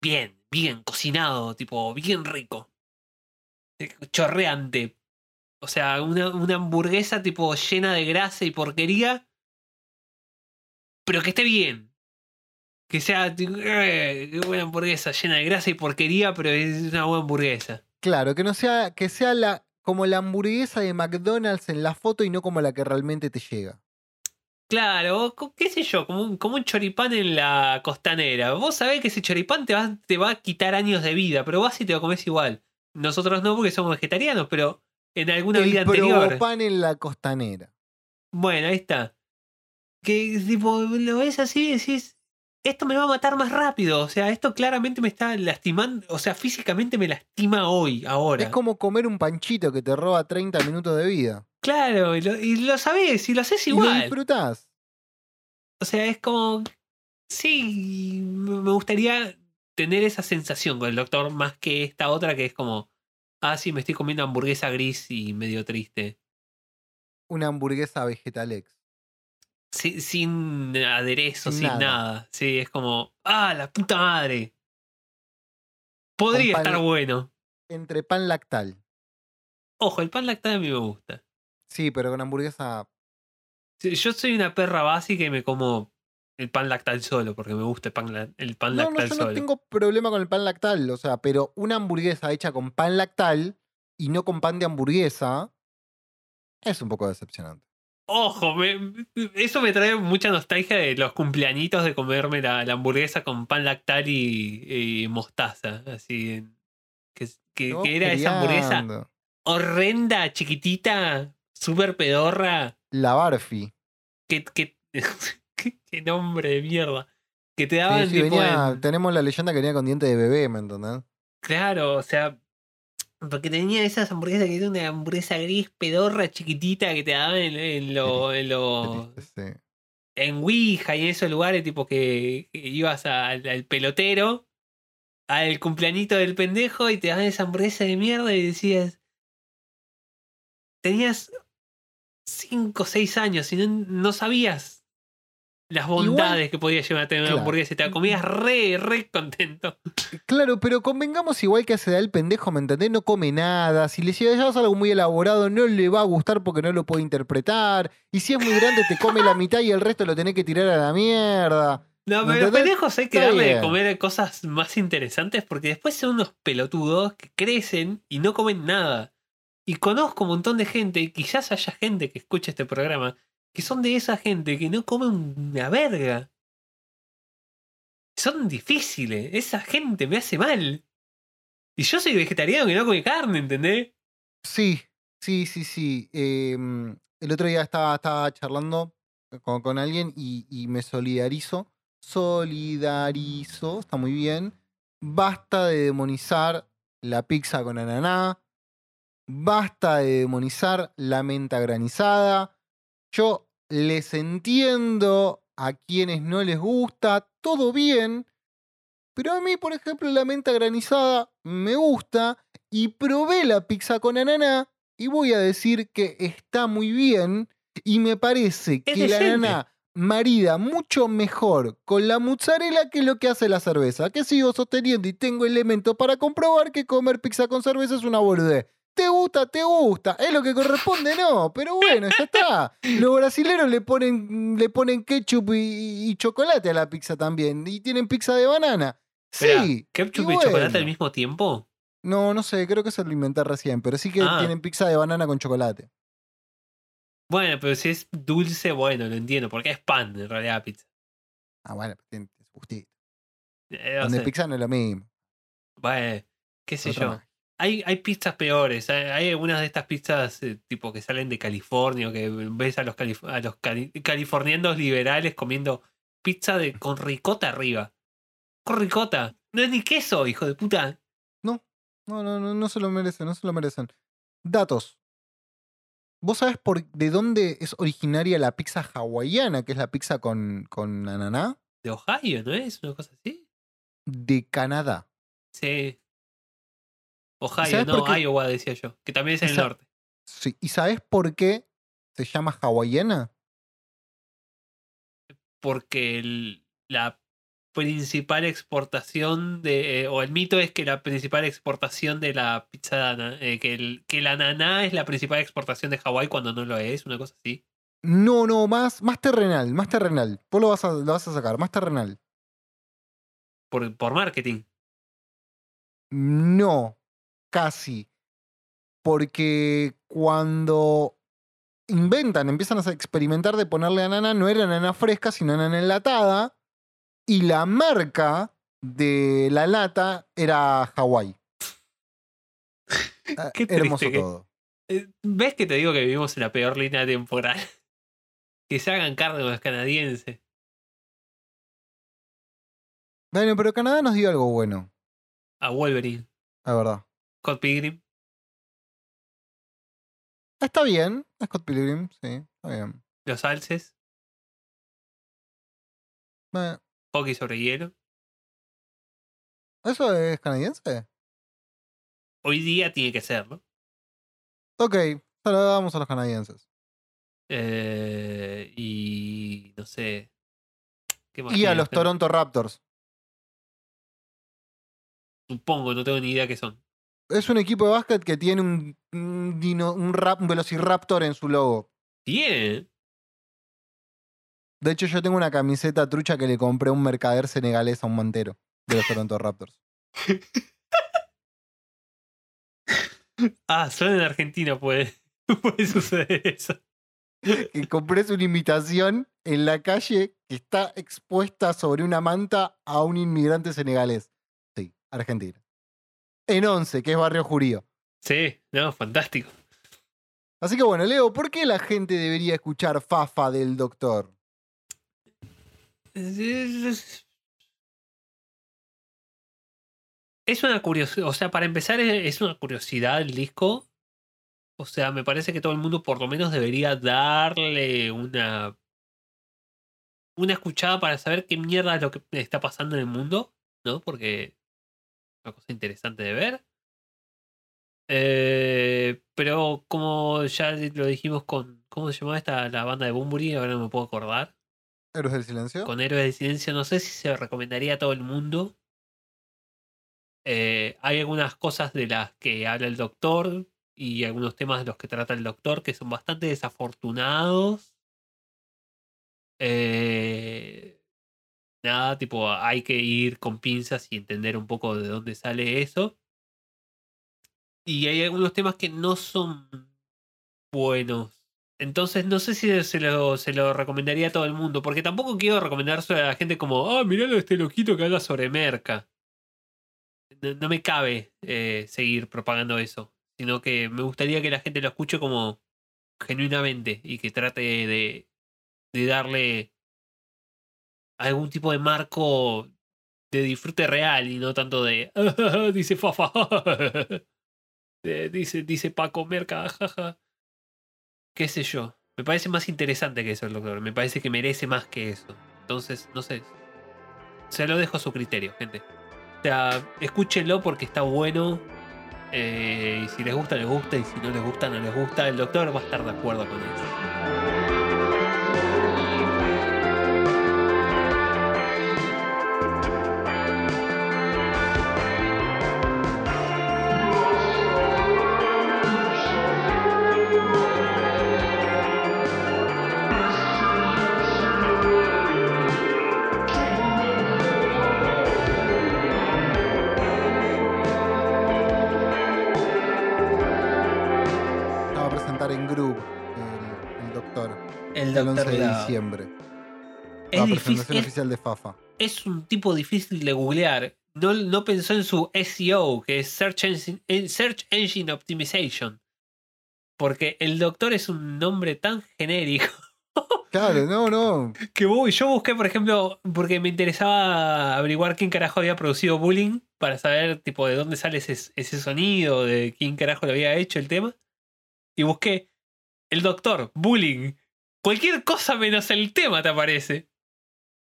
[SPEAKER 2] bien, bien cocinado, tipo bien rico, chorreante. O sea, una, una hamburguesa tipo llena de grasa y porquería, pero que esté bien. Que sea, eh, buena hamburguesa llena de grasa y porquería, pero es una buena hamburguesa.
[SPEAKER 1] claro, que no sea, que sea la, como la hamburguesa de McDonald's en la foto y no como la que realmente te llega.
[SPEAKER 2] Claro, qué sé yo, como un, como un choripán en la costanera. Vos sabés que ese choripán te va, te va a quitar años de vida, pero vas y te lo comes igual. Nosotros no porque somos vegetarianos, pero en alguna vida
[SPEAKER 1] El
[SPEAKER 2] anterior.
[SPEAKER 1] pan en la costanera.
[SPEAKER 2] Bueno, ahí está. Que tipo, lo ves así y decís, esto me va a matar más rápido. O sea, esto claramente me está lastimando. O sea, físicamente me lastima hoy, ahora.
[SPEAKER 1] Es como comer un panchito que te roba 30 minutos de vida.
[SPEAKER 2] Claro, y lo, y lo sabés, y lo haces
[SPEAKER 1] Y lo
[SPEAKER 2] igual.
[SPEAKER 1] disfrutás.
[SPEAKER 2] O sea, es como. Sí, me me gustaría tener esa sensación con el doctor más que esta otra que es como. Ah, sí, me estoy comiendo hamburguesa gris y medio triste.
[SPEAKER 1] Una hamburguesa Vegetalex.
[SPEAKER 2] Sin aderezo,
[SPEAKER 1] Sin
[SPEAKER 2] sin,
[SPEAKER 1] nada.
[SPEAKER 2] nada. Sí, es como. ¡Ah, la puta madre! Podría
[SPEAKER 1] pan-
[SPEAKER 2] estar bueno.
[SPEAKER 1] Entre pan lactal.
[SPEAKER 2] Ojo, el pan lactal a mí me gusta.
[SPEAKER 1] Sí, pero con hamburguesa.
[SPEAKER 2] Sí, Yo soy una perra básica y me como el pan lactal solo porque me gusta el pan, el pan
[SPEAKER 1] No, no,
[SPEAKER 2] lactal
[SPEAKER 1] yo
[SPEAKER 2] solo.
[SPEAKER 1] no tengo problema con el pan lactal. O sea, pero una hamburguesa hecha con pan lactal y no con pan de hamburguesa es un poco decepcionante.
[SPEAKER 2] Ojo, me- eso me trae mucha nostalgia de los cumpleañitos de comerme la, la hamburguesa con pan lactal y, y mostaza. Así. Que, que- era esa hamburguesa horrenda, chiquitita, súper pedorra.
[SPEAKER 1] La Barfi.
[SPEAKER 2] Que, que, qué, nombre de mierda. Que te
[SPEAKER 1] Sí,
[SPEAKER 2] daban
[SPEAKER 1] sí,
[SPEAKER 2] tipo
[SPEAKER 1] venía-
[SPEAKER 2] en-
[SPEAKER 1] Tenemos la leyenda que venía con diente de bebé, ¿me entendés?
[SPEAKER 2] Claro, o sea. Porque tenía esas hamburguesas que era una hamburguesa gris pedorra chiquitita que te daban en, en lo- en lo-
[SPEAKER 1] sí.
[SPEAKER 2] en Ouija y en esos lugares, tipo que, que ibas al, al pelotero, al cumpleañito del pendejo y te daban esa hamburguesa de mierda y decías. Tenías 5 o 6 años y no, no sabías las bondades que podía llevar a tener una
[SPEAKER 1] Claro.
[SPEAKER 2] hamburguesa y te la comías re, re contento.
[SPEAKER 1] Claro, pero convengamos igual que a esa edad el pendejo, ¿me entendés? No come nada. Si le llevas algo muy elaborado, no le va a gustar porque no lo puede interpretar. Y si es muy grande, te come la mitad y el resto lo tenés que tirar a la mierda.
[SPEAKER 2] No,
[SPEAKER 1] ¿Me
[SPEAKER 2] pero los pendejos hay que darle de comer cosas más interesantes porque después son unos pelotudos que crecen y no comen nada. Y conozco un montón de gente, y quizás haya gente que escuche este programa, que son de esa gente que no comen una verga. Son difíciles. Esa gente me hace mal. Y yo soy vegetariano que no come carne, ¿entendés?
[SPEAKER 1] Sí, sí, sí, sí. Em, el otro día estaba, estaba charlando con, con alguien y, y me solidarizo. Solidarizo, está muy bien. Basta de demonizar la pizza con ananá. Basta de demonizar la menta granizada. Yo les entiendo a quienes no les gusta, todo bien. Pero a mí, por ejemplo, la menta granizada me gusta y probé la pizza con ananá y voy a decir que está muy bien y me parece
[SPEAKER 2] Es
[SPEAKER 1] que la ananá marida mucho mejor con la mozzarella que lo que hace la cerveza. Que sigo sosteniendo y tengo elementos para comprobar que comer pizza con cerveza es una boludez. ¿Te gusta? ¿Te gusta? ¿Es lo que corresponde? No, pero bueno, ya está. Los brasileros le ponen, le ponen ketchup y, y chocolate a la pizza también. Y tienen pizza de banana. Sí.
[SPEAKER 2] ¿Ketchup
[SPEAKER 1] y
[SPEAKER 2] y chocolate al mismo tiempo?
[SPEAKER 1] No, no sé, creo que se lo inventé recién, pero sí que
[SPEAKER 2] Ah.
[SPEAKER 1] tienen pizza de banana con chocolate.
[SPEAKER 2] Bueno, pero si es dulce, bueno, lo entiendo, porque es pan en realidad pizza.
[SPEAKER 1] Ah, bueno, tiene su gustito.
[SPEAKER 2] Eh,
[SPEAKER 1] pizza no es lo mismo.
[SPEAKER 2] Bueno, qué sé
[SPEAKER 1] otra
[SPEAKER 2] yo. Hay, hay pizzas peores. Hay, hay algunas de estas pizzas eh, tipo que salen de California o que ves a los, calif- a los cali- californianos liberales comiendo pizza de, con ricota arriba. Con ricota. No es ni queso, hijo de puta.
[SPEAKER 1] No, no, no, no, no se lo merecen, no se lo merecen. Datos. ¿Vos sabés por de dónde es originaria la pizza hawaiana, que es la pizza con, con ananá?
[SPEAKER 2] De Ohio, ¿no es? Una cosa así.
[SPEAKER 1] De Canadá.
[SPEAKER 2] Sí. Ohio,
[SPEAKER 1] sabes
[SPEAKER 2] no? Iowa decía yo. Que también es en el norte.
[SPEAKER 1] Sí. ¿Y sabés por qué se llama hawaiana?
[SPEAKER 2] porque el- la principal exportación de, eh, o el mito es que la principal exportación de la pizza eh, que, el, que la ananá es la principal exportación de Hawái cuando no lo es, una cosa así.
[SPEAKER 1] No, no, más, más terrenal, más terrenal. Vos lo vas a, lo vas a sacar, más terrenal.
[SPEAKER 2] Por, por marketing.
[SPEAKER 1] No, casi. Porque cuando inventan, empiezan a experimentar de ponerle anana, no era anana fresca, sino anana enlatada. Y la marca de la lata era Hawái. Ah,
[SPEAKER 2] Qué
[SPEAKER 1] Hermoso
[SPEAKER 2] que-
[SPEAKER 1] todo.
[SPEAKER 2] Eh, ¿Ves que te digo que vivimos en la peor línea temporal? que se hagan carne con los canadienses.
[SPEAKER 1] Bueno, pero Canadá nos dio algo bueno,
[SPEAKER 2] A Wolverine.
[SPEAKER 1] la verdad.
[SPEAKER 2] Scott Pilgrim.
[SPEAKER 1] Está bien, Scott Pilgrim, sí, está bien.
[SPEAKER 2] Los alces.
[SPEAKER 1] Eh,
[SPEAKER 2] Hockey sobre hielo.
[SPEAKER 1] ¿Eso es canadiense?
[SPEAKER 2] Hoy día tiene que serlo.
[SPEAKER 1] Ok, se lo damos a los canadienses.
[SPEAKER 2] Eh, y no sé. ¿Qué más
[SPEAKER 1] Y a los Toronto Raptors.
[SPEAKER 2] Supongo, no tengo ni idea qué son.
[SPEAKER 1] Es un equipo de básquet que tiene un, un, dino- un, rap- un Velociraptor en su logo.
[SPEAKER 2] Bien.
[SPEAKER 1] De hecho, yo tengo una camiseta trucha que le compré a un mercader senegalés a un mantero de los Toronto Raptors.
[SPEAKER 2] Ah, solo en Argentina puede, puede suceder eso.
[SPEAKER 1] Que compré una imitación en la calle que está expuesta sobre una manta a un inmigrante senegalés. Sí, Argentina. En Once, que es barrio jurío.
[SPEAKER 2] Sí, no, fantástico.
[SPEAKER 1] Así que bueno, Leo, ¿por qué la gente debería escuchar Fafa del doctor?
[SPEAKER 2] Es una curiosidad, o sea, para empezar es una curiosidad el disco. O sea, me parece que todo el mundo por lo menos debería darle una una escuchada para saber qué mierda es lo que está pasando en el mundo, ¿no? Porque una cosa interesante de ver. Eh, pero como ya lo dijimos con. ¿Cómo se llamaba esta la banda de Bumburi? Ahora no me puedo acordar.
[SPEAKER 1] Héroes del Silencio.
[SPEAKER 2] Con Héroes del Silencio, no sé si se recomendaría a todo el mundo. Eh, hay algunas cosas de las que habla el doctor y algunos temas de los que trata el doctor que son bastante desafortunados. Eh, nada, tipo, hay que ir con pinzas y entender un poco de dónde sale eso. Y hay algunos temas que no son buenos. Entonces no sé si se lo, se lo recomendaría a todo el mundo, porque tampoco quiero recomendárselo a la gente como, ah, mirá este loquito que habla sobre merca. No, no me cabe eh, seguir propagando eso, sino que me gustaría que la gente lo escuche como genuinamente y que trate de, de darle algún tipo de marco de disfrute real y no tanto de, dice Fafa, dice, dice Paco Merca, qué sé yo. Me parece más interesante que eso el doctor. Me parece que merece más que eso. Entonces, no sé. Se lo dejo a su criterio, gente. O sea, escúchenlo porque está bueno. Eh, y si les gusta, les gusta. Y si no les gusta, no les gusta. El doctor va a estar de acuerdo con eso.
[SPEAKER 1] Diciembre.
[SPEAKER 2] Es
[SPEAKER 1] la
[SPEAKER 2] difícil.
[SPEAKER 1] presentación
[SPEAKER 2] es-
[SPEAKER 1] oficial de Fafa.
[SPEAKER 2] es un tipo difícil de googlear. No, no pensó en su SEO, que es Search Engine, en Search Engine Optimization. Porque el doctor es un nombre tan genérico
[SPEAKER 1] Claro, no, no.
[SPEAKER 2] que bu- yo busqué, por ejemplo, porque me interesaba averiguar quién carajo había producido Bullying para saber tipo de dónde sale ese, ese sonido, de quién carajo lo había hecho el tema. Y busqué el doctor, Bullying. Cualquier cosa menos el tema te aparece.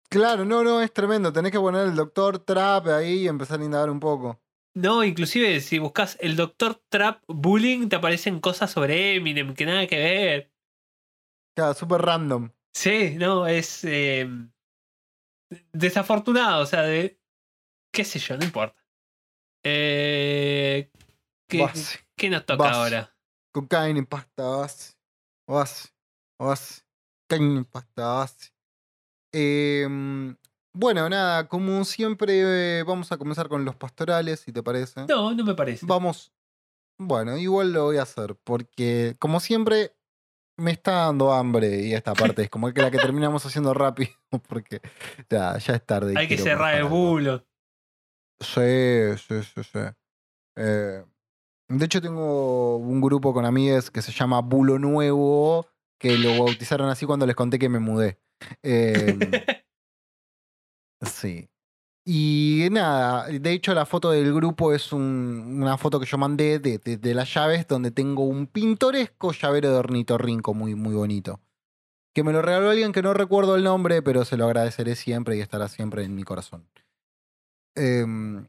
[SPEAKER 1] Claro, no, no, es tremendo. Tenés que poner el doctor Trap ahí y empezar a indagar un poco.
[SPEAKER 2] No, inclusive si buscas el Doctor Trap Bullying te aparecen cosas sobre Eminem que nada que ver.
[SPEAKER 1] Claro, súper random.
[SPEAKER 2] Sí, no, es eh, desafortunado, o sea, de qué sé yo, no importa. Eh, ¿qué,
[SPEAKER 1] Base.
[SPEAKER 2] qué nos toca
[SPEAKER 1] Base.
[SPEAKER 2] ahora?
[SPEAKER 1] Cocaína en pasta base. Base. Base. Pasta base. Em, bueno, nada, como siempre, eh, vamos a comenzar con los pastorales, si te parece.
[SPEAKER 2] No, no me parece.
[SPEAKER 1] Vamos. Bueno, igual lo voy a hacer, porque como siempre me está dando hambre y esta parte es como que la que terminamos haciendo rápido, porque ya, ya es tarde.
[SPEAKER 2] Hay que cerrar el bulo.
[SPEAKER 1] Sí, sí, sí, sí. Eh, de hecho, tengo un grupo con amigas que se llama Bulo Nuevo, que lo bautizaron así cuando les conté que me mudé. Em, sí. Y nada, de hecho la foto del grupo es un- una foto que yo mandé de, de- de las llaves donde tengo un pintoresco llavero de ornitorrinco muy, muy bonito. Que me lo regaló alguien que no recuerdo el nombre, pero se lo agradeceré siempre y estará siempre en mi corazón. Em,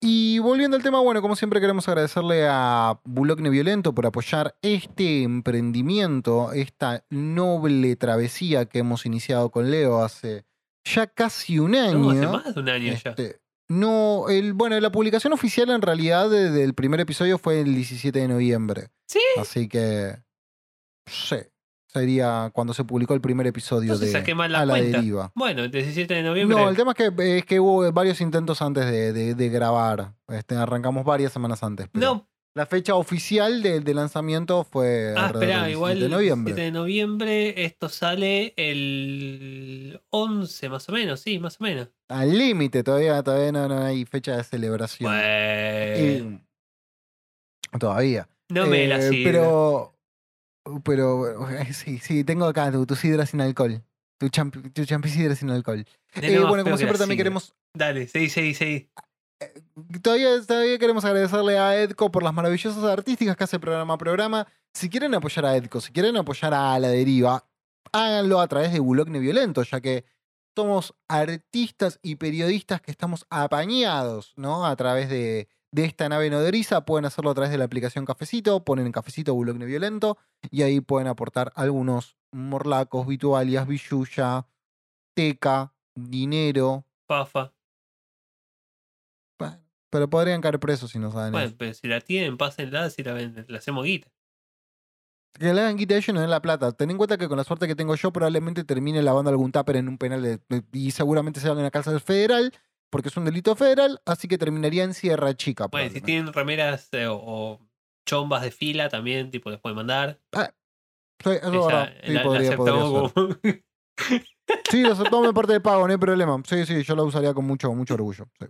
[SPEAKER 1] y volviendo al tema, bueno, como siempre queremos agradecerle a Bulogne Violento por apoyar este emprendimiento, esta noble travesía que hemos iniciado con Leo hace ya casi un año.
[SPEAKER 2] No, hace más de un año ya.
[SPEAKER 1] Este, no, el, bueno, la publicación oficial en realidad de- del primer episodio fue el 17 de noviembre.
[SPEAKER 2] ¿Sí?
[SPEAKER 1] Así que. Sí. Sería cuando se publicó el primer episodio
[SPEAKER 2] Entonces
[SPEAKER 1] de
[SPEAKER 2] saqué mal la
[SPEAKER 1] A la
[SPEAKER 2] cuenta.
[SPEAKER 1] deriva.
[SPEAKER 2] Bueno, el 17 de noviembre.
[SPEAKER 1] No, el tema es que, es que hubo varios intentos antes de, de- de grabar. Este, arrancamos varias semanas antes. pero
[SPEAKER 2] no,
[SPEAKER 1] La fecha oficial de, de lanzamiento fue
[SPEAKER 2] ah, espera, igual
[SPEAKER 1] 17
[SPEAKER 2] el
[SPEAKER 1] de noviembre.
[SPEAKER 2] 17 de noviembre esto sale el 11 más o menos, sí, más o menos.
[SPEAKER 1] Al límite, todavía, todavía no, no hay fecha de celebración.
[SPEAKER 2] Bueno,
[SPEAKER 1] Y- todavía.
[SPEAKER 2] no me la
[SPEAKER 1] Eh,
[SPEAKER 2] sirve.
[SPEAKER 1] Pero. Pero. eh, Sí, sí, tengo acá tu, tu sidra sin alcohol. Tu, champ, tu champicidra sin alcohol. Eh, bueno, como siempre también queremos.
[SPEAKER 2] Dale, seguí, seguí, seguí.
[SPEAKER 1] Todavía, todavía queremos agradecerle a Edco por las maravillosas artísticas que hace programa a programa. Si quieren apoyar a Edco, si quieren apoyar a La Deriva, háganlo a través de Bulogne Violento, ya que somos artistas y periodistas que estamos apañados, ¿no? A través de, de esta nave nodriza. Pueden hacerlo a través de la aplicación Cafecito, ponen en Cafecito Bulogne Violento y ahí pueden aportar algunos morlacos, vitualias, billulla, teca, dinero.
[SPEAKER 2] Pafa.
[SPEAKER 1] Bueno, pero podrían caer presos si no saben
[SPEAKER 2] Bueno,
[SPEAKER 1] eso.
[SPEAKER 2] pero si la tienen, pásenla, si la venden, la hacemos guita.
[SPEAKER 1] Que le hagan guita a ellos no den la plata. Ten en cuenta que con la suerte que tengo yo, probablemente termine lavando algún tupper en un penal de- de- y seguramente se van a la cárcel federal, porque es un delito federal, así que terminaría en Sierra Chica.
[SPEAKER 2] Bueno, si tienen remeras eh, o, o chombas de fila también, tipo, les pueden mandar.
[SPEAKER 1] Sí, eso es
[SPEAKER 2] Esa.
[SPEAKER 1] Sí,
[SPEAKER 2] la, la
[SPEAKER 1] podría,
[SPEAKER 2] como-
[SPEAKER 1] Sí, lo aceptamos de parte de pago, no hay problema. Sí, sí, yo lo usaría con mucho, mucho orgullo. sí.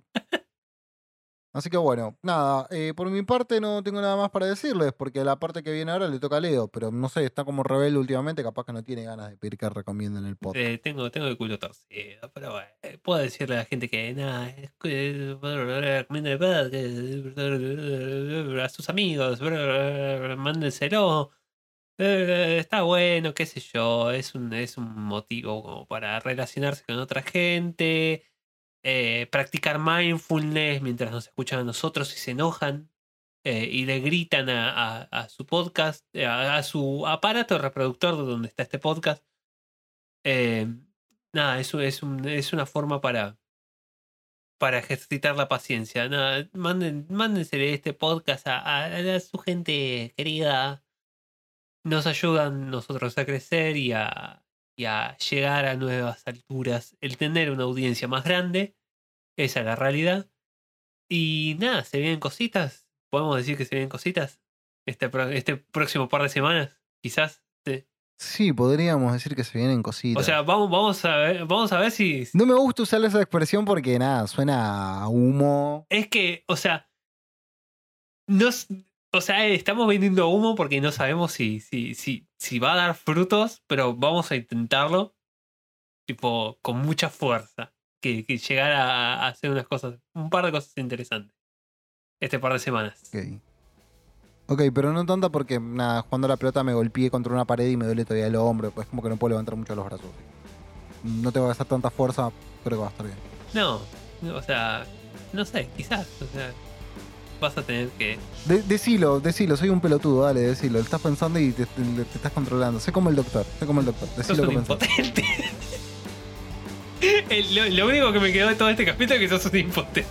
[SPEAKER 1] Así que bueno, nada, eh, por mi parte no tengo nada más para decirles, porque la parte que viene ahora le toca a Leo, pero no sé, está como rebelde últimamente, capaz que no tiene ganas de pedir que recomienden el podcast.
[SPEAKER 2] Eh, tengo, tengo el culo torcido, pero bueno, eh, puedo decirle a la gente que nada, recomienda el podcast, a sus amigos, mándenselo. eh, Está bueno, qué sé yo, es un, es un motivo como para relacionarse con otra gente, eh, practicar mindfulness mientras nos escuchan a nosotros y se enojan eh, y le gritan a, su podcast, eh, a, su aparato reproductor donde está este podcast. Eh, nada, eso es, es una forma para, para ejercitar la paciencia. Nada, manden, mándensele este podcast a su gente querida. Nos ayudan nosotros a crecer y a, y a llegar a nuevas alturas. El tener una audiencia más grande, esa es la realidad. Y nada, se vienen cositas. Podemos decir que se vienen cositas. Este, este próximo par de semanas, quizás. sí.
[SPEAKER 1] Sí, podríamos decir que se vienen cositas.
[SPEAKER 2] O sea, vamos, vamos, a ver, vamos a ver si,
[SPEAKER 1] no me gusta usar esa expresión porque nada, suena a humo.
[SPEAKER 2] Es que, o sea, o sea, estamos vendiendo humo porque no sabemos si, si, si, si va a dar frutos, pero vamos a intentarlo, tipo, con mucha fuerza, que, que llegar a, a hacer unas cosas, un par de cosas interesantes, este par de semanas.
[SPEAKER 1] Ok. Ok, pero no tanta porque nada, jugando a la pelota me golpeé contra una pared y me duele todavía el hombro, pues como que no puedo levantar mucho los brazos. No tengo que hacer tanta fuerza, creo que va a estar bien.
[SPEAKER 2] No, o sea, no sé, quizás, o sea, vas a tener que...
[SPEAKER 1] De- decilo, decilo, soy un pelotudo, dale, decilo. Lo estás pensando y te, te- te estás controlando. Sé como el doctor, sé como el doctor. Decilo que
[SPEAKER 2] impotente. Lo, único que me quedó de todo este capítulo es que sos un impotente.